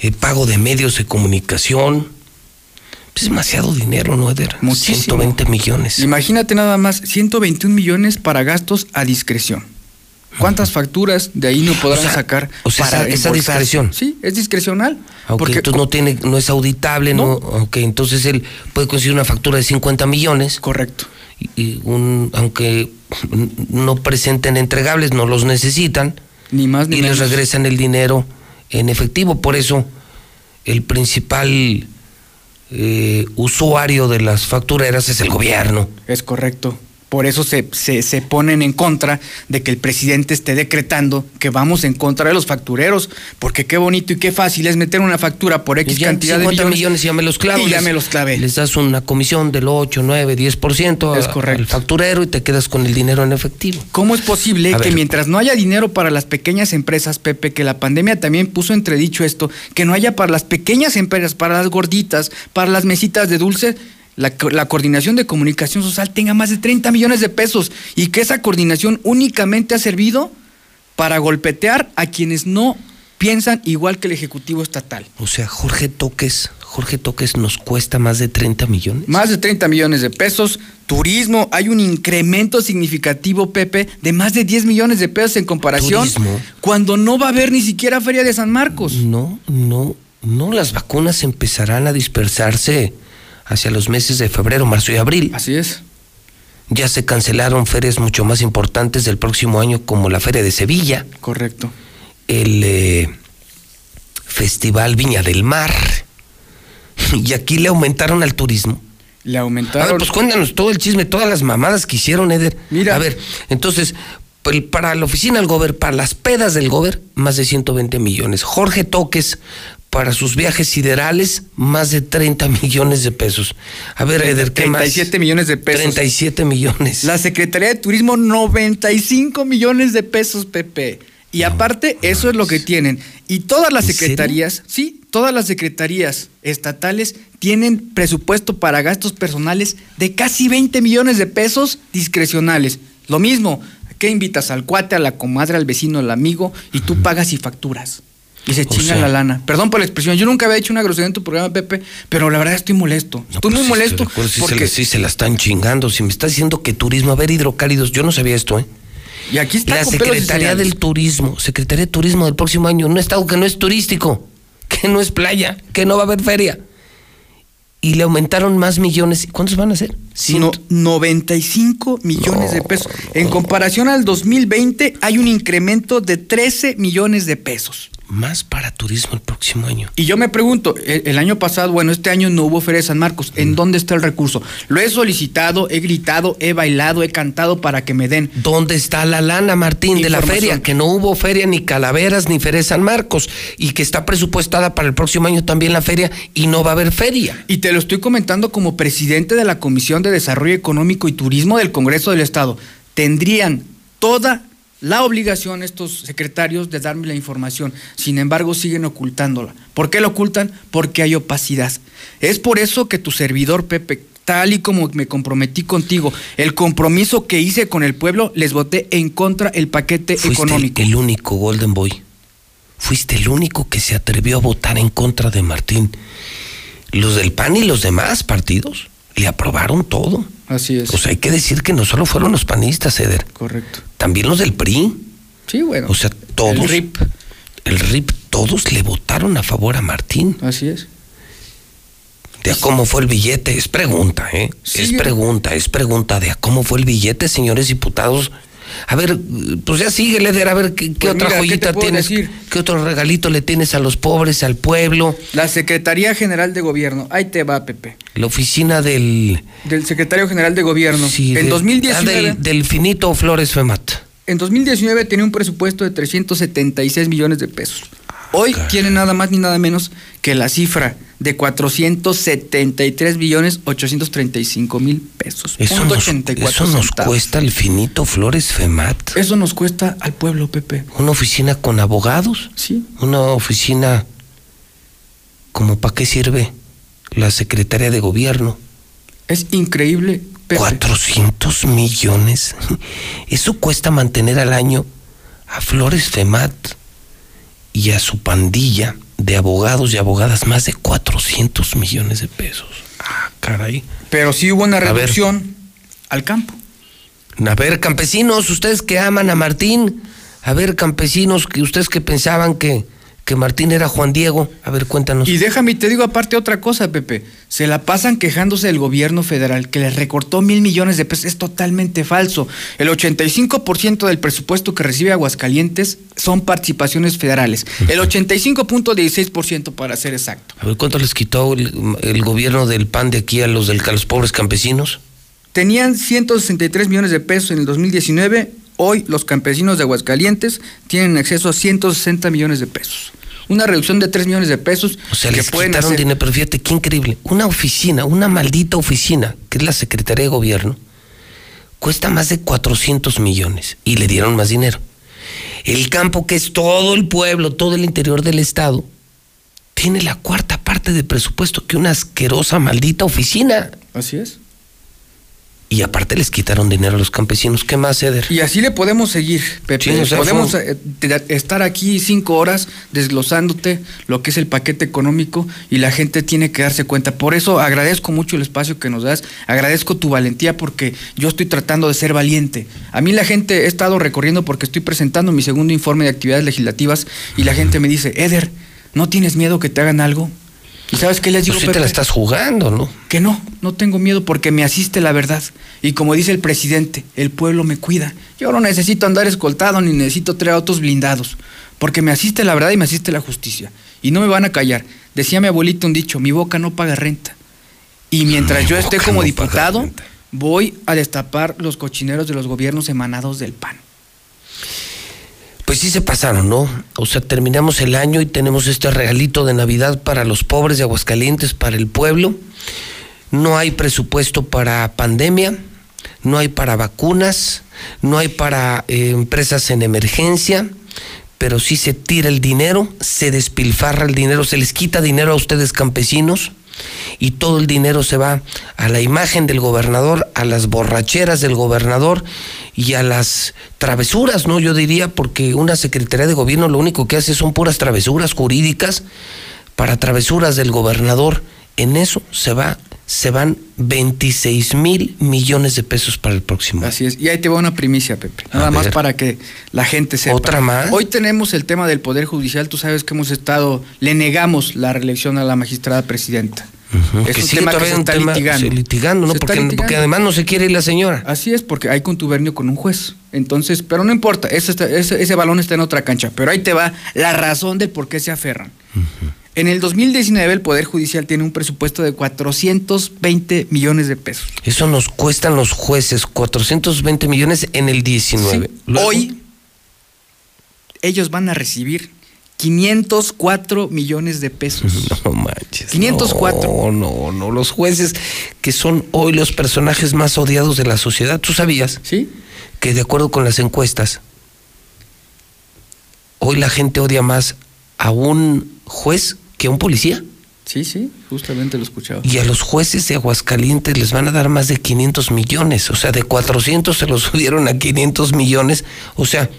eh, pago de medios de comunicación. Es demasiado dinero, ¿no, Eder? Muchísimo. 120 millones. Imagínate nada más, 121 millones para gastos a discreción. ¿Cuántas facturas de ahí no podrán O sea, sacar o sea, para esa- discreción. Sí, es discrecional. Aunque porque entonces no tiene, no es auditable, no. Ok, entonces él puede conseguir una factura de 50 millones. Correcto. Y, y un, aunque no presenten entregables, no los necesitan. Ni más ni y les regresan el dinero en efectivo. Por eso, el principal eh, usuario de las factureras es el gobierno. Es correcto. Por eso se, se, se ponen en contra de que el presidente esté decretando que vamos en contra de los factureros. Porque qué bonito y qué fácil es meter una factura por X Y cantidad de 50 millones. millones ya me los clavo. Y ya me los clavé. Les das una comisión del 8, 9, 10% Es a- correcto. al facturero y te quedas con el dinero en efectivo. ¿Cómo es posible A que ver. mientras no haya dinero para las pequeñas empresas, Pepe, que la pandemia también puso entredicho esto, que no haya para las pequeñas empresas, para las gorditas, para las mesitas de dulce, la, la coordinación de comunicación social tenga más de 30 millones de pesos y que esa coordinación únicamente ha servido para golpetear a quienes no piensan igual que el Ejecutivo Estatal? O sea, Jorge Toques, Jorge Toques nos cuesta más de 30 millones. Más de 30 millones de pesos. Turismo, hay un incremento significativo, Pepe, de más de 10 millones de pesos en comparación. Turismo. Cuando no va a haber ni siquiera Feria de San Marcos. No, no, no. Las vacunas empezarán a dispersarse hacia los meses de febrero, marzo y abril. Así es. Ya se cancelaron ferias mucho más importantes del próximo año, como la Feria de Sevilla. Correcto. El eh, Festival Viña del Mar. Y aquí le aumentaron al turismo. Le A aumentaron. ver, pues cuéntanos todo el chisme, todas las mamadas que hicieron, Eder. Mira. A ver, entonces, para la oficina del Gober, para las pedas del Gober, más de 120 millones. Jorge Toques, para sus viajes siderales, más de 30 millones de pesos. A ver, Eder, ¿qué más? 37 millones de pesos. 37 millones. La Secretaría de Turismo, 95 millones de pesos, Pepe. Y aparte, eso es lo que tienen. Y todas las secretarías, sí, todas las secretarías estatales tienen presupuesto para gastos personales de casi 20 millones de pesos discrecionales. Lo mismo, ¿qué invitas al cuate, a la comadre, al vecino, al amigo y tú pagas y facturas? Y se chingan sea- la lana. Perdón por la expresión, yo nunca había hecho una grosería en tu programa, Pepe, pero la verdad estoy molesto. estoy muy Pues sí, molesto estoy acuerdo, sí, se porque le- sí se la están chingando. Si me está diciendo que turismo, a ver, hidrocálidos, yo no sabía esto, ¿eh? y aquí está La Secretaría del Turismo, Secretaría de Turismo del próximo año, un estado que no es turístico, que no es playa, que no va a haber feria. Y le aumentaron más millones. ¿Cuántos van a ser? sino 95 millones de pesos. En comparación al 2020 hay un incremento de 13 millones de pesos. Más para turismo el próximo año. Y yo me pregunto, el, el año pasado, bueno, este año no hubo Feria de San Marcos, ¿en dónde está el recurso? Lo he solicitado, he gritado, he bailado, he cantado para que me den. ¿Dónde está la lana, Martín, de la feria? Que no hubo feria ni Calaveras ni Feria de San Marcos y que está presupuestada para el próximo año también la feria y no va a haber feria. Y te lo estoy comentando como presidente de la Comisión de Desarrollo Económico y Turismo del Congreso del Estado. Tendrían toda la obligación estos secretarios de darme la información. Sin embargo, siguen ocultándola. ¿Por qué la ocultan? Porque hay opacidad. Es por eso que tu servidor, Pepe, tal y como me comprometí contigo, el compromiso que hice con el pueblo, les voté en contra el paquete Fuiste económico. el único Golden Boy. Fuiste el único que se atrevió a votar en contra de Martín. Los del PAN y los demás partidos le aprobaron todo. Así es. O sea, hay que decir que no solo fueron los panistas, Eder. Correcto. También los del PRI. Sí, bueno. O sea, todos. El RIP. El RIP, todos le votaron a favor a Martín. Así es. De a cómo fue el billete, es pregunta, ¿eh? Es Sigue. pregunta, es pregunta de a cómo fue el billete, señores diputados. A ver, pues ya sigue, Leder, a ver qué, qué Pues otra mira, ¿qué joyita tienes, decir? qué otro regalito le tienes a los pobres, al pueblo, La Secretaría General de Gobierno. Ahí te va, Pepe. la oficina del... Del Secretario General de Gobierno. sí, en de- 2019. ah, del, del finito Flores Femat. En 2019 tenía un presupuesto de 376 millones de pesos. Hoy tiene nada más ni nada menos que la cifra de 473 millones 835 mil pesos. Eso nos, 84 eso nos cuesta el finito Flores Femat. Eso nos cuesta al pueblo, Pepe. Una oficina con abogados. Sí. Una oficina... ¿Cómo para qué sirve? La Secretaría de Gobierno. Es increíble, Pepe. 400 millones. Eso cuesta mantener al año a Flores Femat y a su pandilla de abogados y abogadas más de 400 millones de pesos. Ah, caray. Pero sí hubo una reducción al campo. A ver, campesinos, ustedes que aman a Martín, a ver, campesinos, que ustedes que pensaban que, que Martín era Juan Diego, a ver, cuéntanos. Y déjame, y te digo aparte otra cosa, Pepe. Se la pasan quejándose del gobierno federal que les recortó mil millones de pesos. Es totalmente falso. El 85% del presupuesto que recibe Aguascalientes son participaciones federales. El 85.16% para ser exacto. A ver, ¿cuánto les quitó el, el gobierno del PAN de aquí a los, del, a los pobres campesinos? Tenían 163 millones de pesos en el 2019. Hoy los campesinos de Aguascalientes tienen acceso a 160 millones de pesos. Una reducción de 3 millones de pesos O sea, que les pueden quitaron hacer. dinero, pero fíjate qué increíble. Una oficina, una maldita oficina, que es la Secretaría de Gobierno, cuesta más de 400 millones y le dieron más dinero. El campo, que es todo el pueblo, todo el interior del Estado, tiene la cuarta parte de presupuesto que una asquerosa, maldita oficina. Así es. Y aparte les quitaron dinero a los campesinos. ¿Qué más, Eder? Y así le podemos seguir, Pepe. Sí, o sea, podemos fue- eh, estar aquí cinco horas desglosándote lo que es el paquete económico y la gente tiene que darse cuenta. Por eso agradezco mucho el espacio que nos das, agradezco tu valentía porque yo estoy tratando de ser valiente. A mí la gente he estado recorriendo porque estoy presentando mi segundo informe de actividades legislativas y la gente me dice, Eder, ¿no tienes miedo que te hagan algo? ¿Y sabes qué les digo, Pues sí te la estás jugando, ¿no? Que no, no tengo miedo porque me asiste la verdad. Y como dice el presidente, el pueblo me cuida. Yo no necesito andar escoltado ni necesito traer autos blindados. Porque me asiste la verdad y me asiste la justicia. Y no me van a callar. Decía mi abuelito un dicho, mi boca no paga renta. Y mientras yo esté como no diputado, voy a destapar los cochineros de los gobiernos emanados del PAN. Pues sí se pasaron, ¿no? O sea, terminamos el año y tenemos este regalito de Navidad para los pobres de Aguascalientes, para el pueblo. No hay presupuesto para pandemia, no hay para vacunas, no hay para eh, empresas en emergencia, pero sí se tira el dinero, se despilfarra el dinero, se les quita dinero a ustedes campesinos y todo el dinero se va a la imagen del gobernador, a las borracheras del gobernador y a las travesuras, ¿no? Yo diría, porque una Secretaría de Gobierno lo único que hace son puras travesuras jurídicas para travesuras del gobernador. En eso se va, se van 26 mil millones de pesos para el próximo. Así es. Y ahí te va una primicia, Pepe. A Nada más ver. para que la gente sepa. ¿Otra más? Hoy tenemos el tema del Poder Judicial. Tú sabes que hemos estado, le negamos la reelección a la magistrada presidenta. Es que un sigue tema que todavía se un está tema- litigando. ¿no? Se Porque, litigando. porque además no se quiere ir la señora. Así es, porque hay contubernio con un juez. Entonces, pero no importa, ese, está- ese, ese balón está en otra cancha. Pero ahí te va la razón del por qué se aferran. En el 2019 el Poder Judicial tiene un presupuesto de 420 millones de pesos. Eso nos cuestan los jueces 420 millones en el 19. Sí. Luego- Hoy ellos van a recibir 504 millones de pesos. No manches. 504. No, no, no. Los jueces que son hoy los personajes más odiados de la sociedad. ¿Tú sabías? Sí. Que de acuerdo con las encuestas, hoy la gente odia más a un juez que a un policía. Sí, sí, justamente lo escuchaba. Y a los jueces de Aguascalientes les van a dar más de 500 millones. O sea, de 400 se los subieron a 500 millones. O sea,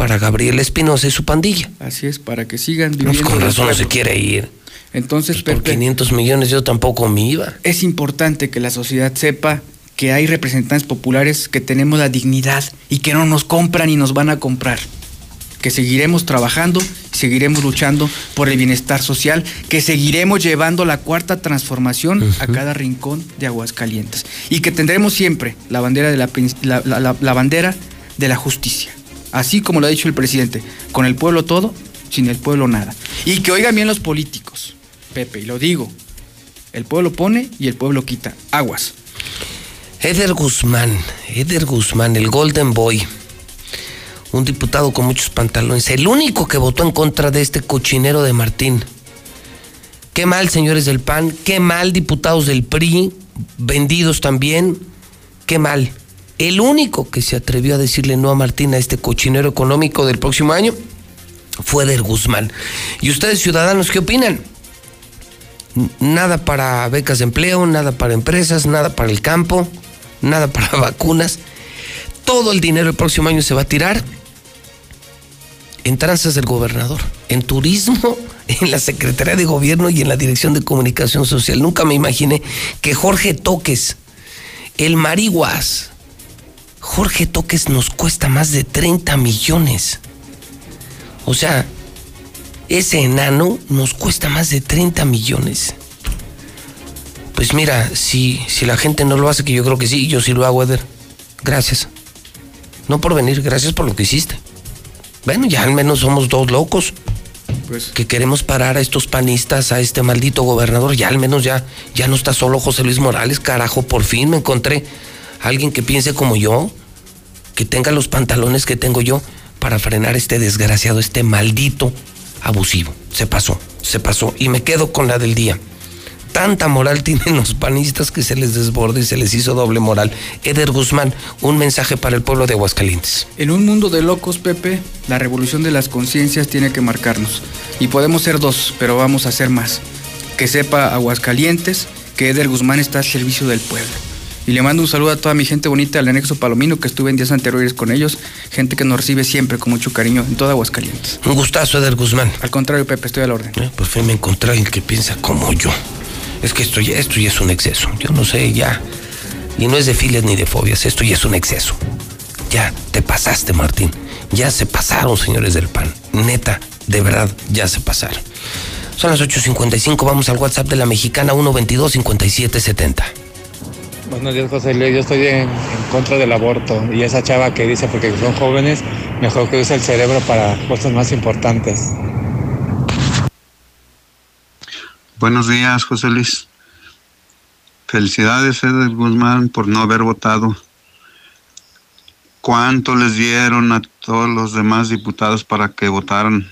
para Gabriel Espinosa y su pandilla. Así es, para que sigan Pues viviendo. con en el razón no se quiere ir. Entonces, Por Pepe, 500 millones yo tampoco me iba. es importante que la sociedad sepa que hay representantes populares que tenemos la dignidad y que no nos compran y nos van a comprar. Que seguiremos trabajando, seguiremos luchando por el bienestar social, que seguiremos llevando la cuarta transformación a cada rincón de Aguascalientes y que tendremos siempre la bandera de la- la- la bandera de la justicia. Así como lo ha dicho el presidente, con el pueblo todo, sin el pueblo nada. Y que oigan bien los políticos, Pepe, y lo digo, el pueblo pone y el pueblo quita. Aguas. Eder Guzmán, Eder Guzmán, el Golden Boy, un diputado con muchos pantalones, el único que votó en contra de este cochinero de Martín. Qué mal, señores del PAN, qué mal, diputados del PRI, vendidos también, qué mal. El único que se atrevió a decirle no a Martín a este cochinero económico del próximo año fue Eder Guzmán. ¿Y ustedes, ciudadanos, qué opinan? Nada para becas de empleo, nada para empresas, nada para el campo, nada para vacunas. Todo el dinero el próximo año se va a tirar en tranzas del gobernador, en turismo, en la Secretaría de Gobierno y en la Dirección de Comunicación Social. Nunca me imaginé que Jorge Toques, el Mariguas, Jorge Toques nos cuesta más de 30 millones. O sea, ese enano nos cuesta más de 30 millones. Pues mira, si, si la gente no lo hace, que yo creo que sí, yo sí lo hago, Eder. Gracias. No por venir, gracias por lo que hiciste. Bueno, ya al menos somos dos locos Pues que queremos parar a estos panistas, a este maldito gobernador. Ya al menos ya, ya no está solo José Luis Morales, carajo, por fin me encontré alguien que piense como yo, que tenga los pantalones que tengo yo para frenar este desgraciado, este maldito abusivo. Se pasó, se pasó. Y me quedo con la del día. Tanta moral tienen los panistas que se les desborda y se les hizo doble moral. Eder Guzmán, un mensaje para el pueblo de Aguascalientes. En un mundo de locos, Pepe, la revolución de las conciencias tiene que marcarnos. Y podemos ser dos, pero vamos a ser más. Que sepa Aguascalientes que Eder Guzmán está al servicio del pueblo. Y le mando un saludo a toda mi gente bonita del anexo Palomino, que estuve en días anteriores con ellos, gente que nos recibe siempre con mucho cariño en toda Aguascalientes. Un gustazo, Eder Guzmán. Al contrario, Pepe, estoy al orden. Eh, por fin me encontré alguien que piensa como yo. Es que esto ya, esto ya es un exceso. Yo no sé, ya. Y no es de filias ni de fobias, esto ya es un exceso. Ya, te pasaste, Martín. Ya se pasaron, señores del PAN. Neta, de verdad, ya se pasaron. Son las 8.55, vamos al WhatsApp de la mexicana 122-5770. Buenos días, José Luis. Yo estoy en, contra del aborto. Y esa chava que dice, porque son jóvenes, mejor que use el cerebro para cosas más importantes. Buenos días, José Luis. Felicidades, Eder Guzmán, por no haber votado. ¿Cuánto les dieron a todos los demás diputados para que votaran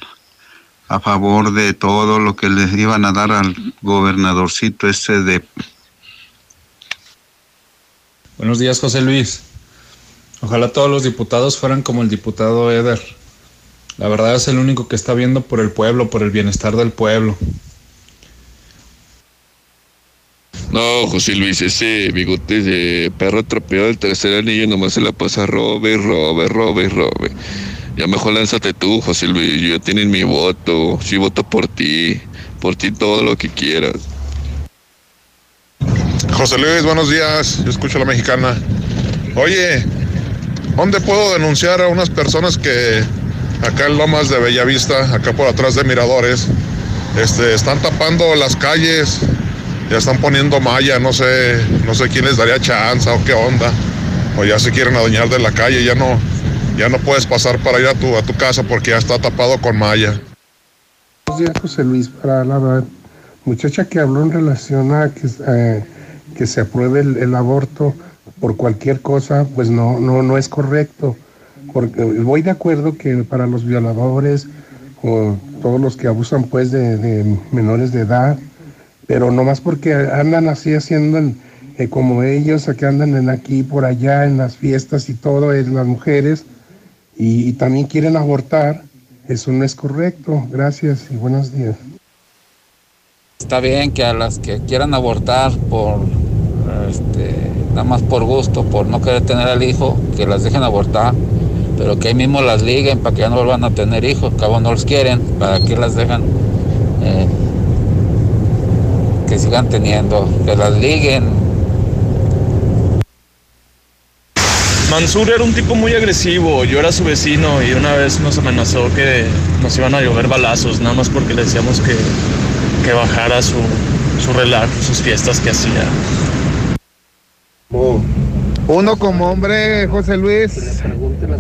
a favor de todo lo que les iban a dar al gobernadorcito este de Buenos días, José Luis. Ojalá todos los diputados fueran como el diputado Eder. La verdad es el único que está viendo por el pueblo, por el bienestar del pueblo. No, José Luis, ese bigote de perro atropellado del tercer anillo nomás se la pasa robe, robe, robe, robe. Ya mejor lánzate tú, José Luis. Yo tienen mi voto. Sí voto por ti. Por ti todo lo que quieras. José Luis, buenos días. Yo escucho a la mexicana. Oye, ¿dónde puedo denunciar a unas personas que acá en Lomas de Bellavista, acá por atrás de Miradores, este, están tapando las calles, ya están poniendo malla, no sé, no sé quién les daría chance o qué onda, o ya se quieren adueñar de la calle, ya no, ya no puedes pasar para ir a tu, a tu casa porque ya está tapado con malla. Buenos días, José Luis, para la muchacha que habló en relación a que eh, que se apruebe el, aborto por cualquier cosa, pues no, no, no es correcto. Porque voy de acuerdo que para los violadores o todos los que abusan pues de, menores de edad, pero no más porque andan así haciendo eh, como ellos, que andan en aquí, por allá, en las fiestas y todo, es las mujeres, y también quieren abortar, eso no es correcto. Gracias y buenos días. Está bien que a las que quieran abortar por este, nada más por gusto, por no querer tener al hijo, que las dejen abortar, pero que ahí mismo las liguen para que ya no vuelvan a tener hijos, cabo no los quieren, para que las dejan eh, que sigan teniendo, que las liguen. Mansur era un tipo muy agresivo, yo era su vecino y una vez nos amenazó que nos iban a llover balazos, nada más porque le decíamos que, que bajara su, su relajo, sus fiestas que hacía. Uno como hombre, José Luis,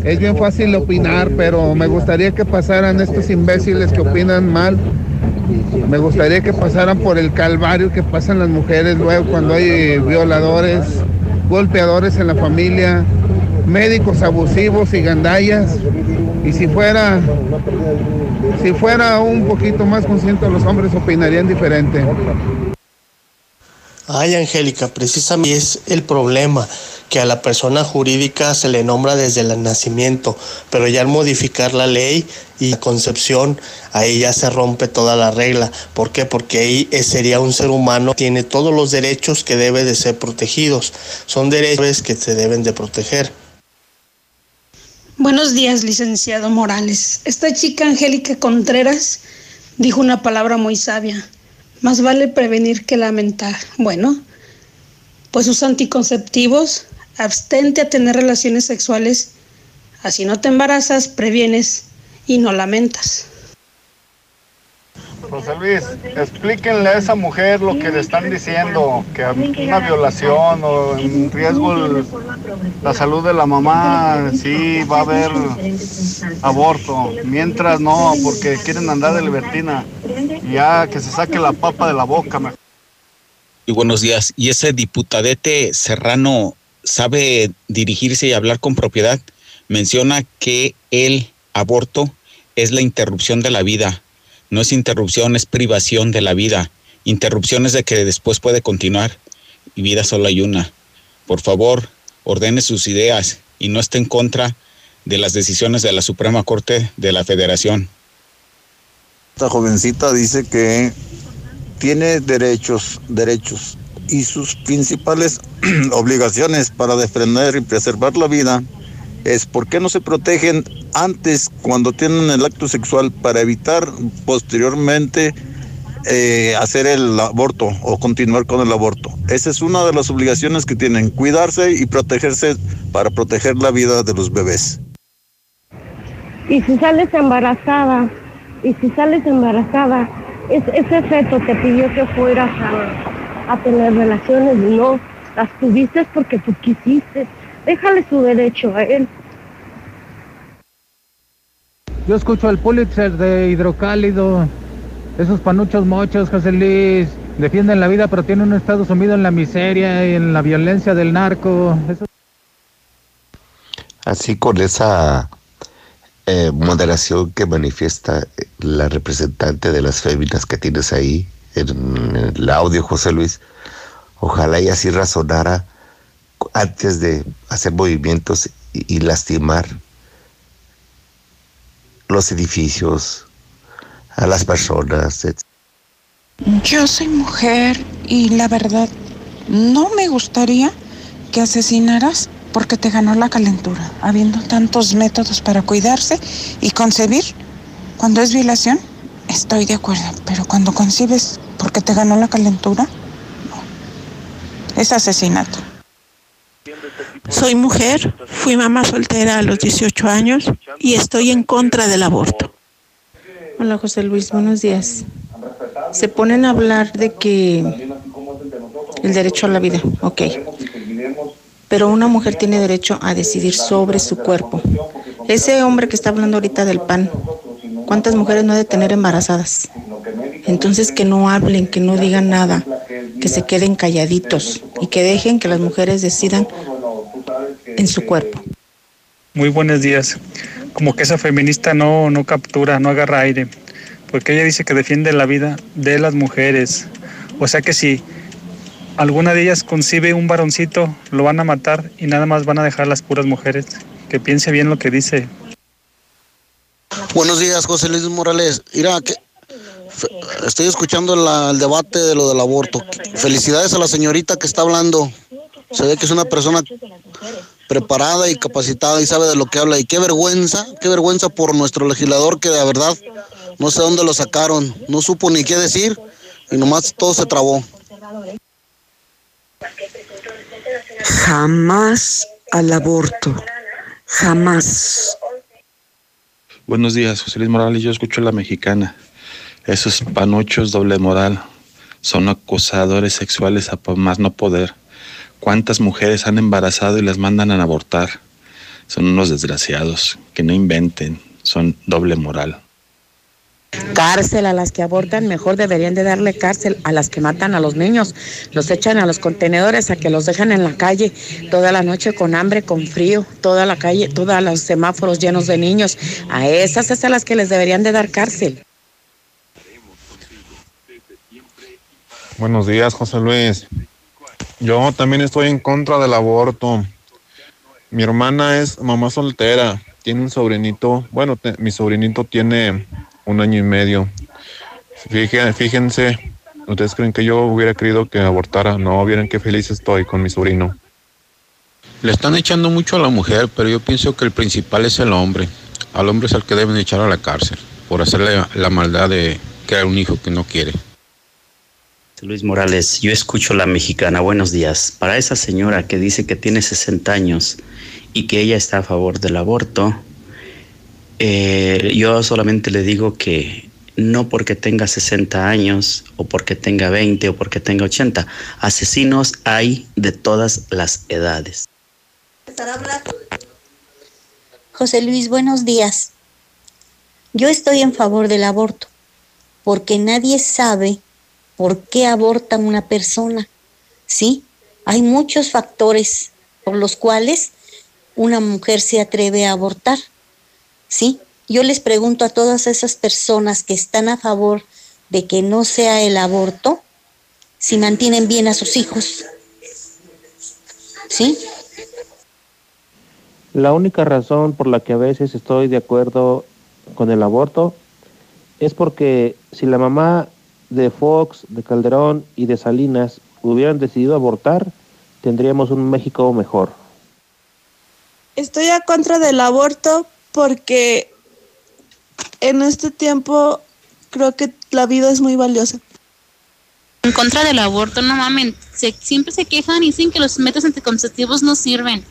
es bien fácil opinar, pero me gustaría que pasaran estos imbéciles que opinan mal. Me gustaría que pasaran por el calvario que pasan las mujeres luego cuando hay violadores, golpeadores en la familia, médicos abusivos y gandallas. Y si fuera, si fuera un poquito más consciente los hombres opinarían diferente. Ay, Angélica, precisamente es el problema, que a la persona jurídica se le nombra desde el nacimiento, pero ya al modificar la ley y la concepción, ahí ya se rompe toda la regla. ¿Por qué? Porque ahí sería un ser humano, tiene todos los derechos que debe de ser protegidos. Son derechos que se deben de proteger. Buenos días, licenciado Morales. Esta chica Angélica Contreras dijo una palabra muy sabia. Más vale prevenir que lamentar. Bueno, pues usa anticonceptivos, abstente a tener relaciones sexuales, así no te embarazas, previenes y no lamentas. José Luis, explíquenle a esa mujer lo que le están diciendo, que una violación o en riesgo la salud de la mamá, sí va a haber aborto, mientras no, porque quieren andar de libertina, ya que se saque la papa de la boca. Y buenos días, ¿y ese diputadete serrano sabe dirigirse y hablar con propiedad? Menciona que el aborto es la interrupción de la vida no es interrupción, es privación de la vida. Interrupción es de que después puede continuar y vida solo hay una. Por favor, ordene sus ideas y no esté en contra de las decisiones de la Suprema Corte de la Federación. Esta jovencita dice que tiene derechos, derechos, y sus principales obligaciones para defender y preservar la vida es por qué no se protegen antes cuando tienen el acto sexual para evitar posteriormente eh, hacer el aborto o continuar con el aborto. Esa es una de las obligaciones que tienen, cuidarse y protegerse para proteger la vida de los bebés. Y si sales embarazada, y si sales embarazada, ese feto te pidió que fueras a, a tener relaciones, no, las tuviste porque tú quisiste. Déjale su derecho a él. Yo escucho al Pulitzer de Hidrocálido. Esos panuchos mochos, José Luis, defienden la vida, pero tienen un estado sumido en la miseria y en la violencia del narco. Así con esa eh, moderación que manifiesta la representante de las féminas que tienes ahí en el audio, José Luis, ojalá y así razonara antes de hacer movimientos y lastimar los edificios, a las personas. Yo soy mujer y la verdad no me gustaría que asesinaras porque te ganó la calentura, habiendo tantos métodos para cuidarse y concebir. Cuando es violación, estoy de acuerdo, pero cuando concibes porque te ganó la calentura, no. Es asesinato. Soy mujer, fui mamá soltera a los 18 años y estoy en contra del aborto. Hola José Luis, buenos días. Se ponen a hablar de que el derecho a la vida, ok. Pero una mujer tiene derecho a decidir sobre su cuerpo. Ese hombre que está hablando ahorita del pan, ¿cuántas mujeres no ha de tener embarazadas? Entonces que no hablen, que no digan nada, que se queden calladitos y que dejen que las mujeres decidan en su cuerpo. Muy buenos días como que esa feminista no, no captura, no agarra aire, porque ella dice que defiende la vida de las mujeres. O sea que si alguna de ellas concibe un varoncito, lo van a matar y nada más van a dejar las puras mujeres. Que piense bien lo que dice. Buenos días, José Luis Morales. Mira, que estoy escuchando el debate de lo del aborto. Felicidades a la señorita que está hablando. Se ve que es una persona preparada y capacitada y sabe de lo que habla. Y qué vergüenza, qué vergüenza por nuestro legislador que de verdad no sé dónde lo sacaron, no supo ni qué decir y nomás todo se trabó. Jamás al aborto, jamás. Buenos días, José Luis Morales, yo escucho la mexicana. Esos panochos doble moral son acosadores sexuales a más no poder. ¿Cuántas mujeres han embarazado y las mandan a abortar? Son unos desgraciados, que no inventen, son doble moral. Cárcel a las que abortan, mejor deberían de darle cárcel a las que matan a los niños, los echan a los contenedores, a que los dejan en la calle toda la noche con hambre, con frío, toda la calle, todos los semáforos llenos de niños. A esas es a las que les deberían de dar cárcel. Buenos días, José Luis. Yo también estoy en contra del aborto. Mi hermana es mamá soltera, tiene un sobrinito, bueno, mi sobrinito tiene un año y medio. Fíjense, ¿ustedes creen que yo hubiera querido que abortara? No, vieran qué feliz estoy con mi sobrino. Le están echando mucho a la mujer, pero yo pienso que el principal es el hombre. Al hombre es el que deben echar a la cárcel por hacerle la maldad de crear un hijo que no quiere. Luis Morales, yo escucho la mexicana. Buenos días. Para esa señora que dice que tiene 60 años y que ella está a favor del aborto, eh, yo solamente le digo que no porque tenga 60 años o porque tenga 20 o porque tenga 80, asesinos hay de todas las edades. José Luis, buenos días. Yo estoy en favor del aborto porque nadie sabe por qué aborta una persona. ¿Sí? Hay muchos factores por los cuales una mujer se atreve a abortar. ¿Sí? Yo les pregunto a todas esas personas que están a favor de que no sea el aborto, si mantienen bien a sus hijos. ¿Sí? La única razón por la que a veces estoy de acuerdo con el aborto es porque si la mamá de Fox, de Calderón y de Salinas hubieran decidido abortar, tendríamos un México mejor. Estoy a contra del aborto porque en este tiempo creo que la vida es muy valiosa. En contra del aborto, no mamen, se, siempre se quejan y dicen que los métodos anticonceptivos no sirven.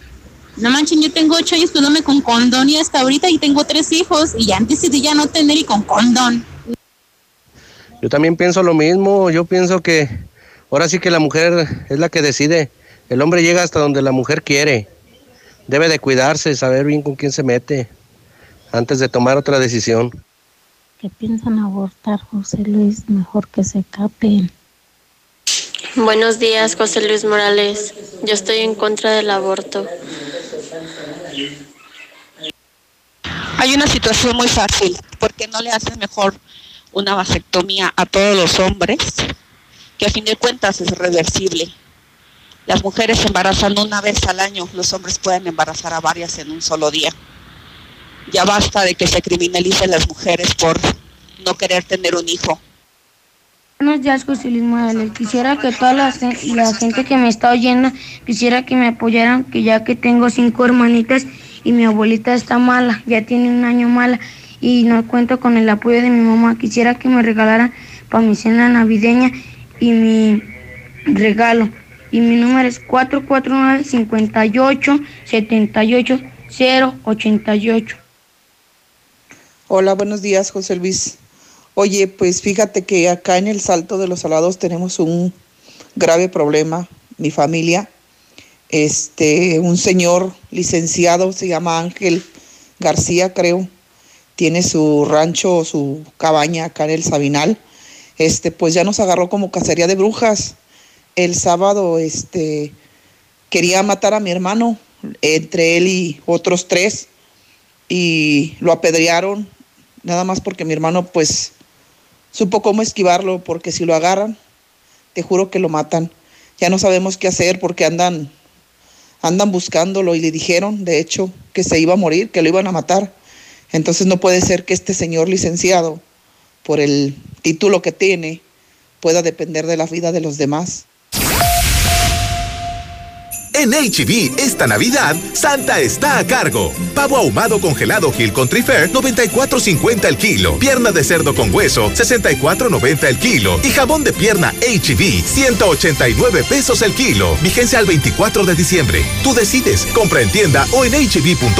No manchen, yo tengo ocho años cuidándome con condón y hasta ahorita y tengo tres hijos y ya decidí ya no tener y con condón. Yo también pienso lo mismo, yo pienso que ahora sí que la mujer es la que decide. El hombre llega hasta donde la mujer quiere. Debe de cuidarse, saber bien con quién se mete antes de tomar otra decisión. ¿Qué piensan abortar, José Luis? Mejor que se capen. Buenos días, José Luis Morales. Yo estoy en contra del aborto. Hay una situación muy fácil. ¿Por qué no le hacen mejor una vasectomía a todos los hombres? Que a fin de cuentas es reversible. Las mujeres embarazan una vez al año, los hombres pueden embarazar a varias en un solo día. Ya basta de que se criminalicen las mujeres por no querer tener un hijo. Buenos días, José Luis Morales. Quisiera que toda la, la, gente que me está oyendo, quisiera que me apoyaran, que ya que tengo cinco hermanitas y mi abuelita está mala, ya tiene un año mala y no cuento con el apoyo de mi mamá, quisiera que me regalaran para mi cena navideña y mi regalo. Y mi número es 449 58 78 088. Hola, buenos días, José Luis. Oye, pues fíjate que acá en el Salto de los Salados tenemos un grave problema, mi familia. Este, un señor licenciado, se llama Ángel García, creo, tiene su rancho, su cabaña acá en el Sabinal. Este, pues ya nos agarró como cacería de brujas. El sábado, este, quería matar a mi hermano, entre él y otros tres, y lo apedrearon, nada más porque mi hermano pues supo cómo esquivarlo, porque si lo agarran, te juro que lo matan. Ya no sabemos qué hacer porque andan, andan buscándolo y le dijeron, de hecho, que se iba a morir, que lo iban a matar. Entonces no puede ser que este señor licenciado, por el título que tiene, pueda depender de la vida de los demás. En HB, esta Navidad, Santa está a cargo. Pavo ahumado congelado Gil con Trifer, 94.50 el kilo. Pierna de cerdo con hueso, 64.90 el kilo. Y jabón de pierna HB, 189 pesos el kilo. Vigencia al 24 de diciembre. Tú decides. Compra en tienda o en hb.com.mx.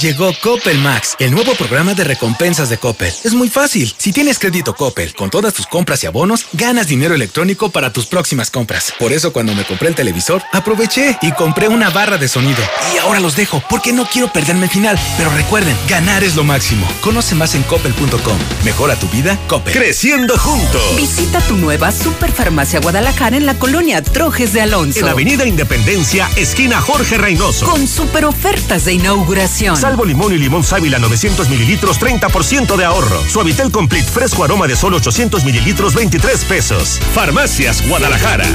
Llegó Coppel Max, el nuevo programa de recompensas de Coppel. Es muy fácil. Si tienes crédito Coppel, con todas tus compras y abonos, ganas dinero electrónico para tus próximas compras. Por eso cuando me compré el televisor, aproveché y compré una barra de sonido. Y ahora los dejo porque no quiero perderme el final. Pero recuerden, ganar es lo máximo. Conoce más en coppel.com. Mejora tu vida, Coppel. Creciendo juntos. Visita tu nueva Superfarmacia Guadalajara en la colonia Trojes de Alonso. En Avenida Independencia, esquina Jorge Reynoso. Con super ofertas de inauguración. Salvo limón y limón sábila 900 mililitros, 30% de ahorro. Suavitel Complete fresco aroma de solo 800 mililitros, 23 pesos. Farmacias Guadalajara.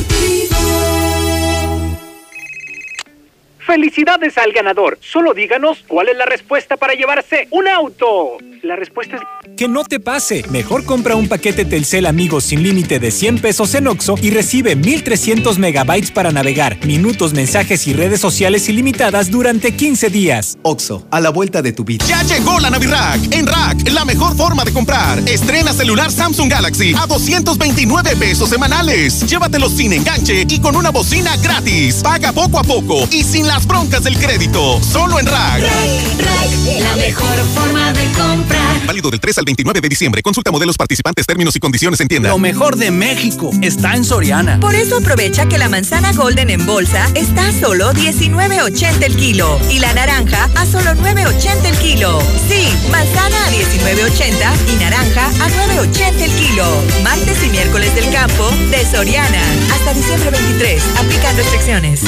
¡Felicidades al ganador! Solo díganos cuál es la respuesta para llevarse un auto. La respuesta es... Que no te pase. Mejor compra un paquete Telcel Amigos sin límite de 100 pesos en Oxo y recibe 1300 megabytes para navegar, minutos, mensajes y redes sociales ilimitadas durante 15 días. Oxo, a la vuelta de tu vida. Ya llegó la Navirack. En Rack, la mejor forma de comprar. Estrena celular Samsung Galaxy a 229 pesos semanales. Llévatelo sin enganche y con una bocina gratis. Paga poco a poco y sin las broncas del crédito. Solo en Rack. Rack, Rack, la mejor forma de comprar. Válido del 3 al 29 de diciembre. Consulta modelos participantes, términos y condiciones en tienda. Lo mejor de México está en Soriana. Por eso aprovecha que la manzana Golden en bolsa está a solo 19.80 el kilo y la naranja a solo 9.80 el kilo. Sí, manzana a 19.80 y naranja a 9.80 el kilo. Martes y miércoles del campo de Soriana. Hasta diciembre 23. Aplican restricciones.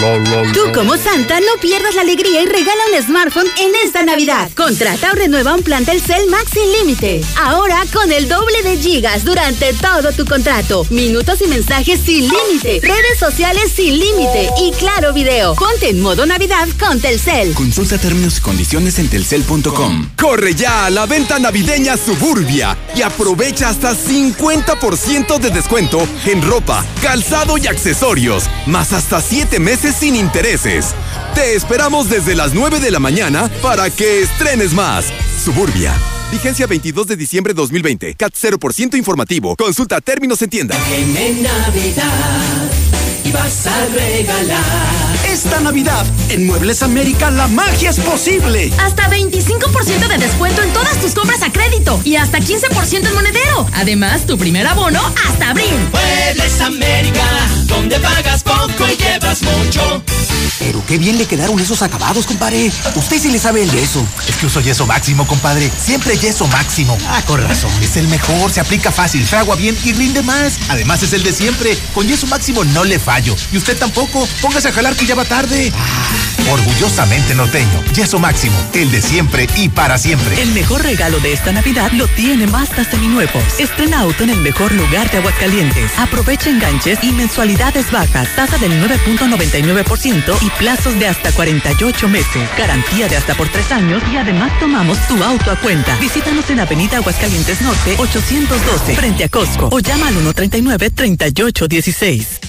Tú como Santa no pierdas la alegría y regala un smartphone en esta Navidad. Contrata o renueva un plan Telcel Max sin límite. Ahora con el doble de gigas durante todo tu contrato. Minutos y mensajes sin límite. Redes sociales sin límite. Y claro video. Ponte en modo Navidad con Telcel. Consulta términos y condiciones en telcel.com. Corre ya a la venta navideña Suburbia y aprovecha hasta 50% de descuento en ropa, calzado y accesorios, más hasta 7 meses sin intereses. Te esperamos desde las 9 de la mañana para que estrenes más. Suburbia. Vigencia 22 de diciembre 2020. CAT 0% informativo. Consulta términos en tienda. En Navidad y vas a regalar. Esta Navidad, en Muebles América, la magia es posible. Hasta 25% de descuento en todas tus compras a crédito y hasta 15% en monedero. Además, tu primer abono hasta abril. Muebles América, donde pagas poco y llevas mucho. Pero qué bien le quedaron esos acabados, compadre. Usted sí le sabe el yeso. Es que uso yeso máximo, compadre. Siempre yeso máximo. Ah, con razón. Es el mejor, se aplica fácil, fragua bien y rinde más. Además es el de siempre. Con yeso máximo no le Y usted tampoco. Póngase a jalar que ya va tarde. Orgullosamente norteño. Yeso máximo, el de siempre y para siempre. El mejor regalo de esta Navidad lo tiene Mazda Seminuevos. Estrena auto en el mejor lugar de Aguascalientes. Aprovecha enganches y mensualidades bajas. Tasa del 9.99% y plazos de hasta 48 meses. Garantía de hasta por 3 años y además tomamos tu auto a cuenta. Visítanos en Avenida Aguascalientes Norte 812 frente a Costco o llama al 139 3816.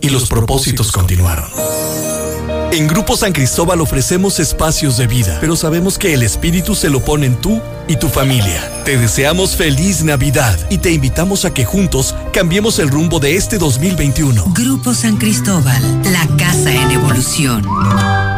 y los propósitos continuaron. En Grupo San Cristóbal ofrecemos espacios de vida, pero sabemos que el espíritu se lo ponen tú y tu familia. Te deseamos feliz Navidad y te invitamos a que juntos cambiemos el rumbo de este 2021. Grupo San Cristóbal, la casa en evolución.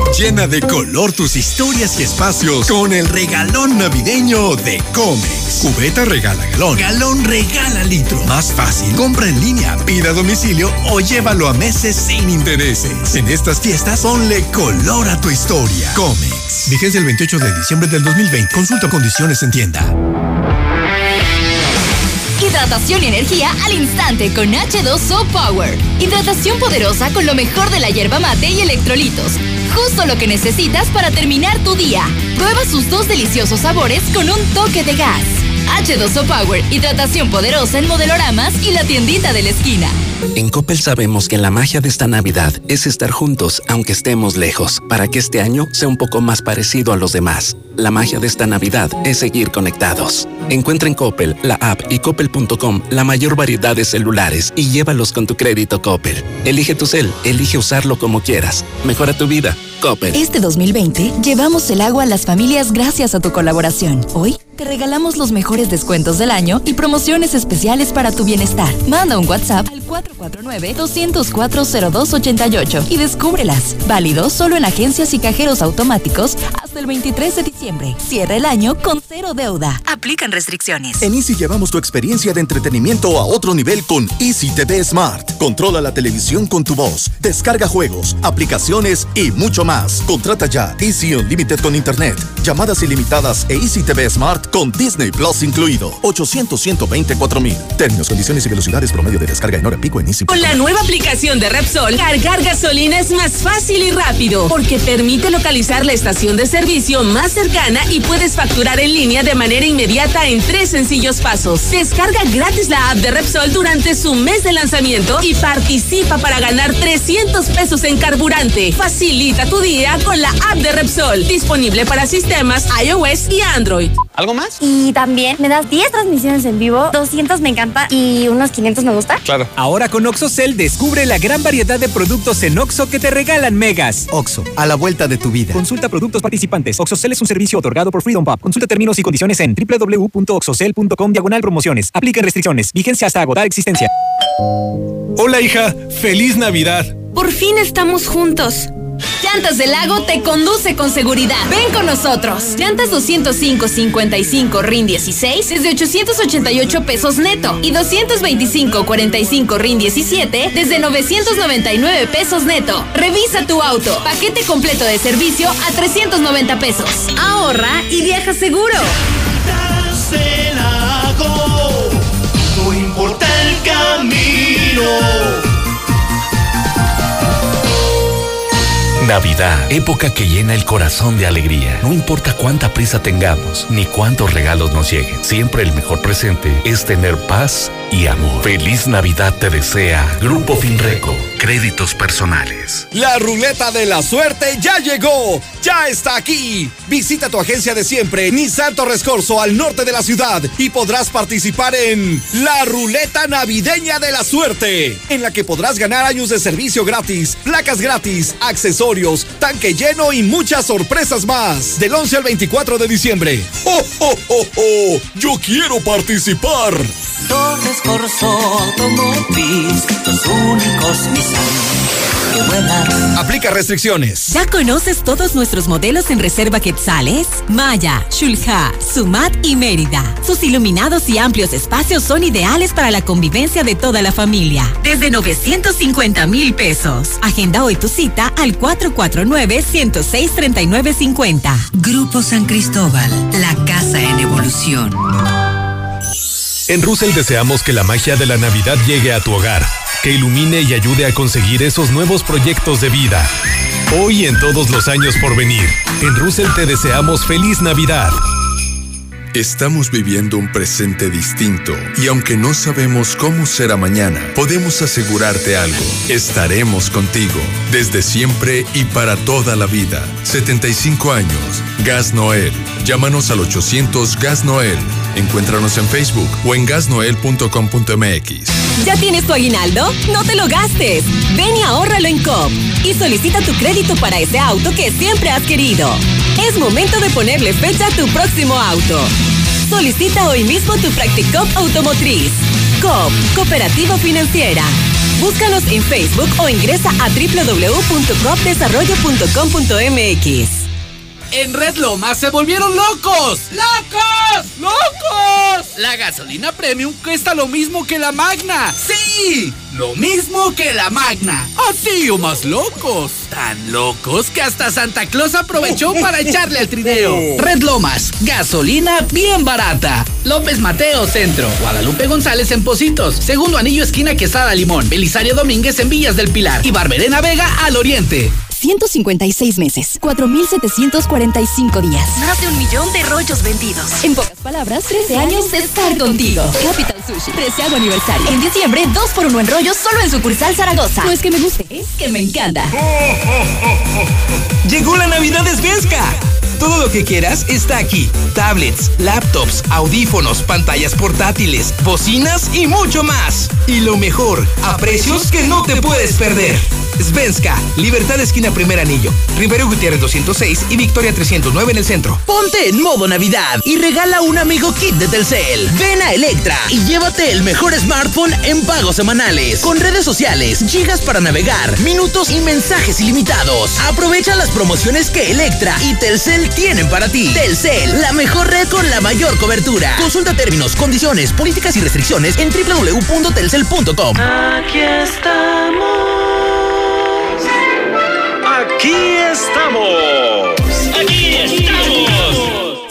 Llena de color tus historias y espacios con el regalón navideño de Comex. Cubeta regala galón. Galón regala litro. Más fácil. Compra en línea, pida a domicilio o llévalo a meses sin intereses. En estas fiestas, ponle color a tu historia. Comex. Vigencia el 28 de diciembre del 2020. Consulta condiciones en tienda. Hidratación y energía al instante con H2O Power. Hidratación poderosa con lo mejor de la hierba mate y electrolitos. Justo lo que necesitas para terminar tu día. Prueba sus dos deliciosos sabores con un toque de gas. H2O Power, hidratación poderosa en modeloramas y la tiendita de la esquina. En Coppel sabemos que la magia de esta Navidad es estar juntos aunque estemos lejos, para que este año sea un poco más parecido a los demás. La magia de esta Navidad es seguir conectados. Encuentra en Coppel, la app y coppel.com la mayor variedad de celulares y llévalos con tu crédito Coppel. Elige tu cel, elige usarlo como quieras. Mejora tu vida. Coppel. Este 2020 llevamos el agua a las familias gracias a tu colaboración. Hoy te regalamos los mejores descuentos del año y promociones especiales para tu bienestar. Manda un WhatsApp al 449-204-0288 y descúbrelas. Válido solo en agencias y cajeros automáticos hasta el 23 de diciembre. Cierra el año con cero deuda. Aplican restricciones. En Easy llevamos tu experiencia de entretenimiento a otro nivel con Easy TV Smart. Controla la televisión con tu voz, descarga juegos, aplicaciones y mucho más. Contrata ya Easy Unlimited con Internet, llamadas ilimitadas e Easy TV Smart con Disney Plus incluido. 800 mil. Términos, condiciones y velocidades promedio de descarga en hora pico en Easy. Con la nueva aplicación de Repsol, cargar gasolina es más fácil y rápido porque permite localizar la estación de servicio más cercana y puedes facturar en línea de manera inmediata en tres sencillos pasos. Descarga gratis la app de Repsol durante su mes de lanzamiento y participa para ganar 300 pesos en carburante. Facilita tu día con la app de Repsol, disponible para sistemas iOS y Android. ¿Algo más? Y también me das 10 transmisiones en vivo, 200 me encanta y unos 500 me gusta. Claro. Ahora con OxoCell descubre la gran variedad de productos en Oxo que te regalan megas. Oxo, a la vuelta de tu vida. Consulta productos participantes. OxoCell es un servicio otorgado por Freedom Pub. Consulta términos y condiciones en www.oxocell.com diagonal promociones. Aplica restricciones. Vigencia hasta agotar existencia. Hola hija, feliz Navidad. Por fin estamos juntos. Llantas del Lago te conduce con seguridad. Ven con nosotros. Llantas 205-55 RIN 16 desde 888 pesos neto y 225-45 RIN 17 desde 999 pesos neto. Revisa tu auto. Paquete completo de servicio a 390 pesos. Ahorra y viaja seguro. del Lago, no importa el camino. Navidad, época que llena el corazón de alegría. No importa cuánta prisa tengamos, ni cuántos regalos nos lleguen, siempre el mejor presente es tener paz y amor. Feliz Navidad te desea Grupo Finreco, créditos personales. La ruleta de la suerte ya llegó, ya está aquí. Visita tu agencia de siempre, Nissan Torres Corso, al norte de la ciudad, y podrás participar en la ruleta navideña de la suerte, en la que podrás ganar años de servicio gratis, placas gratis, accesorios, tanque lleno y muchas sorpresas más. Del 11 al 24 de diciembre. ¡Oh, oh, oh, oh! ¡Yo quiero participar! Torres Corso Automotriz, los únicos Nissan que vuelan. Aplica restricciones. ¿Ya conoces todos nuestros modelos en reserva Quetzales? Maya, Shulha, Sumat y Mérida. Sus iluminados y amplios espacios son ideales para la convivencia de toda la familia. Desde 950 mil pesos. Agenda hoy tu cita al 449-106-3950. Grupo San Cristóbal, la casa en evolución. En Russell deseamos que la magia de la Navidad llegue a tu hogar, que ilumine y ayude a conseguir esos nuevos proyectos de vida. Hoy y en todos los años por venir, en Russell te deseamos feliz Navidad. Estamos viviendo un presente distinto y aunque no sabemos cómo será mañana, podemos asegurarte algo. Estaremos contigo desde siempre y para toda la vida. 75 años. Gas Noel. Llámanos al 800 Gas Noel. Encuéntranos en Facebook o en gasnoel.com.mx. ¿Ya tienes tu aguinaldo? No te lo gastes. Ven y ahórralo en COP y solicita tu crédito para ese auto que siempre has querido. Es momento de ponerle fecha a tu próximo auto. Solicita hoy mismo tu Practicop Automotriz. COP, Cooperativa Financiera. Búscanos en Facebook o ingresa a www.copdesarrollo.com.mx. En Red Lomas se volvieron locos. ¡Locos! ¡Locos! La gasolina premium cuesta lo mismo que la magna. ¡Sí! Lo mismo que la magna. Así o más locos. Tan locos que hasta Santa Claus aprovechó para echarle al trineo. Red Lomas, gasolina bien barata. López Mateo Centro. Guadalupe González en Positos. Segundo anillo esquina Quesada Limón. Belisario Domínguez en Villas del Pilar. Y Barberena Vega al Oriente. 156 meses, 4.745 días. Más de un millón de rollos vendidos. En pocas palabras, 13 años de estar contigo. Capital Sushi, 13 aniversario. En diciembre, 2 por 1 en rollos solo en sucursal Zaragoza. No es que me guste, es que me encanta. Llegó la Navidad de Svenska. Todo lo que quieras está aquí. Tablets, laptops, audífonos, pantallas portátiles, bocinas y mucho más. Y lo mejor, a precios que no te puedes perder. Svenska, Libertad Esquina Primer Anillo, Rivero Gutiérrez 206 y Victoria 309 en el centro. Ponte en modo Navidad y regala un amigo kit de Telcel. Ven a Electra y llévate el mejor smartphone en pagos semanales, con redes sociales, gigas para navegar, minutos y mensajes ilimitados. Aprovecha las promociones que Electra y Telcel tienen para ti. Telcel, la mejor red con la mayor cobertura. Consulta términos, condiciones, políticas y restricciones en www.telcel.com. Aquí estamos. Aquí estamos. Aquí estamos.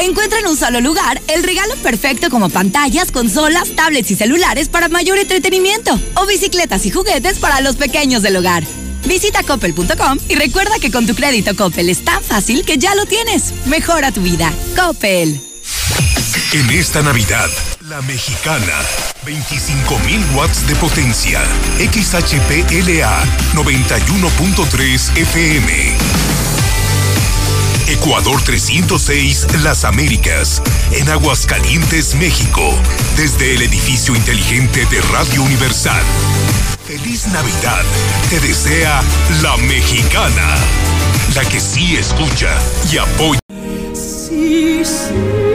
Encuentra en un solo lugar el regalo perfecto como pantallas, consolas, tablets y celulares para mayor entretenimiento o bicicletas y juguetes para los pequeños del hogar. Visita coppel.com y recuerda que con tu crédito Coppel es tan fácil que ya lo tienes. Mejora tu vida. Coppel. En esta Navidad, la mexicana. 25.000 watts de potencia. XHPLA 91.3 FM. Ecuador 306 Las Américas, en Aguascalientes, México, desde el edificio inteligente de Radio Universal. Feliz Navidad, te desea la mexicana, la que sí escucha y apoya. Sí, Son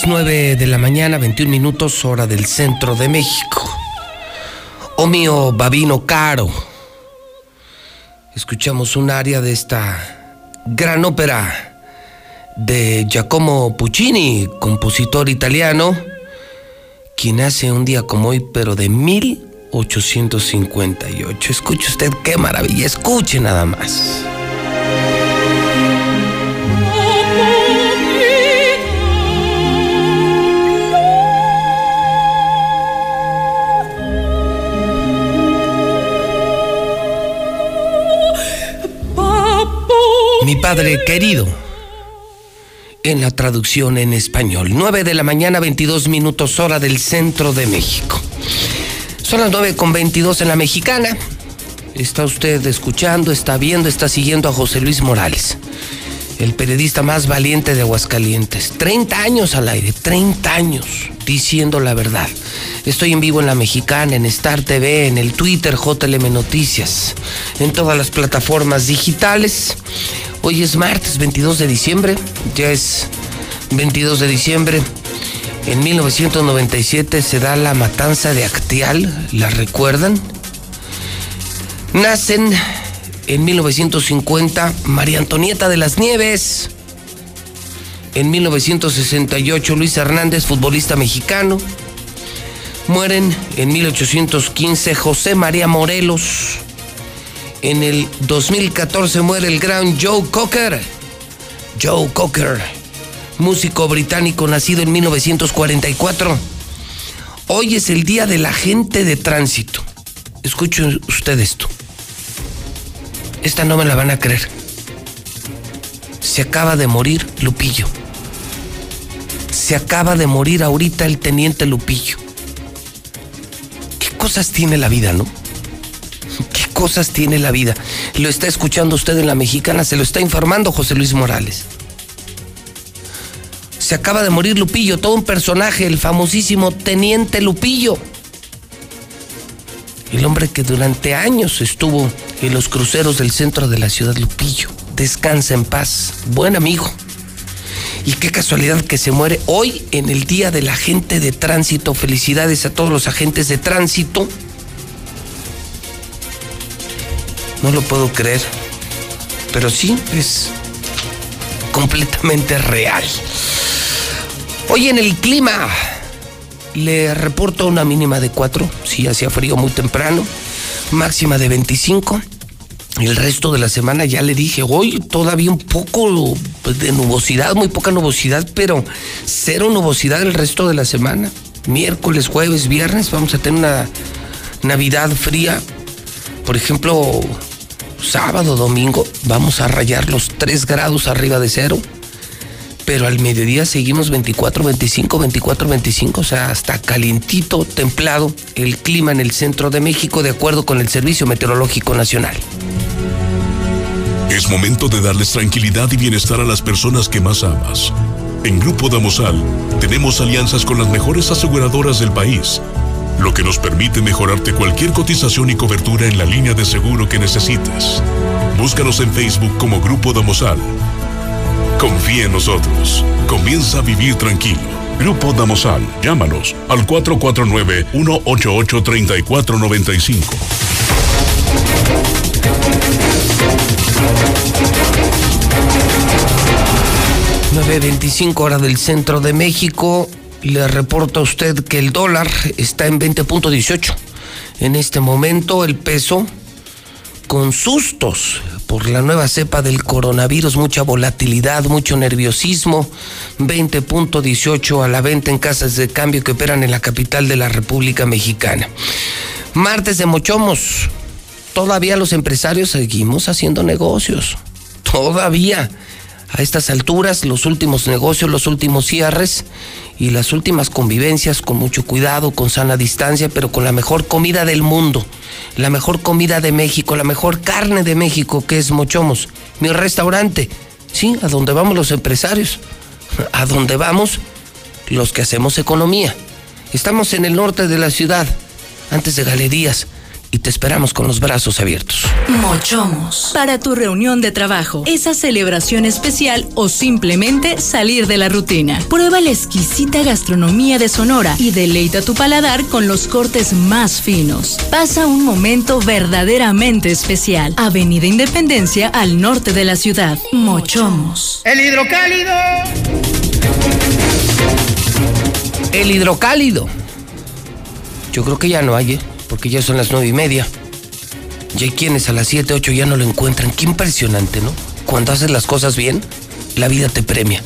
las 9 de la mañana, 21 minutos, hora del centro de México. Oh mío Babino Caro. Escuchamos un área de esta gran ópera de Giacomo Puccini, compositor italiano, quien hace un día como hoy, pero de 1858. Escuche usted qué maravilla, escuche nada más. Mi padre querido. En la traducción en español. 9 de la mañana, 22 minutos hora del centro de México. Son las 9 con 22 en la mexicana. Está usted escuchando, está viendo, está siguiendo a José Luis Morales, el periodista más valiente de Aguascalientes. 30 años al aire, 30 años diciendo la verdad. Estoy en vivo en la mexicana, en Star TV, en el Twitter JLM Noticias, en todas las plataformas digitales. Hoy es martes 22 de diciembre, ya es 22 de diciembre. En 1997 se da la matanza de Actial, ¿la recuerdan? Nacen en 1950 María Antonieta de las Nieves. En 1968 Luis Hernández, futbolista mexicano. Mueren en 1815 José María Morelos. En el 2014 muere el gran Joe Cocker. Joe Cocker, músico británico nacido en 1944. Hoy es el día del agente de tránsito. Escuchen usted esto. Esta no me la van a creer. Se acaba de morir Lupillo. Se acaba de morir ahorita el teniente Lupillo. ¿Qué cosas tiene la vida, no? ¿Qué cosas tiene la vida? Lo está escuchando usted en la mexicana, se lo está informando José Luis Morales. Se acaba de morir Lupillo, todo un personaje, el famosísimo teniente Lupillo. El hombre que durante años estuvo en los cruceros del centro de la ciudad Lupillo. Descansa en paz, buen amigo. Y qué casualidad que se muere hoy en el Día del Agente de Tránsito. Felicidades a todos los agentes de tránsito. No lo puedo creer, pero sí es completamente real. Hoy en el clima le reporto una mínima de 4, sí, hacía frío muy temprano, máxima de 25. El resto de la semana ya le dije, hoy todavía un poco de nubosidad, muy poca nubosidad, pero cero nubosidad el resto de la semana. Miércoles, jueves, viernes vamos a tener una Navidad fría. Por ejemplo, sábado, domingo vamos a rayar los 3 grados arriba de cero. Pero al mediodía seguimos 24, 25, 24, 25, o sea, hasta calientito, templado el clima en el centro de México de acuerdo con el Servicio Meteorológico Nacional. Es momento de darles tranquilidad y bienestar a las personas que más amas. En Grupo Damosal tenemos alianzas con las mejores aseguradoras del país, lo que nos permite mejorarte cualquier cotización y cobertura en la línea de seguro que necesites. Búscanos en Facebook como Grupo Damosal. Confía en nosotros. Comienza a vivir tranquilo. Grupo Damosal. Llámanos al 449-188-3495. 9.25 hora del centro de México. Le reporta a usted que el dólar está en 20.18. En este momento el peso con sustos por la nueva cepa del coronavirus, mucha volatilidad, mucho nerviosismo, 20.18 a la venta en casas de cambio que operan en la capital de la República Mexicana. Martes de Mochomos, todavía los empresarios seguimos haciendo negocios, todavía. A estas alturas, los últimos negocios, los últimos cierres y las últimas convivencias con mucho cuidado, con sana distancia, pero con la mejor comida del mundo, la mejor comida de México, la mejor carne de México, que es Mochomos, mi restaurante, sí, a donde vamos los empresarios, a donde vamos los que hacemos economía. Estamos en el norte de la ciudad, antes de galerías y te esperamos con los brazos abiertos. Mochomos. Para tu reunión de trabajo, esa celebración especial o simplemente salir de la rutina. Prueba la exquisita gastronomía de Sonora y deleita tu paladar con los cortes más finos. Pasa un momento verdaderamente especial. Avenida Independencia al norte de la ciudad. Mochomos. El hidrocálido. El hidrocálido. Yo creo que ya no hay, ¿eh? Porque ya son las nueve y media. Y hay quienes a las siete, ocho ya no lo encuentran. Qué impresionante, ¿no? Cuando haces las cosas bien, la vida te premia.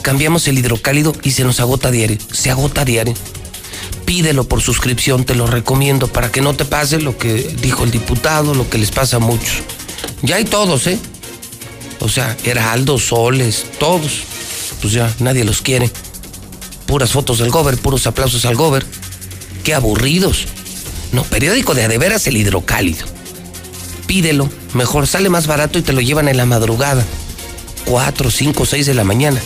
Cambiamos el hidrocálido y se nos agota diario. Se agota diario. Pídelo por suscripción, te lo recomiendo para que no te pase lo que dijo el diputado, lo que les pasa a muchos. Ya hay todos, ¿eh? O sea, Heraldo, Soles, todos. Pues ya nadie los quiere. Puras fotos del gober, puros aplausos al gober. Qué aburridos. No, periódico de adeveras el hidrocálido. Pídelo, mejor sale más barato y te lo llevan en la madrugada. 4, 5, 6 de la mañana.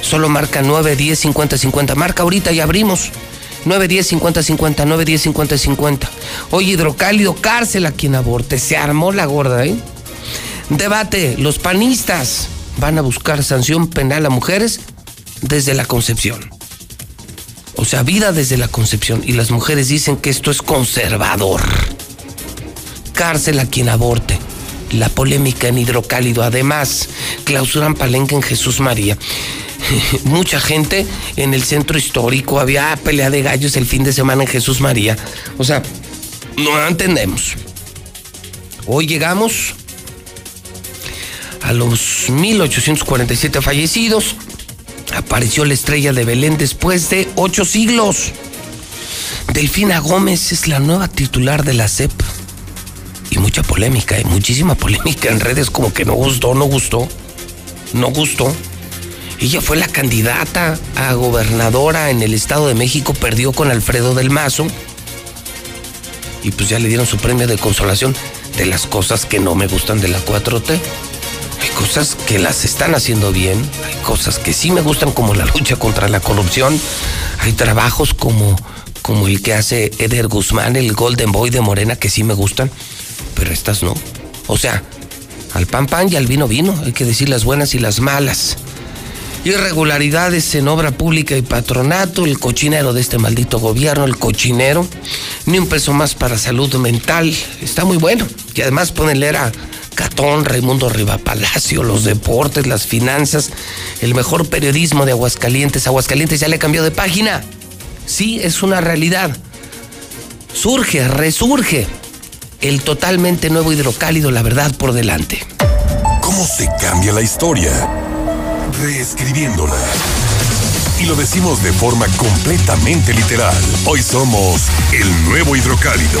Solo marca 9, 10, 50, 50. Marca ahorita y abrimos. 9, 10, 50, 50, 9, 10, 50, 50. Oye, hidrocálido, cárcel a quien aborte. Se armó la gorda, ¿eh? Debate, los panistas van a buscar sanción penal a mujeres desde la concepción. O sea, vida desde la concepción. Y las mujeres dicen que esto es conservador. Cárcel a quien aborte. La polémica en hidrocálido. Además, clausuran palenque en Jesús María. Mucha gente en el centro histórico. Había pelea de gallos el fin de semana en Jesús María. O sea, no entendemos. Hoy llegamos a los 1847 fallecidos apareció la estrella de Belén después de ocho siglos. Delfina Gómez es la nueva titular de la CEP. Y mucha polémica, y muchísima polémica en redes como que no gustó, no gustó, no gustó. Ella fue la candidata a gobernadora en el Estado de México, perdió con Alfredo del Mazo. Y pues ya le dieron su premio de consolación de las cosas que no me gustan de la 4T. Hay cosas que las están haciendo bien, hay cosas que sí me gustan como la lucha contra la corrupción, hay trabajos como, como el que hace Eder Guzmán, el Golden Boy de Morena, que sí me gustan, pero estas no. O sea, al pan pan y al vino vino, hay que decir las buenas y las malas. Irregularidades en obra pública y patronato, el cochinero de este maldito gobierno, el cochinero, ni un peso más para salud mental, está muy bueno. Y además pueden leer a Catón, Raimundo Palacio, los deportes, las finanzas, el mejor periodismo de Aguascalientes. Aguascalientes ya le cambió de página. Sí, es una realidad. Surge, resurge el totalmente nuevo hidrocálido, la verdad por delante. ¿Cómo se cambia la historia? Reescribiéndola. Y lo decimos de forma completamente literal. Hoy somos el nuevo hidrocálido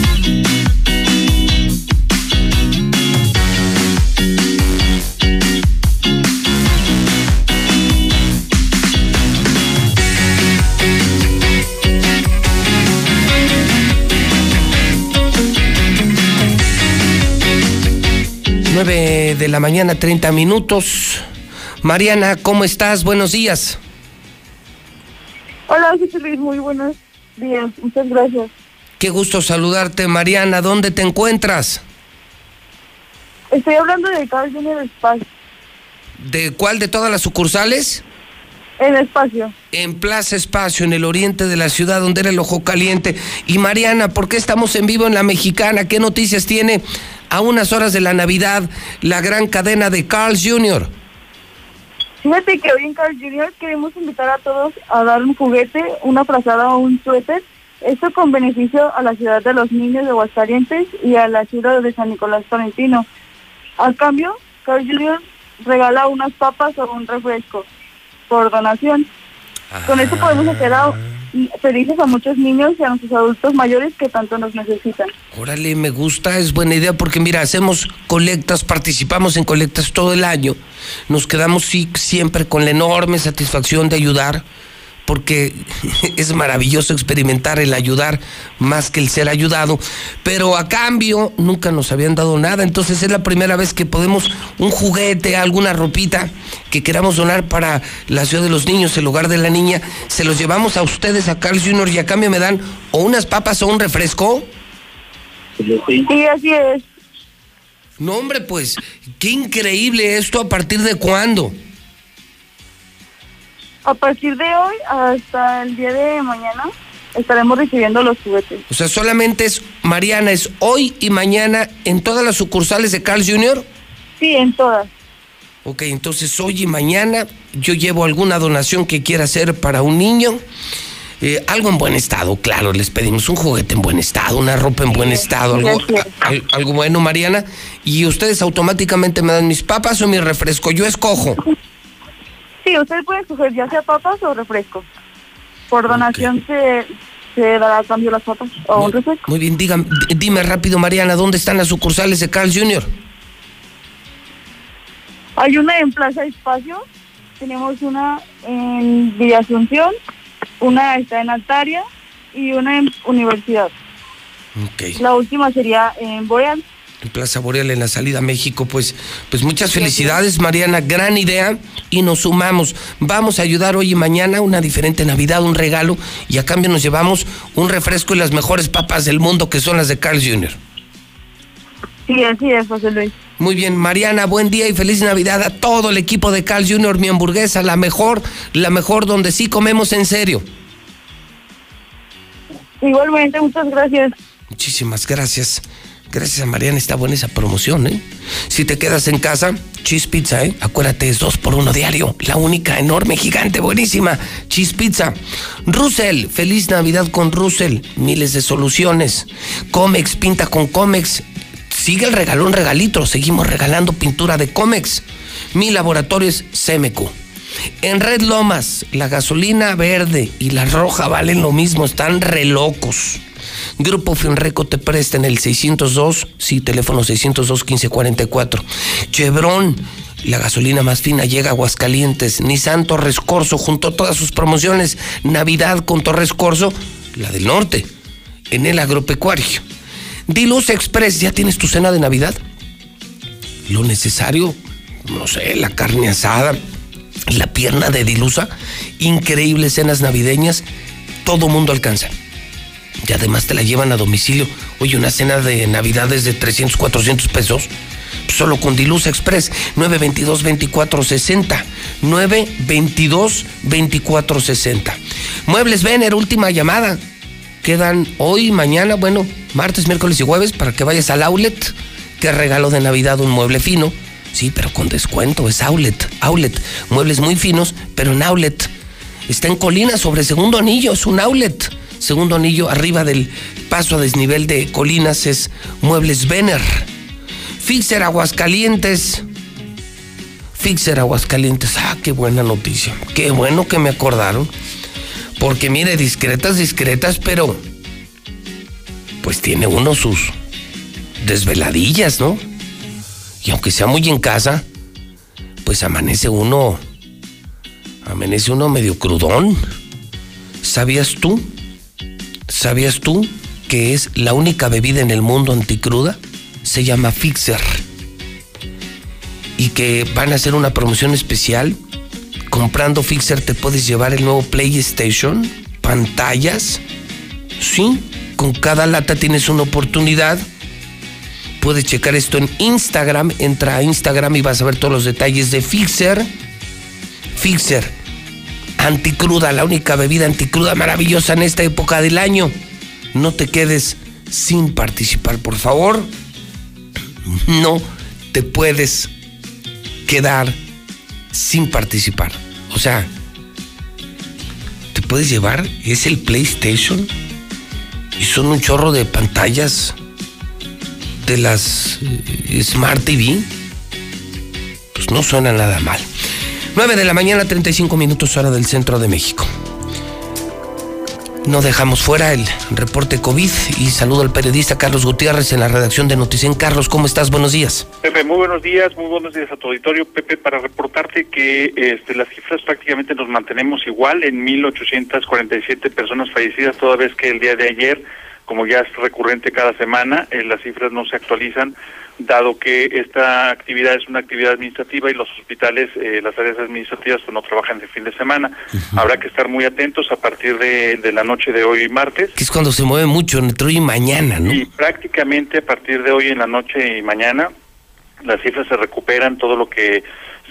De la mañana, 30 minutos. Mariana, ¿cómo estás? Buenos días. Hola, José Luis, muy buenos días. Muchas gracias. Qué gusto saludarte, Mariana. ¿Dónde te encuentras? Estoy hablando de Carl Junior Espacio. ¿De cuál de todas las sucursales? En Espacio. En Plaza Espacio, en el oriente de la ciudad, donde era el ojo caliente. Y Mariana, ¿por qué estamos en vivo en la mexicana? ¿Qué noticias tiene a unas horas de la Navidad la gran cadena de Carl's Jr.? Fíjate que hoy en Carl Jr. queremos invitar a todos a dar un juguete, una frazada o un suéter. Esto con beneficio a la ciudad de los niños de Aguascalientes y a la ciudad de San Nicolás Tolentino. Al cambio, Carl Jr. regala unas papas o un refresco por donación. Con esto podemos hacer a- felices a muchos niños y a nuestros adultos mayores que tanto nos necesitan. Órale, me gusta, es buena idea porque mira, hacemos colectas, participamos en colectas todo el año. Nos quedamos sí, siempre con la enorme satisfacción de ayudar porque es maravilloso experimentar el ayudar más que el ser ayudado, pero a cambio nunca nos habían dado nada, entonces es la primera vez que podemos un juguete, alguna ropita que queramos donar para la ciudad de los niños, el hogar de la niña, se los llevamos a ustedes a Carl Jr. y a cambio me dan o unas papas o un refresco. Sí, así es. No, hombre, pues, qué increíble esto, ¿a partir de cuándo? A partir de hoy hasta el día de mañana estaremos recibiendo los juguetes. O sea, solamente es, Mariana, es hoy y mañana en todas las sucursales de Carl Jr. Sí, en todas. Ok, entonces hoy y mañana yo llevo alguna donación que quiera hacer para un niño. Eh, algo en buen estado, claro, les pedimos un juguete en buen estado, una ropa en buen estado, algo, al- algo bueno, Mariana. Y ustedes automáticamente me dan mis papas o mi refresco, yo escojo. Sí, usted puede escoger ya sea papas o refresco. Por donación se, se dará a cambio las papas o un refresco. Muy bien, dígame, dime rápido, Mariana, ¿dónde están las sucursales de Carl Jr.? Hay una en Plaza Espacio, tenemos una en Villa Asunción, una está en Altaria y una en Universidad. Ok. La última sería en Boreal. En Plaza Boreal en la salida a México. Pues, pues muchas felicidades, Mariana, gran idea y nos sumamos. Vamos a ayudar hoy y mañana una diferente Navidad, un regalo y a cambio nos llevamos un refresco y las mejores papas del mundo que son las de Carl Jr. Sí, así es, José Luis. Muy bien, Mariana, buen día y feliz Navidad a todo el equipo de Carl Jr. Mi hamburguesa, la mejor, la mejor donde sí comemos en serio. Igualmente, muchas gracias. Muchísimas gracias. Gracias a Mariana, está buena esa promoción, ¿eh? Si te quedas en casa, Cheese Pizza, ¿eh? Acuérdate, es dos por uno diario. La única, enorme, gigante, buenísima. Cheese Pizza. Russell, feliz Navidad con Russell. Miles de soluciones. Comex, pinta con Comex. Sigue el regalón regalito. Seguimos regalando pintura de Comex. Mi laboratorio es CMQ. En Red Lomas, la gasolina verde y la roja valen lo mismo, están re locos. Grupo Finreco te presta en el 602, sí, teléfono 602-1544. Chevron, la gasolina más fina llega a Aguascalientes. Nissan Torres Corso, junto a todas sus promociones. Navidad con Torres Corso, la del norte, en el agropecuario. Diluz Express, ¿ya tienes tu cena de Navidad? Lo necesario, no sé, la carne asada, la pierna de dilusa, increíbles cenas navideñas, todo mundo alcanza. Y además te la llevan a domicilio. Oye, una cena de navidades de 300, 400 pesos. Solo con Dilusa Express, 922-2460. 922-2460. Muebles Vener, última llamada. Quedan hoy, mañana, bueno, martes, miércoles y jueves para que vayas al outlet. Que regalo de Navidad un mueble fino. Sí, pero con descuento, es outlet. Outlet. Muebles muy finos, pero en outlet. Está en colina sobre segundo anillo, es un outlet. Segundo anillo arriba del paso a desnivel de colinas es Muebles Vener. Fixer Aguascalientes. Fixer Aguascalientes. Ah, qué buena noticia. Qué bueno que me acordaron. Porque mire, discretas, discretas, pero pues tiene uno sus desveladillas, ¿no? Y aunque sea muy en casa, pues amanece uno, amanece uno medio crudón. ¿Sabías tú? ¿Sabías tú que es la única bebida en el mundo anticruda? Se llama Fixer. Y que van a hacer una promoción especial. Comprando Fixer te puedes llevar el nuevo PlayStation, pantallas. Sí, con cada lata tienes una oportunidad Puedes checar esto en Instagram. Entra a Instagram y vas a ver todos los detalles de Fixer. Fixer, anticruda, la única bebida anticruda maravillosa en esta época del año. No te quedes sin participar, por favor. No te puedes quedar sin participar. O sea, te puedes llevar, es el PlayStation y son un chorro de pantallas de las eh, Smart TV. Pues no suena nada mal. 9 de la mañana, 35 minutos hora del centro de México. No dejamos fuera el reporte COVID y saludo al periodista Carlos Gutiérrez en la redacción de Noticen. Carlos, ¿cómo estás? Buenos días. Pepe, muy buenos días, muy buenos días a tu auditorio. Pepe, para reportarte que este, las cifras prácticamente nos mantenemos igual en 1.847 personas fallecidas, toda vez que el día de ayer, como ya es recurrente cada semana, eh, las cifras no se actualizan dado que esta actividad es una actividad administrativa y los hospitales, eh, las áreas administrativas, pues no trabajan de fin de semana. Habrá que estar muy atentos a partir de, la noche de hoy martes. Que es cuando se mueve mucho, entre hoy y mañana, ¿no? Y prácticamente a partir de hoy en la noche y mañana las cifras se recuperan, todo lo que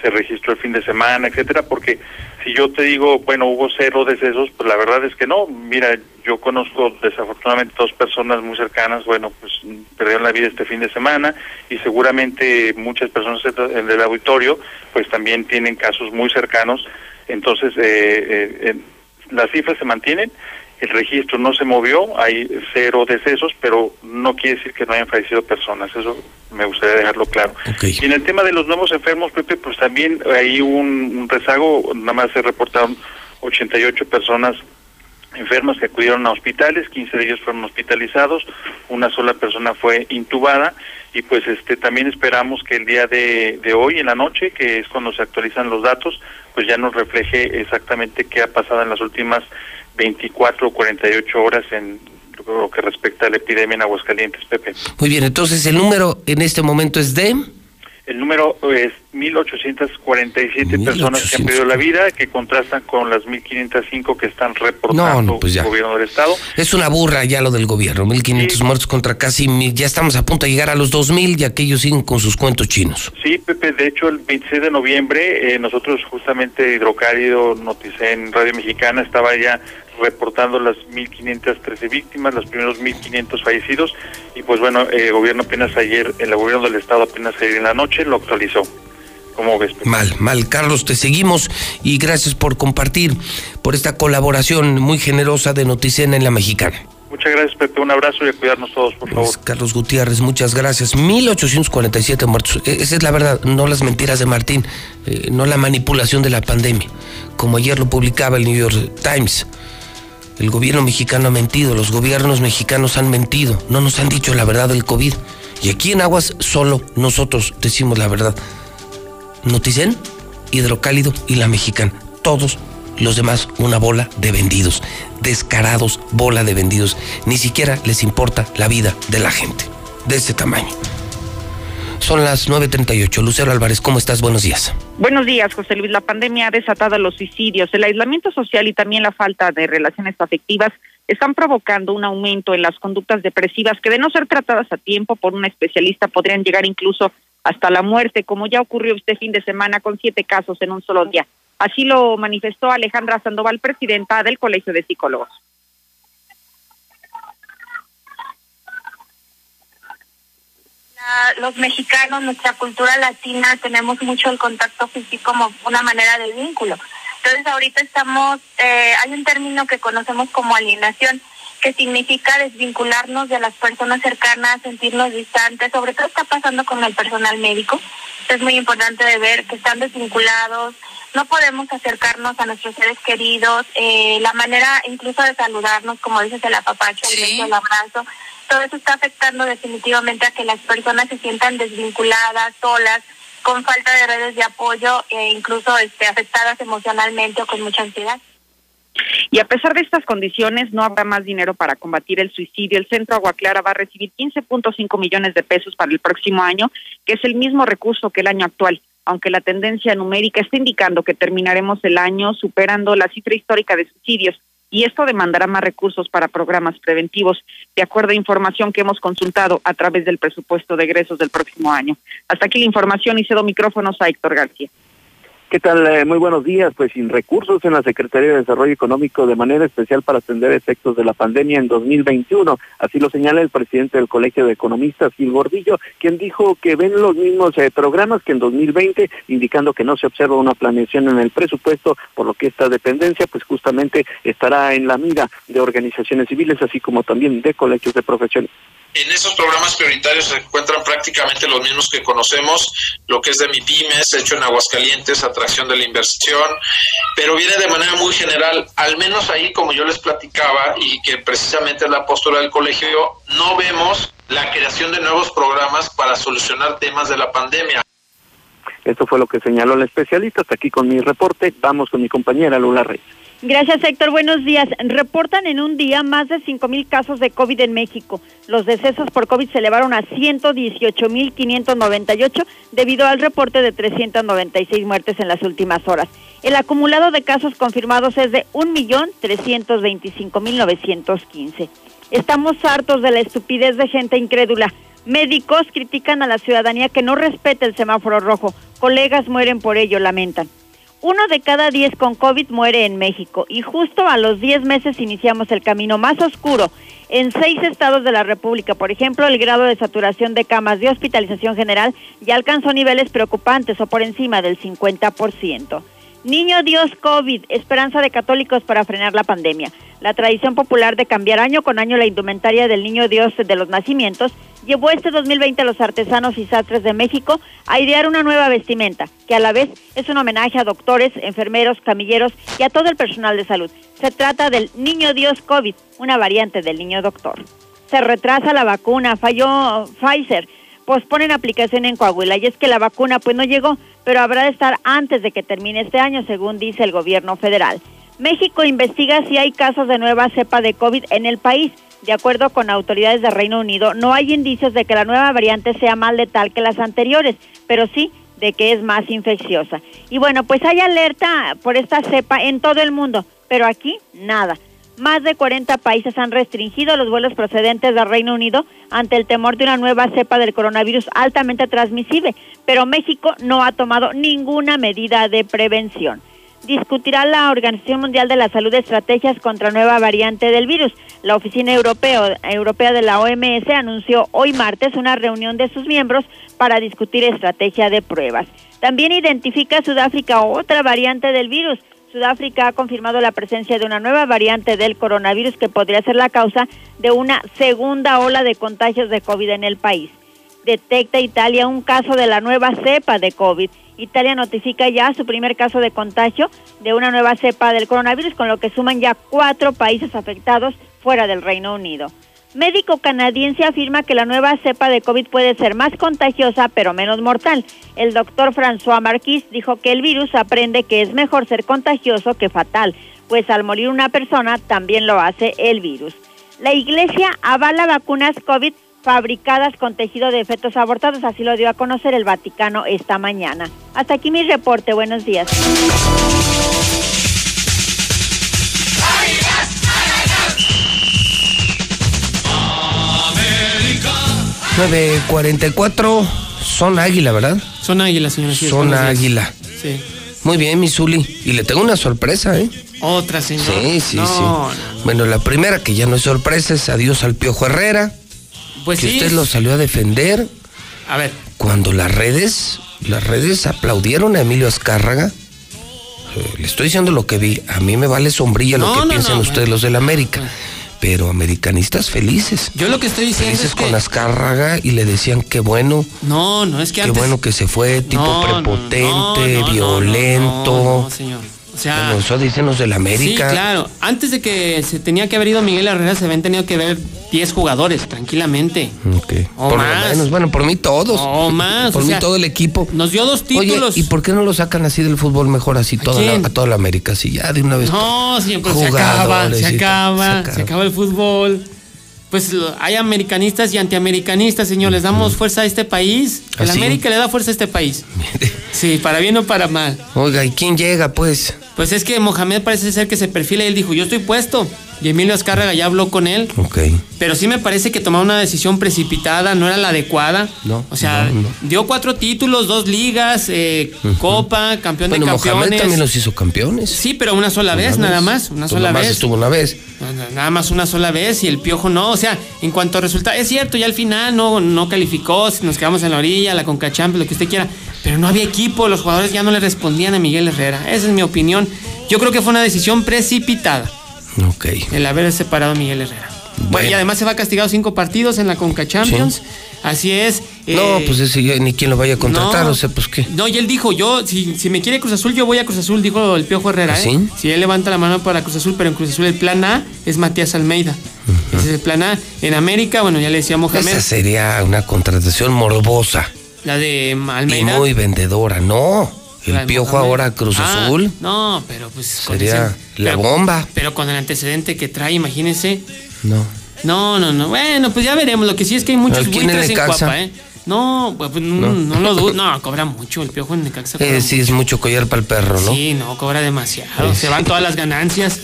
se registró el fin de semana, etcétera, porque si yo te digo, bueno, hubo cero decesos, pues la verdad es que no. Mira, yo conozco desafortunadamente dos personas muy cercanas, bueno, pues perdieron la vida este fin de semana y seguramente muchas personas en el auditorio, pues también tienen casos muy cercanos. Entonces, eh, eh, las cifras se mantienen el registro no se movió, hay cero decesos, pero no quiere decir que no hayan fallecido personas, eso me gustaría dejarlo claro. Y en el tema de los nuevos enfermos, Pepe, pues también hay un, rezago, nada más se reportaron 88 personas enfermas que acudieron a hospitales, 15 de ellos fueron hospitalizados, una sola persona fue intubada y pues este también esperamos que el día de, de hoy en la noche, que es cuando se actualizan los datos, pues ya nos refleje exactamente qué ha pasado en las últimas 24 o 48 horas en lo que respecta a la epidemia en Aguascalientes, Pepe. Muy bien, entonces el número en este momento es de... El número es 1.847 personas que han perdido la vida, que contrastan con las 1.505 que están reportando pues el gobierno del Estado. Es una burra ya lo del gobierno, 1.500 muertos contra casi mil. Ya estamos a punto de llegar a los 2.000 y aquellos siguen con sus cuentos chinos. Sí, Pepe, de hecho el 26 de noviembre eh, nosotros justamente Hidrocálido, Noticen, Radio Mexicana estaba ya reportando las 1.513 víctimas, los primeros 1.500 fallecidos y pues bueno, el gobierno apenas ayer, el gobierno del estado apenas ayer en la noche lo actualizó. ¿Cómo ves? Mal, mal. Carlos, te seguimos y gracias por compartir, por esta colaboración muy generosa de Noticena en la Mexicana. Muchas gracias, Pepe. Un abrazo y a cuidarnos todos, por favor. Carlos Gutiérrez, muchas gracias. 1847 muertos. E, esa es la verdad, no las mentiras de Martín, eh, no la manipulación de la pandemia. Como ayer lo publicaba el New York Times. El gobierno mexicano ha mentido, los gobiernos mexicanos han mentido, no nos han dicho la verdad del COVID. Y aquí en Aguas solo nosotros decimos la verdad. Noticen, Hidrocálido y la Mexicana. Todos los demás una bola de vendidos. Descarados, bola de vendidos. Ni siquiera les importa la vida de la gente. De ese tamaño. Son las 9.38. Lucero Álvarez, ¿cómo estás? Buenos días. Buenos días, José Luis. La pandemia ha desatado los suicidios. El aislamiento social y también la falta de relaciones afectivas están provocando un aumento en las conductas depresivas que de no ser tratadas a tiempo por un especialista podrían llegar incluso hasta la muerte, como ya ocurrió este fin de semana con siete casos en un solo día. Así lo manifestó Alejandra Sandoval, presidenta del Colegio de Psicólogos. Los mexicanos, nuestra cultura latina, tenemos mucho el contacto físico como una manera de vínculo. Entonces ahorita estamos, eh, hay un término que conocemos como alienación, que significa desvincularnos de las personas cercanas, sentirnos distantes, sobre todo está pasando con el personal médico. Es muy importante de ver que están desvinculados, no podemos acercarnos a nuestros seres queridos, eh, la manera incluso de saludarnos, como dices, el apapacho, el el abrazo, todo eso está afectando definitivamente a que las personas se sientan desvinculadas, solas, con falta de redes de apoyo e incluso este, afectadas emocionalmente o con mucha ansiedad. Y a pesar de estas condiciones, no habrá más dinero para combatir el suicidio. El Centro Agua Clara va a recibir 15.5 millones de pesos para el próximo año, que es el mismo recurso que el año actual, aunque la tendencia numérica está indicando que terminaremos el año superando la cifra histórica de suicidios y esto demandará más recursos para programas preventivos, de acuerdo a información que hemos consultado a través del presupuesto de egresos del próximo año. Hasta aquí la información y cedo micrófonos a Héctor García. ¿Qué tal? Eh, muy buenos días. Pues sin recursos en la Secretaría de Desarrollo Económico de manera especial para atender efectos de la pandemia en 2021. Así lo señala el presidente del Colegio de Economistas, Gil Gordillo, quien dijo que ven los mismos eh, programas que en 2020, indicando que no se observa una planeación en el presupuesto, por lo que esta dependencia pues justamente estará en la mira de organizaciones civiles, así como también de colegios de profesiones. En esos programas prioritarios se encuentran prácticamente los mismos que conocemos, lo que es de mi pymes, hecho en Aguascalientes, atracción de la inversión, pero viene de manera muy general, al menos ahí como yo les platicaba y que precisamente es la postura del colegio, no vemos la creación de nuevos programas para solucionar temas de la pandemia. Esto fue lo que señaló el especialista. Hasta aquí con mi reporte. Vamos con mi compañera Lula Reyes. Gracias, Héctor. Buenos días. Reportan en un día más de 5.000 casos de COVID en México. Los decesos por COVID se elevaron a 118.598 debido al reporte de 396 muertes en las últimas horas. El acumulado de casos confirmados es de 1.325.915. Estamos hartos de la estupidez de gente incrédula. Médicos critican a la ciudadanía que no respeta el semáforo rojo. Colegas mueren por ello, lamentan. Uno de cada diez con COVID muere en México y justo a los diez meses iniciamos el camino más oscuro. En seis estados de la República, por ejemplo, el grado de saturación de camas de hospitalización general ya alcanzó niveles preocupantes o por encima del 50%. Niño Dios COVID, esperanza de católicos para frenar la pandemia. La tradición popular de cambiar año con año la indumentaria del Niño Dios de los nacimientos llevó este 2020 a los artesanos y sastres de México a idear una nueva vestimenta, que a la vez es un homenaje a doctores, enfermeros, camilleros y a todo el personal de salud. Se trata del Niño Dios COVID, una variante del Niño Doctor. Se retrasa la vacuna, falló Pfizer posponen aplicación en Coahuila y es que la vacuna pues no llegó, pero habrá de estar antes de que termine este año, según dice el gobierno federal. México investiga si hay casos de nueva cepa de COVID en el país. De acuerdo con autoridades de Reino Unido, no hay indicios de que la nueva variante sea más letal que las anteriores, pero sí de que es más infecciosa. Y bueno, pues hay alerta por esta cepa en todo el mundo, pero aquí nada. Más de 40 países han restringido los vuelos procedentes del Reino Unido ante el temor de una nueva cepa del coronavirus altamente transmisible, pero México no ha tomado ninguna medida de prevención. Discutirá la Organización Mundial de la Salud estrategias contra nueva variante del virus. La Oficina Europea de la OMS anunció hoy martes una reunión de sus miembros para discutir estrategia de pruebas. También identifica Sudáfrica otra variante del virus, Sudáfrica ha confirmado la presencia de una nueva variante del coronavirus que podría ser la causa de una segunda ola de contagios de COVID en el país. Detecta Italia un caso de la nueva cepa de COVID. Italia notifica ya su primer caso de contagio de una nueva cepa del coronavirus, con lo que suman ya cuatro países afectados fuera del Reino Unido. Médico canadiense afirma que la nueva cepa de COVID puede ser más contagiosa pero menos mortal. El doctor François Marquis dijo que el virus aprende que es mejor ser contagioso que fatal, pues al morir una persona también lo hace el virus. La iglesia avala vacunas COVID fabricadas con tejido de fetos abortados, así lo dio a conocer el Vaticano esta mañana. Hasta aquí mi reporte, buenos días. 944 son águila, ¿verdad? Son águila, señora. son águila. Sí. Muy bien, mi Zuli. Y le tengo una sorpresa, ¿eh? Otra, señora. Sí, sí, sí. Bueno, la primera, que ya no es sorpresa, es adiós al Piojo Herrera. Pues que sí. usted lo salió a defender. A ver. Cuando las redes, las redes aplaudieron a Emilio Azcárraga. Eh, le estoy diciendo lo que vi. A mí me vale sombrilla lo que no, no, ustedes, los del América. Pero americanistas felices. Yo lo que estoy diciendo Felices es que... con Azcárraga y le decían qué bueno. No, no, es que Qué antes... bueno que se fue, tipo prepotente, violento. No, no, señor. O sea... Eso dicen los del América. Sí, claro. Antes de que se tenía que haber ido Miguel Herrera, se habían tenido que ver 10 jugadores, tranquilamente. Ok. O por más. lo menos, bueno, por mí todos. O más, Por o mí sea, todo el equipo. Nos dio dos títulos. Oye, ¿y por qué no lo sacan así del fútbol mejor así toda la- a toda la América? Así ya de una vez. No, señor, pero se acaba, se acaba, se se acaba el fútbol. Pues hay americanistas y antiamericanistas, señor. Les damos fuerza a este país. El ¿Ah? América le da fuerza a este país. Sí, para bien o para mal. Oiga, ¿y quién llega, pues? Pues es que Mohamed parece ser que se perfila y él dijo, yo estoy puesto. Y Emilio Azcárraga ya habló con él. Ok. Pero sí me parece que tomó una decisión precipitada, no era la adecuada. No. O sea, no, no. dio cuatro títulos, dos ligas, eh, Copa, campeón Bueno, de Mohamed campeones. también los hizo campeones. Sí, pero una sola Una vez, vez. nada más. Una Tú sola nomás vez. estuvo una vez. Nada más una sola vez y el piojo no. O sea, en cuanto a resultados, es cierto, ya al final no, no calificó, nos quedamos en la orilla, la Conca Champions, lo que usted quiera. Pero no había equipo, los jugadores ya no le respondían a Miguel Herrera. Esa es mi opinión. Yo creo que fue una decisión precipitada Ok. el haber separado a Miguel Herrera. Bueno, y además se va castigado cinco partidos en la Conca Champions. Así es. No, eh, pues ese ya ni quién lo vaya a contratar, no. o sea, pues qué. No, y él dijo, yo, si, si me quiere Cruz Azul, yo voy a Cruz Azul, dijo el Piojo Herrera. ¿Ah, ¿eh? sí? Si él levanta la mano para Cruz Azul, pero en Cruz Azul el plan A es Matías Almeida. Ese es el plan A. En América, bueno, ya le decía Mohamed, Esa sería una contratación morbosa la de y Almeida. muy vendedora. No, el piojo ahora Cruz Ah, Azul No, pero pues. sería ese- la pero- bomba. Pero con el antecedente que trae, imagínese. No. No, no, no. Bueno, pues ya veremos. Lo que sí es que hay muchos ¿Pero quién buitres en? Cuapa, ¿eh? No, pues, pues, no, no lo dudo. No, cobra mucho. El piojo en Necaxa cobra Eh, sí, es mucho collar para el perro, ¿no? Sí, no, cobra demasiado. Se van todas las ganancias.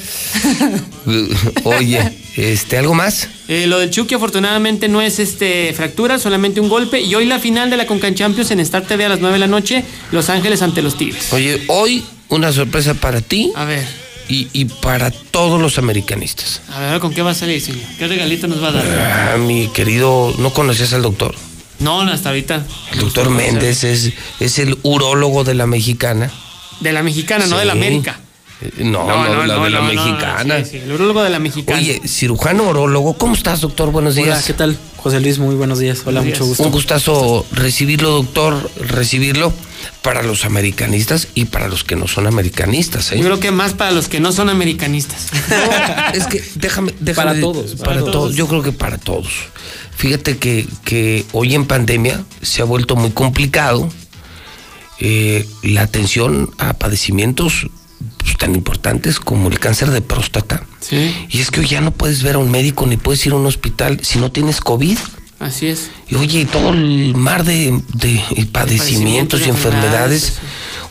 Oye, este, ¿algo más? Eh, lo del Chucky afortunadamente no es este fractura, solamente un golpe. Y hoy la final de la Concan Champions en Star TV a las 9 de la noche, Los Ángeles ante los Tigres. Oye, hoy una sorpresa para ti A ver, y, y para todos los americanistas. a ver, ¿con qué va a salir, señor? ¿Qué regalito nos va a dar? Ah, mi querido, ¿no conocías al doctor? No, no, hasta ahorita. El doctor Méndez es, es el urólogo de la mexicana. De la mexicana, no de la. América. Eh, No, no, la de la no, no, mexicana. sí, sí, el urólogo de la mexicana. Oye, cirujano urólogo, ¿cómo estás, doctor? Buenos días. Hola, ¿qué tal? José Luis, muy buenos días. Hola, Buenos mucho días. gusto. Un gustazo recibirlo, doctor, recibirlo para los americanistas y para los que no son americanistas. ¿eh? Yo creo que más para los que no son americanistas. Es que déjame, déjame Para todos, Para, para todos. todos. Yo creo que para todos. Fíjate que, que hoy en pandemia se ha vuelto muy complicado eh, la atención a padecimientos pues, tan importantes como el cáncer de próstata. Sí, Y es que hoy ya no puedes ver a un médico ni puedes ir a un hospital si no tienes COVID. así es. Y oye, todo el mar de, de padecimientos y de enfermedades.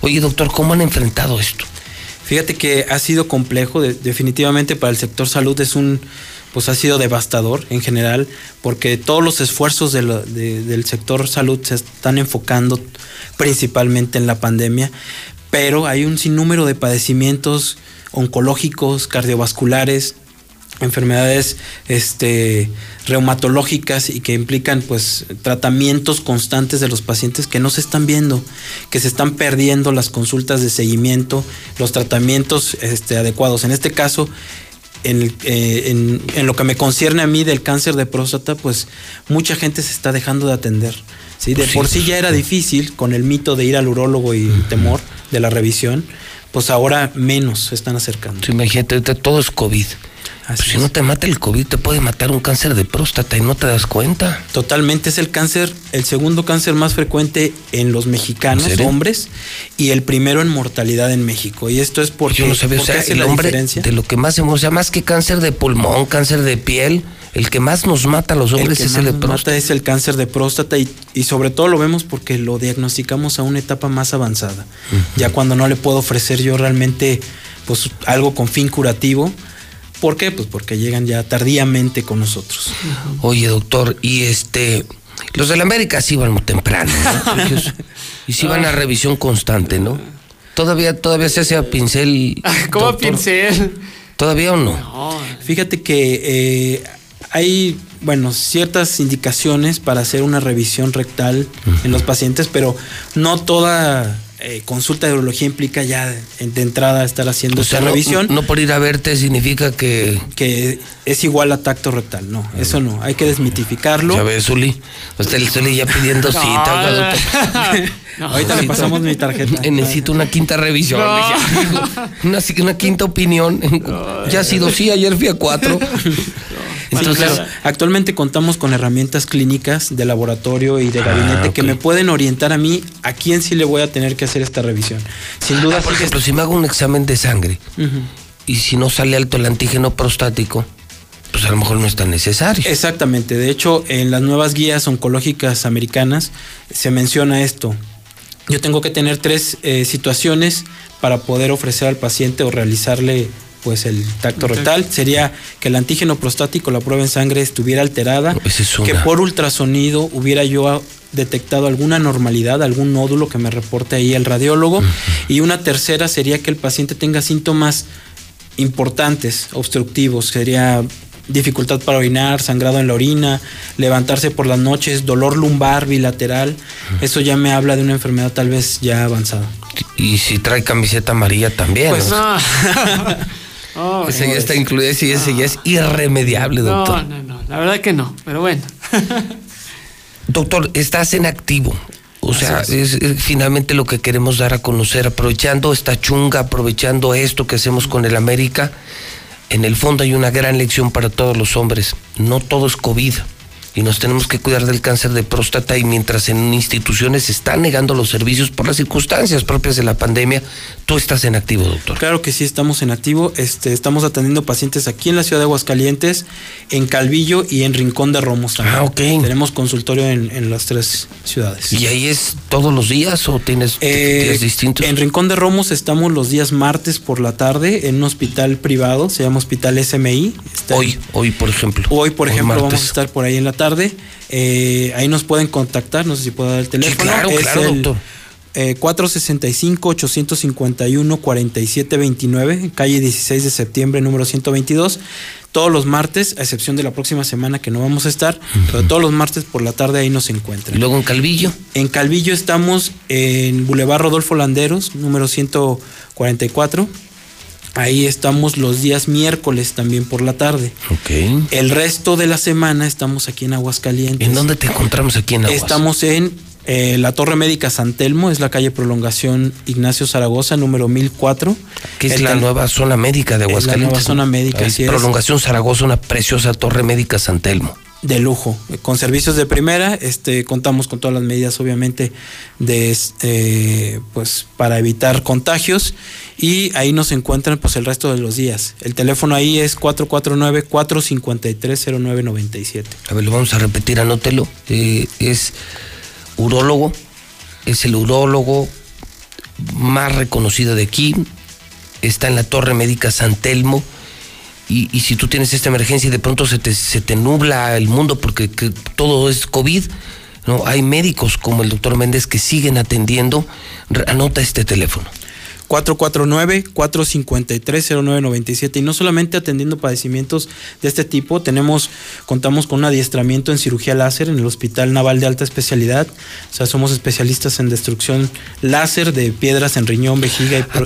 Oye, doctor, ¿cómo han enfrentado esto? Fíjate que ha sido complejo, de- definitivamente para el sector salud es un, pues ha sido devastador en general, porque todos los esfuerzos de lo- de- del sector salud se están enfocando principalmente en la pandemia, pero hay un sinnúmero de padecimientos oncológicos, cardiovasculares, enfermedades este, reumatológicas y que implican pues tratamientos constantes de los pacientes que no se están viendo, que se están perdiendo las consultas de seguimiento, los tratamientos este, adecuados. En este caso, en, eh, en lo que me concierne a mí del cáncer de próstata, pues mucha gente se está dejando de atender. ¿Sí? De Pues por sí ya era difícil con el mito de ir al urólogo y el temor de la revisión, pues ahora menos se están acercando. Imagínate, todo es COVID. Pues si no te mata el COVID, te puede matar un cáncer de próstata y no te das cuenta. Totalmente, es el cáncer, el segundo cáncer más frecuente en los mexicanos, hombres, y el primero en mortalidad en México. Y esto es porque, Yo no sabía, o ¿por qué sea, hace el la hombre diferencia? de lo que más se o sea, más que cáncer de pulmón, cáncer de piel, el que más nos mata a los El hombres que es más el de nos próstata. mata es el cáncer de próstata y, y sobre todo lo vemos porque lo diagnosticamos a una etapa más avanzada. Ya cuando no le puedo ofrecer yo realmente pues algo con fin curativo. ¿Por qué? Pues porque llegan ya tardíamente con nosotros. Oye, doctor, y este, los de la América sí van muy temprano, ¿no? Ellos- y sí van a revisión constante, ¿no? Todavía, todavía se hace a pincel. ¿Cómo doctor? pincel? ¿Todavía o no? Fíjate que eh, hay, bueno, ciertas indicaciones para hacer una revisión rectal en los pacientes, pero no toda eh, consulta de urología implica ya de, de entrada estar haciendo O sea, esta no, revisión. no por ir a verte significa que. que es igual a tacto rectal, no, eso no, hay que desmitificarlo. Ya ves, Zuli. Usted el Zuli ya pidiendo cita. no. Ahorita le pasamos mi tarjeta. Eh, Necesito una quinta revisión. No. Una, una quinta opinión. Ya ha sido sí, ayer fui a cuatro. Entonces, claro, actualmente contamos con herramientas clínicas de laboratorio y de gabinete ok. que me pueden orientar a mí a quién sí le voy a tener que hacer esta revisión. Sin duda, Ah, por ejemplo, si me hago un examen de sangre y si no sale alto el antígeno prostático, pues a lo mejor no es tan necesario. Exactamente. De hecho, en las nuevas guías oncológicas americanas se menciona esto. yo tengo que tener tres eh, situaciones para poder ofrecer al paciente o realizarle pues el tacto rectal sería que el antígeno prostático, la prueba en sangre estuviera alterada, que por ultrasonido hubiera yo detectado alguna normalidad, algún nódulo que me reporte ahí el radiólogo y una tercera sería que el paciente tenga síntomas importantes, obstructivos, sería dificultad para orinar, sangrado en la orina, levantarse por las noches, dolor lumbar bilateral, eso ya me habla de una enfermedad tal vez ya avanzada. Y si trae camiseta amarilla también. Pues no. Oh, ese ya está incluido, ese, ese ya es irremediable, doctor. No, no, no, la verdad que no, pero bueno. doctor, estás en activo. O sea, es. finalmente lo que queremos dar a conocer, aprovechando esta chunga, aprovechando esto que hacemos con el América. En el fondo hay una gran lección para todos los hombres. No todo es COVID y nos tenemos que cuidar del cáncer de próstata y mientras en instituciones se están negando los servicios por las circunstancias propias de la pandemia, tú estás en activo, doctor. Claro que sí, estamos en activo. Este, estamos atendiendo pacientes aquí en la ciudad de Aguascalientes, en Calvillo y en Rincón de Romos Ah, ok. Tenemos consultorio en, las tres ciudades. ¿Y ahí es todos los días o tienes eh, días distintos? En Rincón de Romos estamos los días martes por la tarde en un hospital privado, se llama Hospital SMI. hoy, hoy por ejemplo. Hoy, por ejemplo, vamos a estar por ahí en la tarde eh, ahí nos pueden contactar, no sé si puedo dar el teléfono. claro, es claro, el, doctor. 465-851-4729, eh, calle 16 de septiembre, número 122. Todos los martes, a excepción de la próxima semana que no vamos a estar, pero todos los martes por la tarde ahí nos encuentran. ¿Y luego en Calvillo? En Calvillo estamos en Boulevard Rodolfo Landeros, número 144 Ahí estamos los días miércoles también por la tarde. Ok. El resto de la semana estamos aquí en Aguascalientes. ¿En dónde te encontramos aquí en Aguas? Estamos en eh, la Torre Médica San Telmo, es la calle Prolongación Ignacio Zaragoza, número 1004. Que es la nueva zona médica de Aguascalientes. la nueva zona médica, es Prolongación Zaragoza, una preciosa Torre Médica San Telmo de lujo, con servicios de primera, este, contamos con todas las medidas obviamente de, eh, pues, para evitar contagios y ahí nos encuentran pues el resto de los días. El teléfono ahí es 449-453-0997. A ver, lo vamos a repetir, anótelo. Eh, es urólogo, es el urólogo más reconocido de aquí, está en la Torre Médica San Telmo y, si tú tienes esta emergencia y de pronto se te, se te nubla el mundo porque todo es COVID, ¿no? hay médicos como el doctor Méndez que siguen atendiendo. Anota este teléfono. 449-453-0997 y no solamente atendiendo padecimientos de este tipo, tenemos, contamos con un adiestramiento en cirugía láser en el Hospital Naval de Alta Especialidad, o sea, somos especialistas en destrucción láser de piedras en riñón, vejiga y, ah,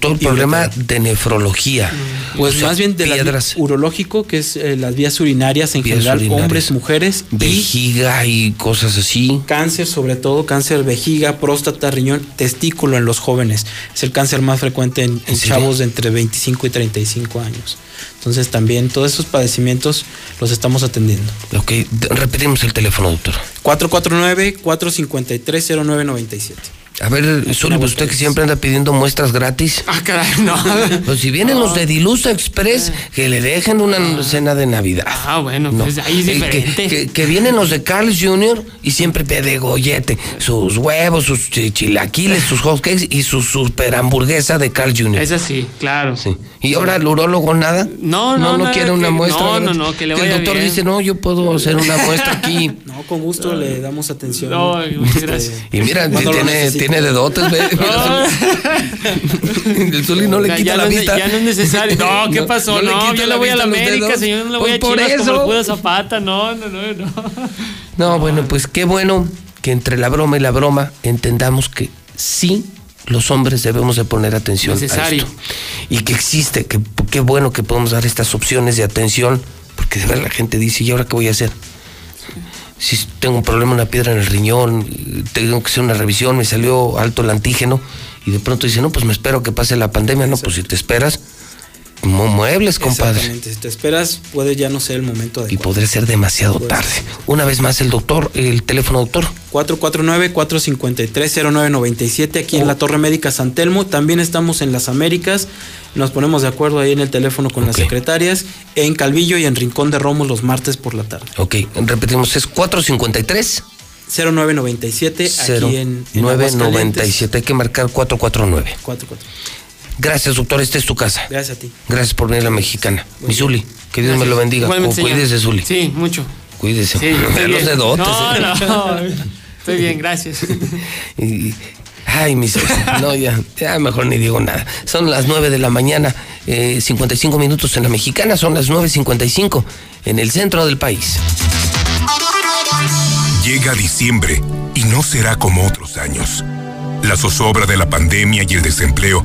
todo el problema de nefrología. Pues más bien de piedras. urológico, que es eh, las vías urinarias en general, hombres, mujeres. Vejiga y, cosas así. Cáncer, sobre todo, cáncer vejiga, próstata, riñón, testículo en los jóvenes es el cáncer más frecuente en, chavos de entre 25 y 35 años. Entonces también todos esos padecimientos los estamos atendiendo. Ok, repetimos el teléfono, doctor. 449-453-0997. A ver, Zuli, usted que siempre anda pidiendo muestras gratis. Ah, caray, no. Pues si vienen los de Dilusa Express, que le dejen una ah. cena de Navidad. Ah, bueno, pues ahí es diferente. Que, vienen los de Carl Jr. y siempre pide gollete. Sus huevos, sus chilaquiles, sus hot cakes y su super hamburguesa de Carl Jr. Es así, claro. Sí. ¿Y ahora el urólogo nada? No, no, no. No, quiere una muestra. No, no, no, que le vaya El doctor dice, no, yo puedo hacer una muestra aquí. No, con gusto le damos atención. No, muchas gracias. Y mira, tiene tiene dedotes, ve. el Zuli no le quita la vista. Ya no es necesario. No, ¿qué pasó? No, yo le voy a la América, señor, no le voy a por Chivas eso. como el Zapata. No, no, no, no. No, bueno, pues qué bueno que entre la broma y la broma entendamos que sí los hombres debemos de poner atención Necesario. a esto. Y que existe, que qué bueno que podemos dar estas opciones de atención, porque de verdad la gente dice, ¿y ahora qué voy a hacer? si tengo un problema, una piedra en el riñón, tengo que hacer una revisión, me salió alto el antígeno y de pronto dice, no, pues me espero que pase la pandemia, no, pues si te esperas, muebles, compadre. Exactamente, si te esperas puede ya no ser el momento adecuado. Y podría ser demasiado tarde. Una vez más el doctor, el teléfono doctor. 449-453-0997 aquí en la Torre Médica San Telmo. También estamos en las Américas. Nos ponemos de acuerdo ahí en el teléfono con las secretarias. En Calvillo y en Rincón de Romos los martes por la tarde. Ok, repetimos, es 453. 0997 aquí en, en 997. Hay que marcar 449. 44. Gracias, doctor. Esta es tu casa. Gracias a ti. Gracias por venir a la mexicana. Mi Zuli, que Dios me lo bendiga. Igualmente, cuídese, Zuli. Sí, mucho. Cuídese. Sí, estoy los dedotes. No, no. Estoy bien, gracias. Y- ay, mis. No, ya, ya mejor ni digo nada. Son las 9 de la mañana, eh, 55 minutos en la mexicana, son las 9.55 en el centro del país. Llega diciembre y no será como otros años. La zozobra de la pandemia y el desempleo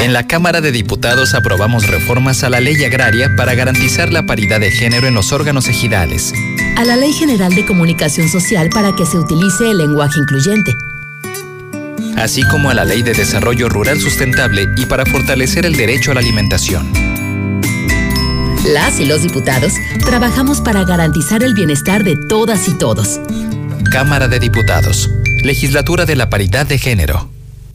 En la Cámara de Diputados aprobamos reformas a la ley agraria para garantizar la paridad de género en los órganos ejidales. a la Ley General de Comunicación Social para que se utilice el lenguaje incluyente. así como a la Ley de Desarrollo Rural Sustentable y para fortalecer el derecho a la alimentación. Las y los diputados trabajamos para garantizar el bienestar de todas y todos. Cámara de Diputados, Legislatura de la Paridad de Género.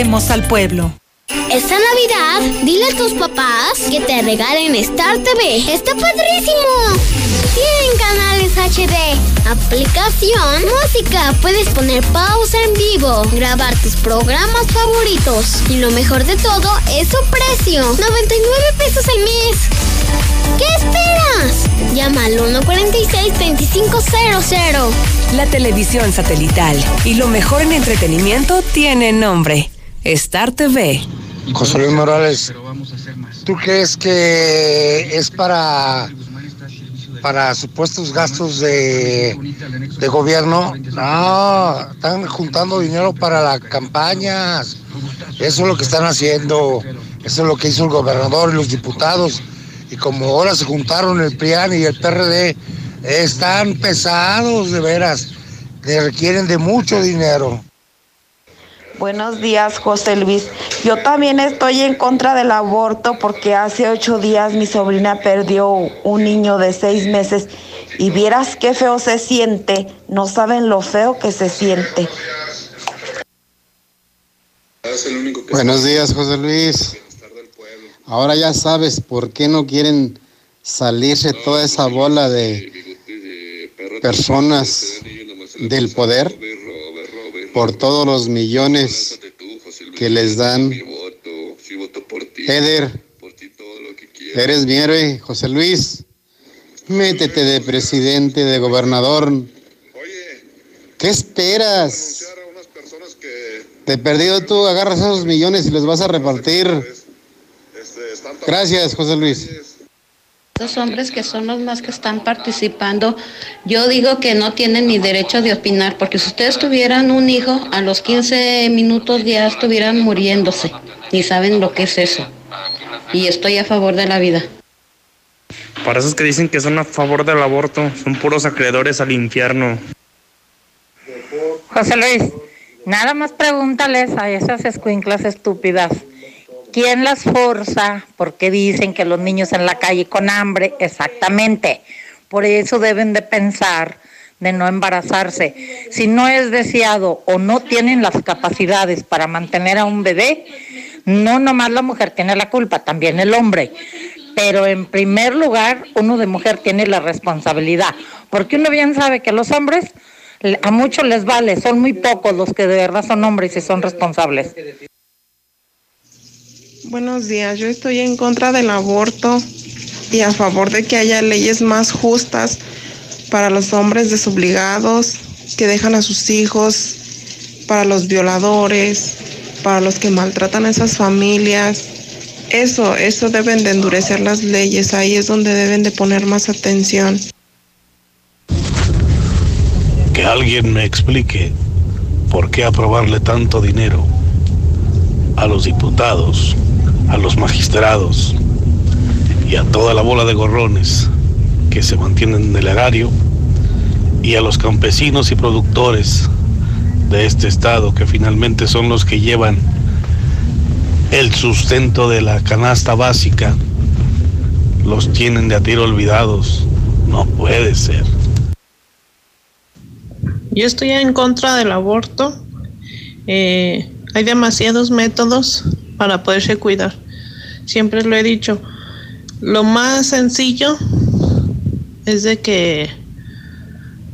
Al pueblo. Esta Navidad, dile a tus papás que te regalen Star TV. ¡Está padrísimo! Tienen canales HD, aplicación, música, puedes poner pausa en vivo, grabar tus programas favoritos. Y lo mejor de todo es su precio, 99 pesos al mes. ¿Qué esperas? Llama al 146-2500. La televisión satelital y lo mejor en entretenimiento tiene nombre. Star TV. José Luis Morales, ¿tú crees que es para, para supuestos gastos de, de gobierno? No, están juntando dinero para las campañas. Eso es lo que están haciendo. Eso es lo que hizo el gobernador y los diputados. Y como ahora se juntaron el PRIAN y el PRD, están pesados de veras. Que requieren de mucho dinero. Buenos días, José Luis. Yo también estoy en contra del aborto porque hace ocho días mi sobrina perdió un niño de seis meses y vieras qué feo se siente. No saben lo feo que se siente. Buenos días, José Luis. Ahora ya sabes por qué no quieren salirse toda esa bola de personas del poder por todos los millones que les dan. Eder, eres mi héroe, José Luis. Métete de presidente, de gobernador. ¿Qué esperas? De perdido tú agarras esos millones y los vas a repartir. Gracias, José Luis. Los hombres que son los más que están participando, yo digo que no tienen ni derecho de opinar, porque si ustedes tuvieran un hijo, a los 15 minutos ya estuvieran muriéndose, ni saben lo que es eso. Y estoy a favor de la vida. Para esos que dicen que son a favor del aborto, son puros acreedores al infierno. José Luis, nada más pregúntales a esas escuinclas estúpidas ¿Quién las forza? Porque dicen que los niños en la calle con hambre, exactamente. Por eso deben de pensar de no embarazarse. Si no es deseado o no tienen las capacidades para mantener a un bebé, no nomás la mujer tiene la culpa, también el hombre. Pero en primer lugar, uno de mujer tiene la responsabilidad, porque uno bien sabe que los hombres a muchos les vale, son muy pocos los que de verdad son hombres y son responsables. Buenos días, yo estoy en contra del aborto y a favor de que haya leyes más justas para los hombres desobligados que dejan a sus hijos, para los violadores, para los que maltratan a esas familias. Eso, eso deben de endurecer las leyes, ahí es donde deben de poner más atención. Que alguien me explique por qué aprobarle tanto dinero a los diputados a los magistrados y a toda la bola de gorrones que se mantienen en el erario y a los campesinos y productores de este estado que finalmente son los que llevan el sustento de la canasta básica, los tienen de a tiro olvidados. No puede ser. Yo estoy en contra del aborto. Eh, hay demasiados métodos para poderse cuidar. Siempre lo he dicho. Lo más sencillo es de que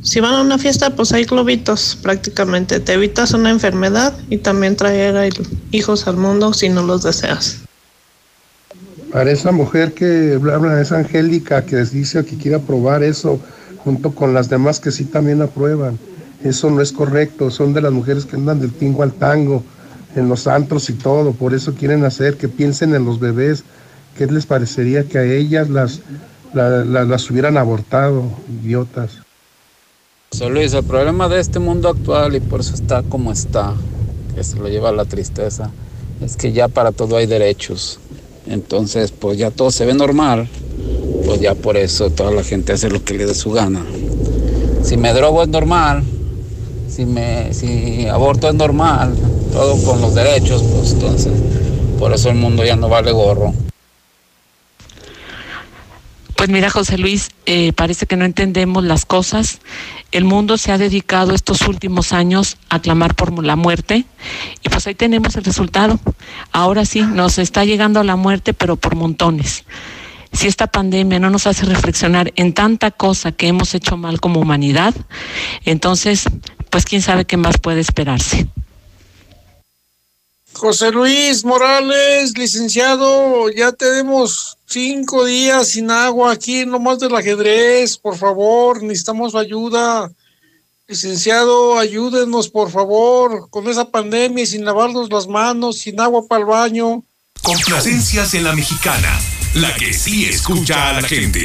si van a una fiesta, pues hay globitos prácticamente. Te evitas una enfermedad y también traer hijos al mundo si no los deseas. Para esa mujer que habla, esa Angélica que dice que quiere aprobar eso, junto con las demás que sí también aprueban. Eso no es correcto, son de las mujeres que andan del tingo al tango en los antros y todo, por eso quieren hacer que piensen en los bebés, ¿qué les parecería que a ellas las, las hubieran abortado, idiotas? José Luis, el problema de este mundo actual y por eso está como está, que se lo lleva a la tristeza, es que ya para todo hay derechos. Entonces, pues ya todo se ve normal, pues ya por eso toda la gente hace lo que le dé su gana. Si me drogo es normal, si, me, si aborto es normal, todo con los derechos, pues entonces por eso el mundo ya no vale gorro. Pues mira, José Luis, eh, parece que no entendemos las cosas. El mundo se ha dedicado estos últimos años a clamar por la muerte y pues ahí tenemos el resultado. Ahora sí, nos está llegando la muerte, pero por montones. Si esta pandemia no nos hace reflexionar en tanta cosa que hemos hecho mal como humanidad, entonces, pues quién sabe qué más puede esperarse. José Luis Morales, licenciado, ya tenemos cinco días sin agua aquí, nomás del ajedrez, por favor, necesitamos ayuda. Licenciado, ayúdenos, por favor, con esa pandemia, sin lavarnos las manos, sin agua para el baño. Complacencias en la mexicana, la que sí escucha a la gente.